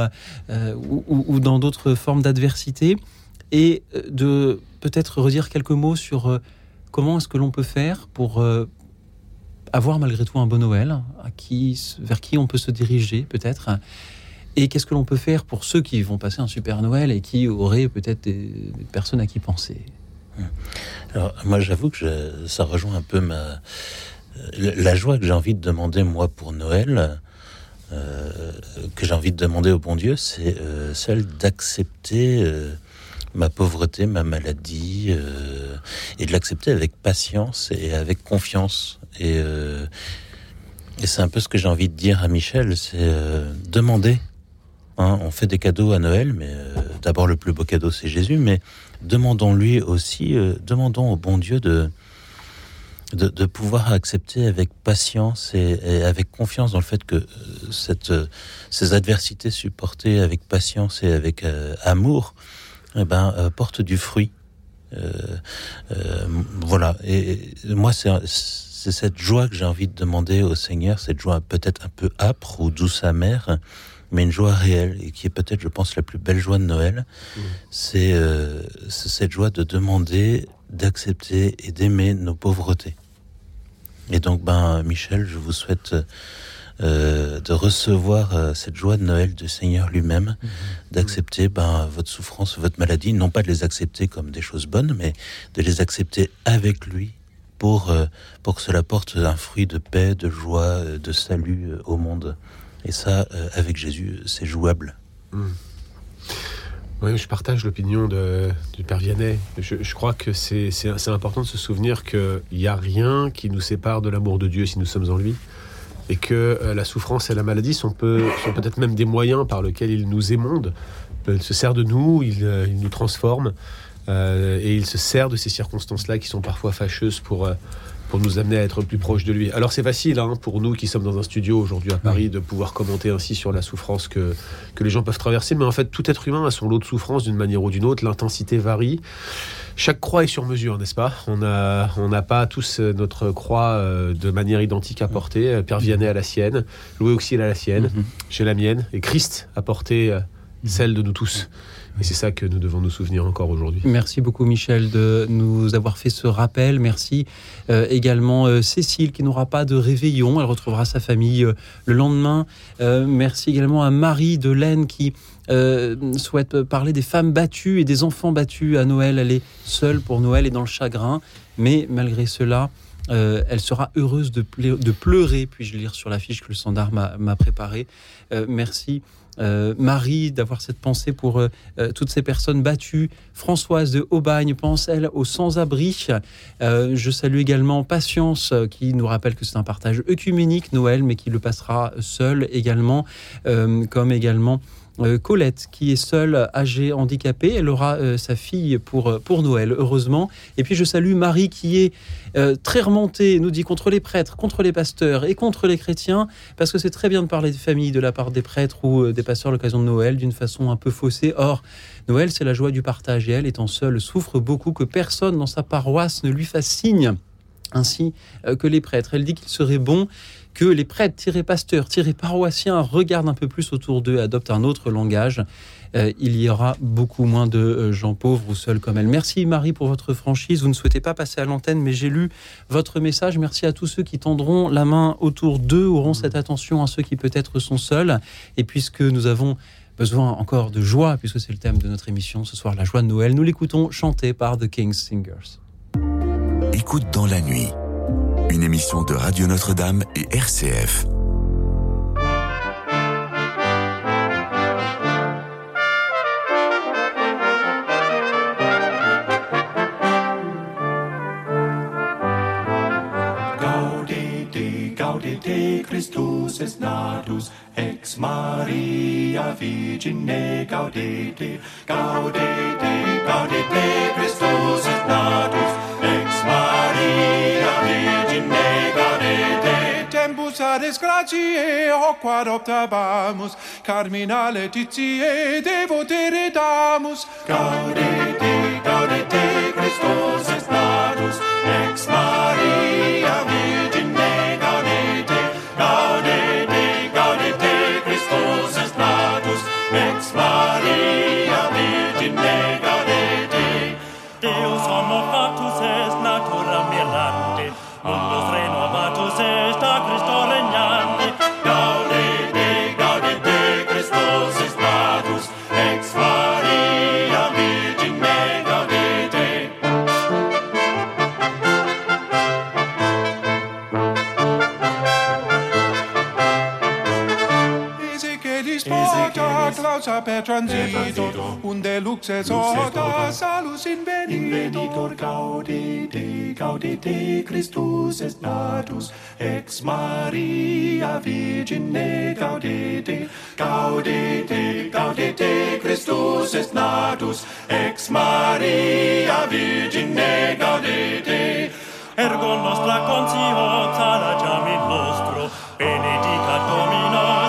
ou, dans d'autres formes d'adversité, et de peut-être redire quelques mots sur comment est-ce que l'on peut faire pour avoir malgré tout un bon Noël, à qui, vers qui on peut se diriger peut-être, et qu'est-ce que l'on peut faire pour ceux qui vont passer un super Noël et qui auraient peut-être des, personnes à qui penser? Alors, moi, j'avoue que ça rejoint un peu ma, la joie que j'ai envie de demander, moi, pour Noël, euh, que j'ai envie de demander au bon Dieu, c'est euh, celle d'accepter euh, ma pauvreté, ma maladie, et de l'accepter avec patience et avec confiance. Et, et c'est un peu ce que j'ai envie de dire à Michel, c'est demander. Hein, on fait des cadeaux à Noël, mais d'abord le plus beau cadeau c'est Jésus, mais demandons-lui aussi, demandons au bon Dieu de de, pouvoir accepter avec patience et, avec confiance dans le fait que euh, cette, euh, ces adversités supportées avec patience et avec euh, amour eh ben, portent du fruit. voilà. Et, moi, c'est cette joie que j'ai envie de demander au Seigneur, cette joie peut-être un peu âpre ou douce amère, mais une joie réelle et qui est peut-être, je pense, la plus belle joie de Noël. Mmh. C'est cette joie de demander, d'accepter et d'aimer nos pauvretés. Et donc, ben, Michel, je vous souhaite euh, de recevoir euh, cette joie de Noël du Seigneur lui-même, mhm. d'accepter ben, votre souffrance, votre maladie, non pas de les accepter comme des choses bonnes, mais de les accepter avec lui pour, euh, pour que cela porte un fruit de paix, de joie, de salut au monde. Et ça, avec Jésus, c'est jouable. Mhm. Oui, je partage l'opinion du Père Vianney. Je, crois que c'est important de se souvenir qu'il n'y a rien qui nous sépare de l'amour de Dieu si nous sommes en lui. Et que euh, la souffrance et la maladie sont, peut-être même des moyens par lesquels il nous émonde. Il se sert de nous, il, euh, nous transforme. Euh, et il se sert de ces circonstances-là qui sont parfois fâcheuses pour, pour nous amener à être plus proches de lui. Alors c'est facile hein, pour nous qui sommes dans un studio aujourd'hui à Paris de pouvoir commenter ainsi sur la souffrance que, que les gens peuvent traverser, mais en fait tout être humain a son lot de souffrance d'une manière ou d'une autre, l'intensité varie. Chaque croix est sur mesure, n'est-ce pas? On n'a on pas tous notre croix euh, de manière identique à porter. Père Vianney a la sienne, Louis Auxil a la sienne, mm-hmm. j'ai la mienne, et Christ a porté euh, celle de nous tous. C'est ça que nous devons nous souvenir encore aujourd'hui. Merci beaucoup Michel de nous avoir fait ce rappel. Merci euh, également euh, Cécile qui n'aura pas de réveillon. Elle retrouvera sa famille euh, le lendemain. merci également à Marie de Laine qui souhaite parler des femmes battues et des enfants battus à Noël. Elle est seule pour Noël et dans le chagrin. Mais malgré cela, elle sera heureuse de, pleurer, puis-je lire sur l'affiche que le standard m'a préparée. merci euh, Marie, d'avoir cette pensée pour euh, euh, toutes ces personnes battues. Françoise de Aubagne pense, elle, aux sans-abri. je salue également Patience, qui nous rappelle que c'est un partage œcuménique, Noël, mais qui le passera seul également, comme également Colette, qui est seule, âgée, handicapée. Elle aura euh, sa fille pour, euh, pour Noël, heureusement. Et puis je salue Marie, qui est très remontée, nous dit, contre les prêtres, contre les pasteurs et contre les chrétiens, parce que c'est très bien de parler de famille de la part des prêtres ou des pasteurs à l'occasion de Noël, d'une façon un peu faussée. Or, Noël, c'est la joie du partage, et elle, étant seule, souffre beaucoup que personne dans sa paroisse ne lui fasse signe, ainsi que les prêtres. Elle dit qu'il serait bon que les prêtres, pasteurs, paroissiens regardent un peu plus autour d'eux, adoptent un autre langage. Euh, il y aura beaucoup moins de euh, gens pauvres ou seuls comme elle. Merci Marie pour votre franchise. Vous ne souhaitez pas passer à l'antenne, mais j'ai lu votre message. Merci à tous ceux qui tendront la main autour d'eux, auront cette attention à ceux qui peut-être sont seuls. Et puisque nous avons besoin encore de joie, puisque c'est le thème de notre émission ce soir, la joie de Noël, nous l'écoutons chanter par The King's Singers. Écoute dans la nuit une émission de Radio Notre-Dame et RCF. Gaudete, gaudete, Christus est natus, ex Maria Virgine, gaudete, gaudete, gaudete, Christus est natus, tempus ad gratiae hoc adoptabamus, carmina letitiae devotere damus. Gaudete, gaudete, Christus est natus, ex Maria transito, unde lux exota salus invenitor gaudite, gaudite Christus est natus, ex Maria Virgine gaudite, gaudite, gaudite Christus est natus, ex Maria Virgine gaudite, ergo nostra consciota lagiamit nostro, benedicat Domino,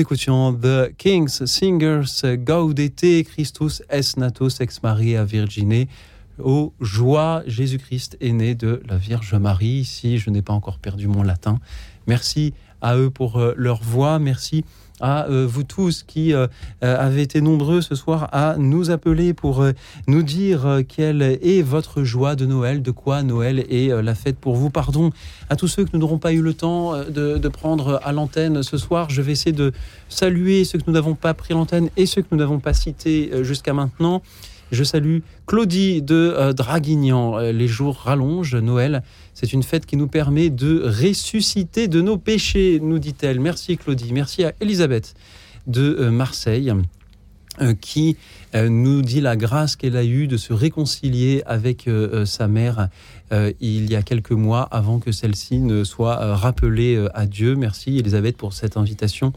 Nous écoutions The Kings Singers Gaudete Christus es natus ex Maria Virgine. Ô joie, Jésus-Christ est né de la Vierge Marie. Si je n'ai pas encore perdu mon latin, merci à eux pour euh, leur voix. Merci à euh, vous tous qui euh, euh, avez été nombreux ce soir à nous appeler pour nous dire quelle est votre joie de Noël, de quoi Noël est la fête pour vous. Pardon à tous ceux que nous n'aurons pas eu le temps de, de prendre à l'antenne ce soir. Je vais essayer de saluer ceux que nous n'avons pas pris l'antenne et ceux que nous n'avons pas cités jusqu'à maintenant. Je salue Claudie de euh, Draguignan. Euh, Les jours rallongent, Noël, c'est une fête qui nous permet de ressusciter de nos péchés, nous dit-elle. Merci Claudie. Merci à Elisabeth de euh, Marseille. qui nous dit la grâce qu'elle a eue de se réconcilier avec sa mère il y a quelques mois avant que celle-ci ne soit rappelée à Dieu. Merci Elisabeth pour cette invitation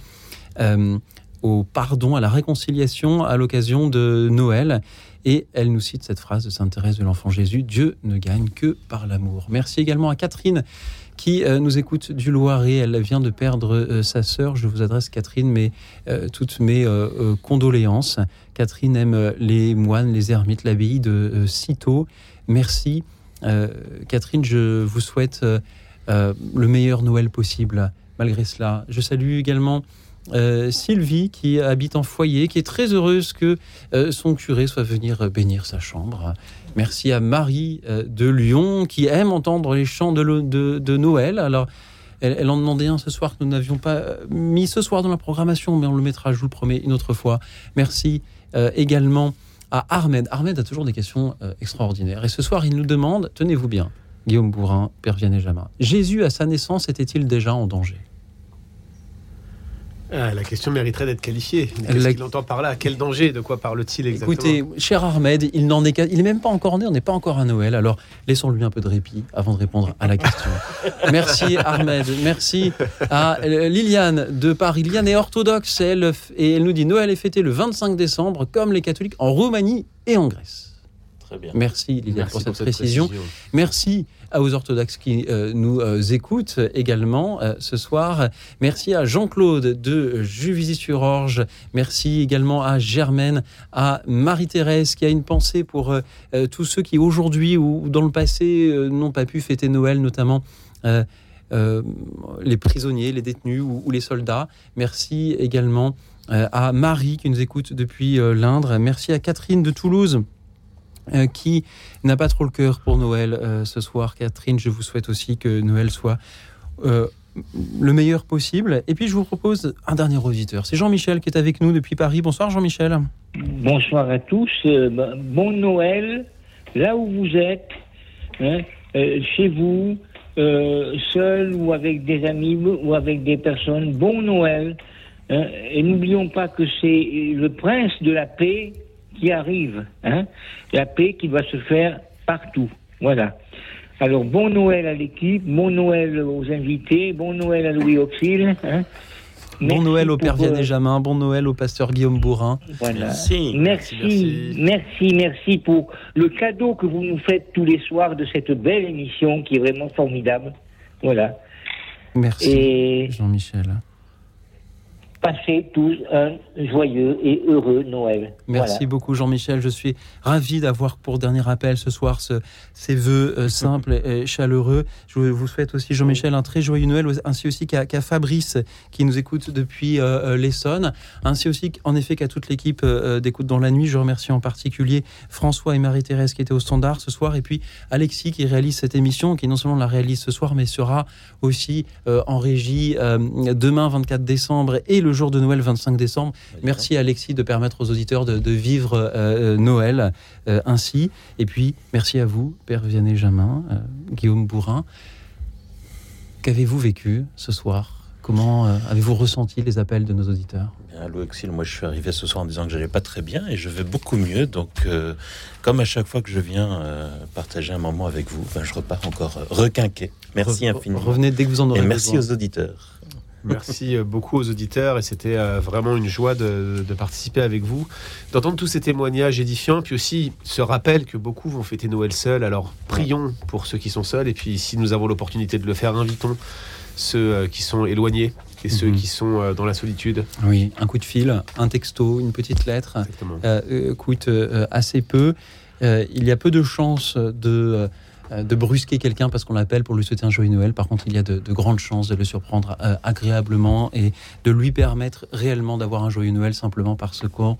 au pardon, à la réconciliation à l'occasion de Noël. Et elle nous cite cette phrase de Sainte Thérèse de l'Enfant Jésus Dieu ne gagne que par l'amour. Merci également à Catherine qui euh, nous écoute du Loiret. Elle vient de perdre euh, sa sœur. Je vous adresse, Catherine, mes, euh, toutes mes condoléances. Catherine aime les moines, les ermites, l'abbaye de euh. Merci. Catherine, je vous souhaite le meilleur Noël possible, malgré cela. Je salue également euh, Sylvie, qui habite en foyer, qui est très heureuse que euh, son curé soit venir euh, bénir sa chambre. Merci à Marie de Lyon, qui aime entendre les chants de, Noël. Alors, elle, en demandait un ce soir que nous n'avions pas mis ce soir dans la programmation, mais on le mettra, je vous le promets, une autre fois. Merci également à Ahmed. Ahmed a toujours des questions extraordinaires. Et ce soir, il nous demande, tenez-vous bien, Guillaume Bourrin, Père Vianney Jamin, Jésus à sa naissance était-il déjà en danger? Ah, la question mériterait d'être qualifiée. Qu'est-ce l'a- qu'il entend par là? Quel danger De quoi parle-t-il exactement? Écoutez, cher Ahmed, il n'en est il est même pas encore né, on n'est pas encore à Noël, alors laissons-lui un peu de répit avant de répondre à la question. (laughs) merci Ahmed, merci à Liliane de Paris. Liliane est orthodoxe, elle, et elle nous dit Noël est fêté le 25 décembre, comme les catholiques en Roumanie et en Grèce. Très bien. Merci Liliane Merci pour cette pour cette précision. précision. Merci aux orthodoxes qui euh, nous euh, écoutent également euh, ce soir. Merci à Jean-Claude de Juvisy-sur-Orge. Merci également à Germaine, à Marie-Thérèse qui a une pensée pour tous ceux qui aujourd'hui ou dans le passé n'ont pas pu fêter Noël, notamment. les prisonniers, les détenus ou, les soldats. Merci également à Marie qui nous écoute depuis l'Indre. Merci à Catherine de Toulouse euh, qui n'a pas trop le cœur pour Noël euh, ce soir. Catherine, je vous souhaite aussi que Noël soit euh, le meilleur possible. Et puis, je vous propose un dernier auditeur. C'est Jean-Michel qui est avec nous depuis Paris. Bonsoir, Jean-Michel. Bonsoir à tous. Bah, bon Noël, là où vous êtes, hein, chez vous, seul ou avec des amis ou avec des personnes. Bon Noël. hein. et n'oublions pas que c'est le prince de la paix qui arrive. hein. la paix qui doit se faire partout. Voilà. Alors, bon Noël à l'équipe, bon Noël aux invités, bon Noël à Louis Auxil. hein. Bon Merci Noël au Père pour, euh, Vianney Jamin. Bon Noël au pasteur Guillaume Bourrin. voilà. Merci. Merci, merci, pour le cadeau que vous nous faites tous les soirs de cette belle émission qui est vraiment formidable. Voilà. Merci, Et Jean-Michel. Passez tous un joyeux et heureux Noël. Merci Voilà. beaucoup Jean-Michel. Je suis ravi d'avoir pour dernier appel ce soir ce- ces vœux euh, simples et chaleureux. Je vous souhaite aussi Jean-Michel un très joyeux Noël, ainsi aussi qu'à Fabrice qui nous écoute depuis euh, euh, l'Essonne, ainsi aussi en effet qu'à toute l'équipe euh, d'écoute dans la nuit. Je remercie en particulier François et Marie-Thérèse qui étaient au standard ce soir, et puis Alexis qui réalise cette émission, qui non seulement la réalise ce soir, mais sera aussi euh, en régie euh, demain 24 décembre et le jour de Noël 25 décembre. Merci Alexis de permettre aux auditeurs de, de vivre euh, Noël euh, ainsi. Et puis merci à vous, Père Vianney Jamin, euh, Guillaume Bourrin. Qu'avez-vous vécu ce soir? Comment euh, avez-vous ressenti les appels de nos auditeurs? Bien, Louis Auxil, moi je suis arrivé ce soir en disant que j'allais pas très bien et je vais beaucoup mieux. Donc, euh, comme à chaque fois que je viens euh, partager un moment avec vous, ben, je repars encore euh, requinqué. Merci Re- infiniment. revenez dès que vous en aurez Et merci besoin. aux auditeurs. Merci euh, beaucoup aux auditeurs et c'était euh, vraiment une joie de, de participer avec vous, d'entendre tous ces témoignages édifiants, puis aussi ce rappel que beaucoup vont fêter Noël seuls. Alors prions pour ceux qui sont seuls et puis si nous avons l'opportunité de le faire, invitons ceux euh, qui sont éloignés et ceux Mhm. qui sont dans la solitude. Oui, un coup de fil, un texto, une petite lettre euh, coûte euh, assez peu. Euh, il y a peu de chances de, de brusquer quelqu'un parce qu'on l'appelle pour lui souhaiter un joyeux Noël. Par contre, il y a de, de grandes chances de le surprendre euh, agréablement et de lui permettre réellement d'avoir un joyeux Noël simplement parce qu'on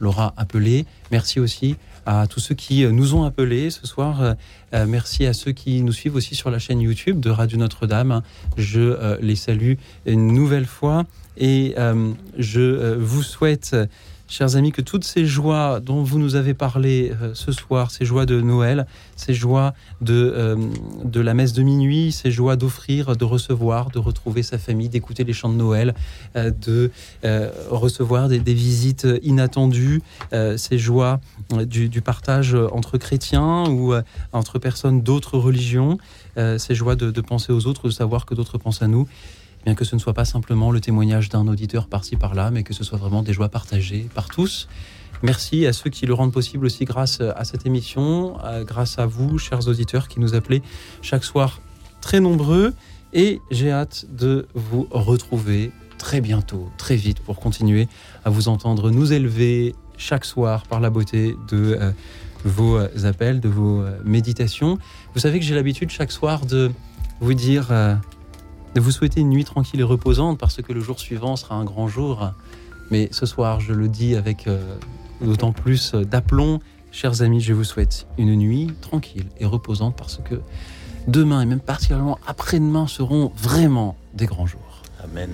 l'aura appelé. Merci aussi à tous ceux qui euh, nous ont appelés ce soir. Euh, euh, merci à ceux qui nous suivent aussi sur la chaîne YouTube de Radio Notre-Dame. Je euh, les salue une nouvelle fois et euh, je euh, vous souhaite chers amis, que toutes ces joies dont vous nous avez parlé euh, ce soir, ces joies de Noël, ces joies de, euh, de la messe de minuit, ces joies d'offrir, de recevoir, de retrouver sa famille, d'écouter les chants de Noël, euh, de recevoir des, des visites inattendues, ces joies du, partage entre chrétiens ou entre personnes d'autres religions, ces joies de penser aux autres, de savoir que d'autres pensent à nous bien que ce ne soit pas simplement le témoignage d'un auditeur par-ci par-là, mais que ce soit vraiment des joies partagées par tous. Merci à ceux qui le rendent possible aussi grâce à cette émission, grâce à vous, chers auditeurs, qui nous appelez chaque soir très nombreux. Et j'ai hâte de vous retrouver très bientôt, très vite, pour continuer à vous entendre nous élever chaque soir par la beauté de euh, vos appels, de vos euh, méditations. Vous savez que j'ai l'habitude chaque soir de vous dire, euh, vous souhaiter une nuit tranquille et reposante, parce que le jour suivant sera un grand jour. Mais ce soir, je le dis avec euh, d'autant plus euh, d'aplomb, chers amis, je vous souhaite une nuit tranquille et reposante, parce que demain et même particulièrement après-demain seront vraiment des grands jours. Amen.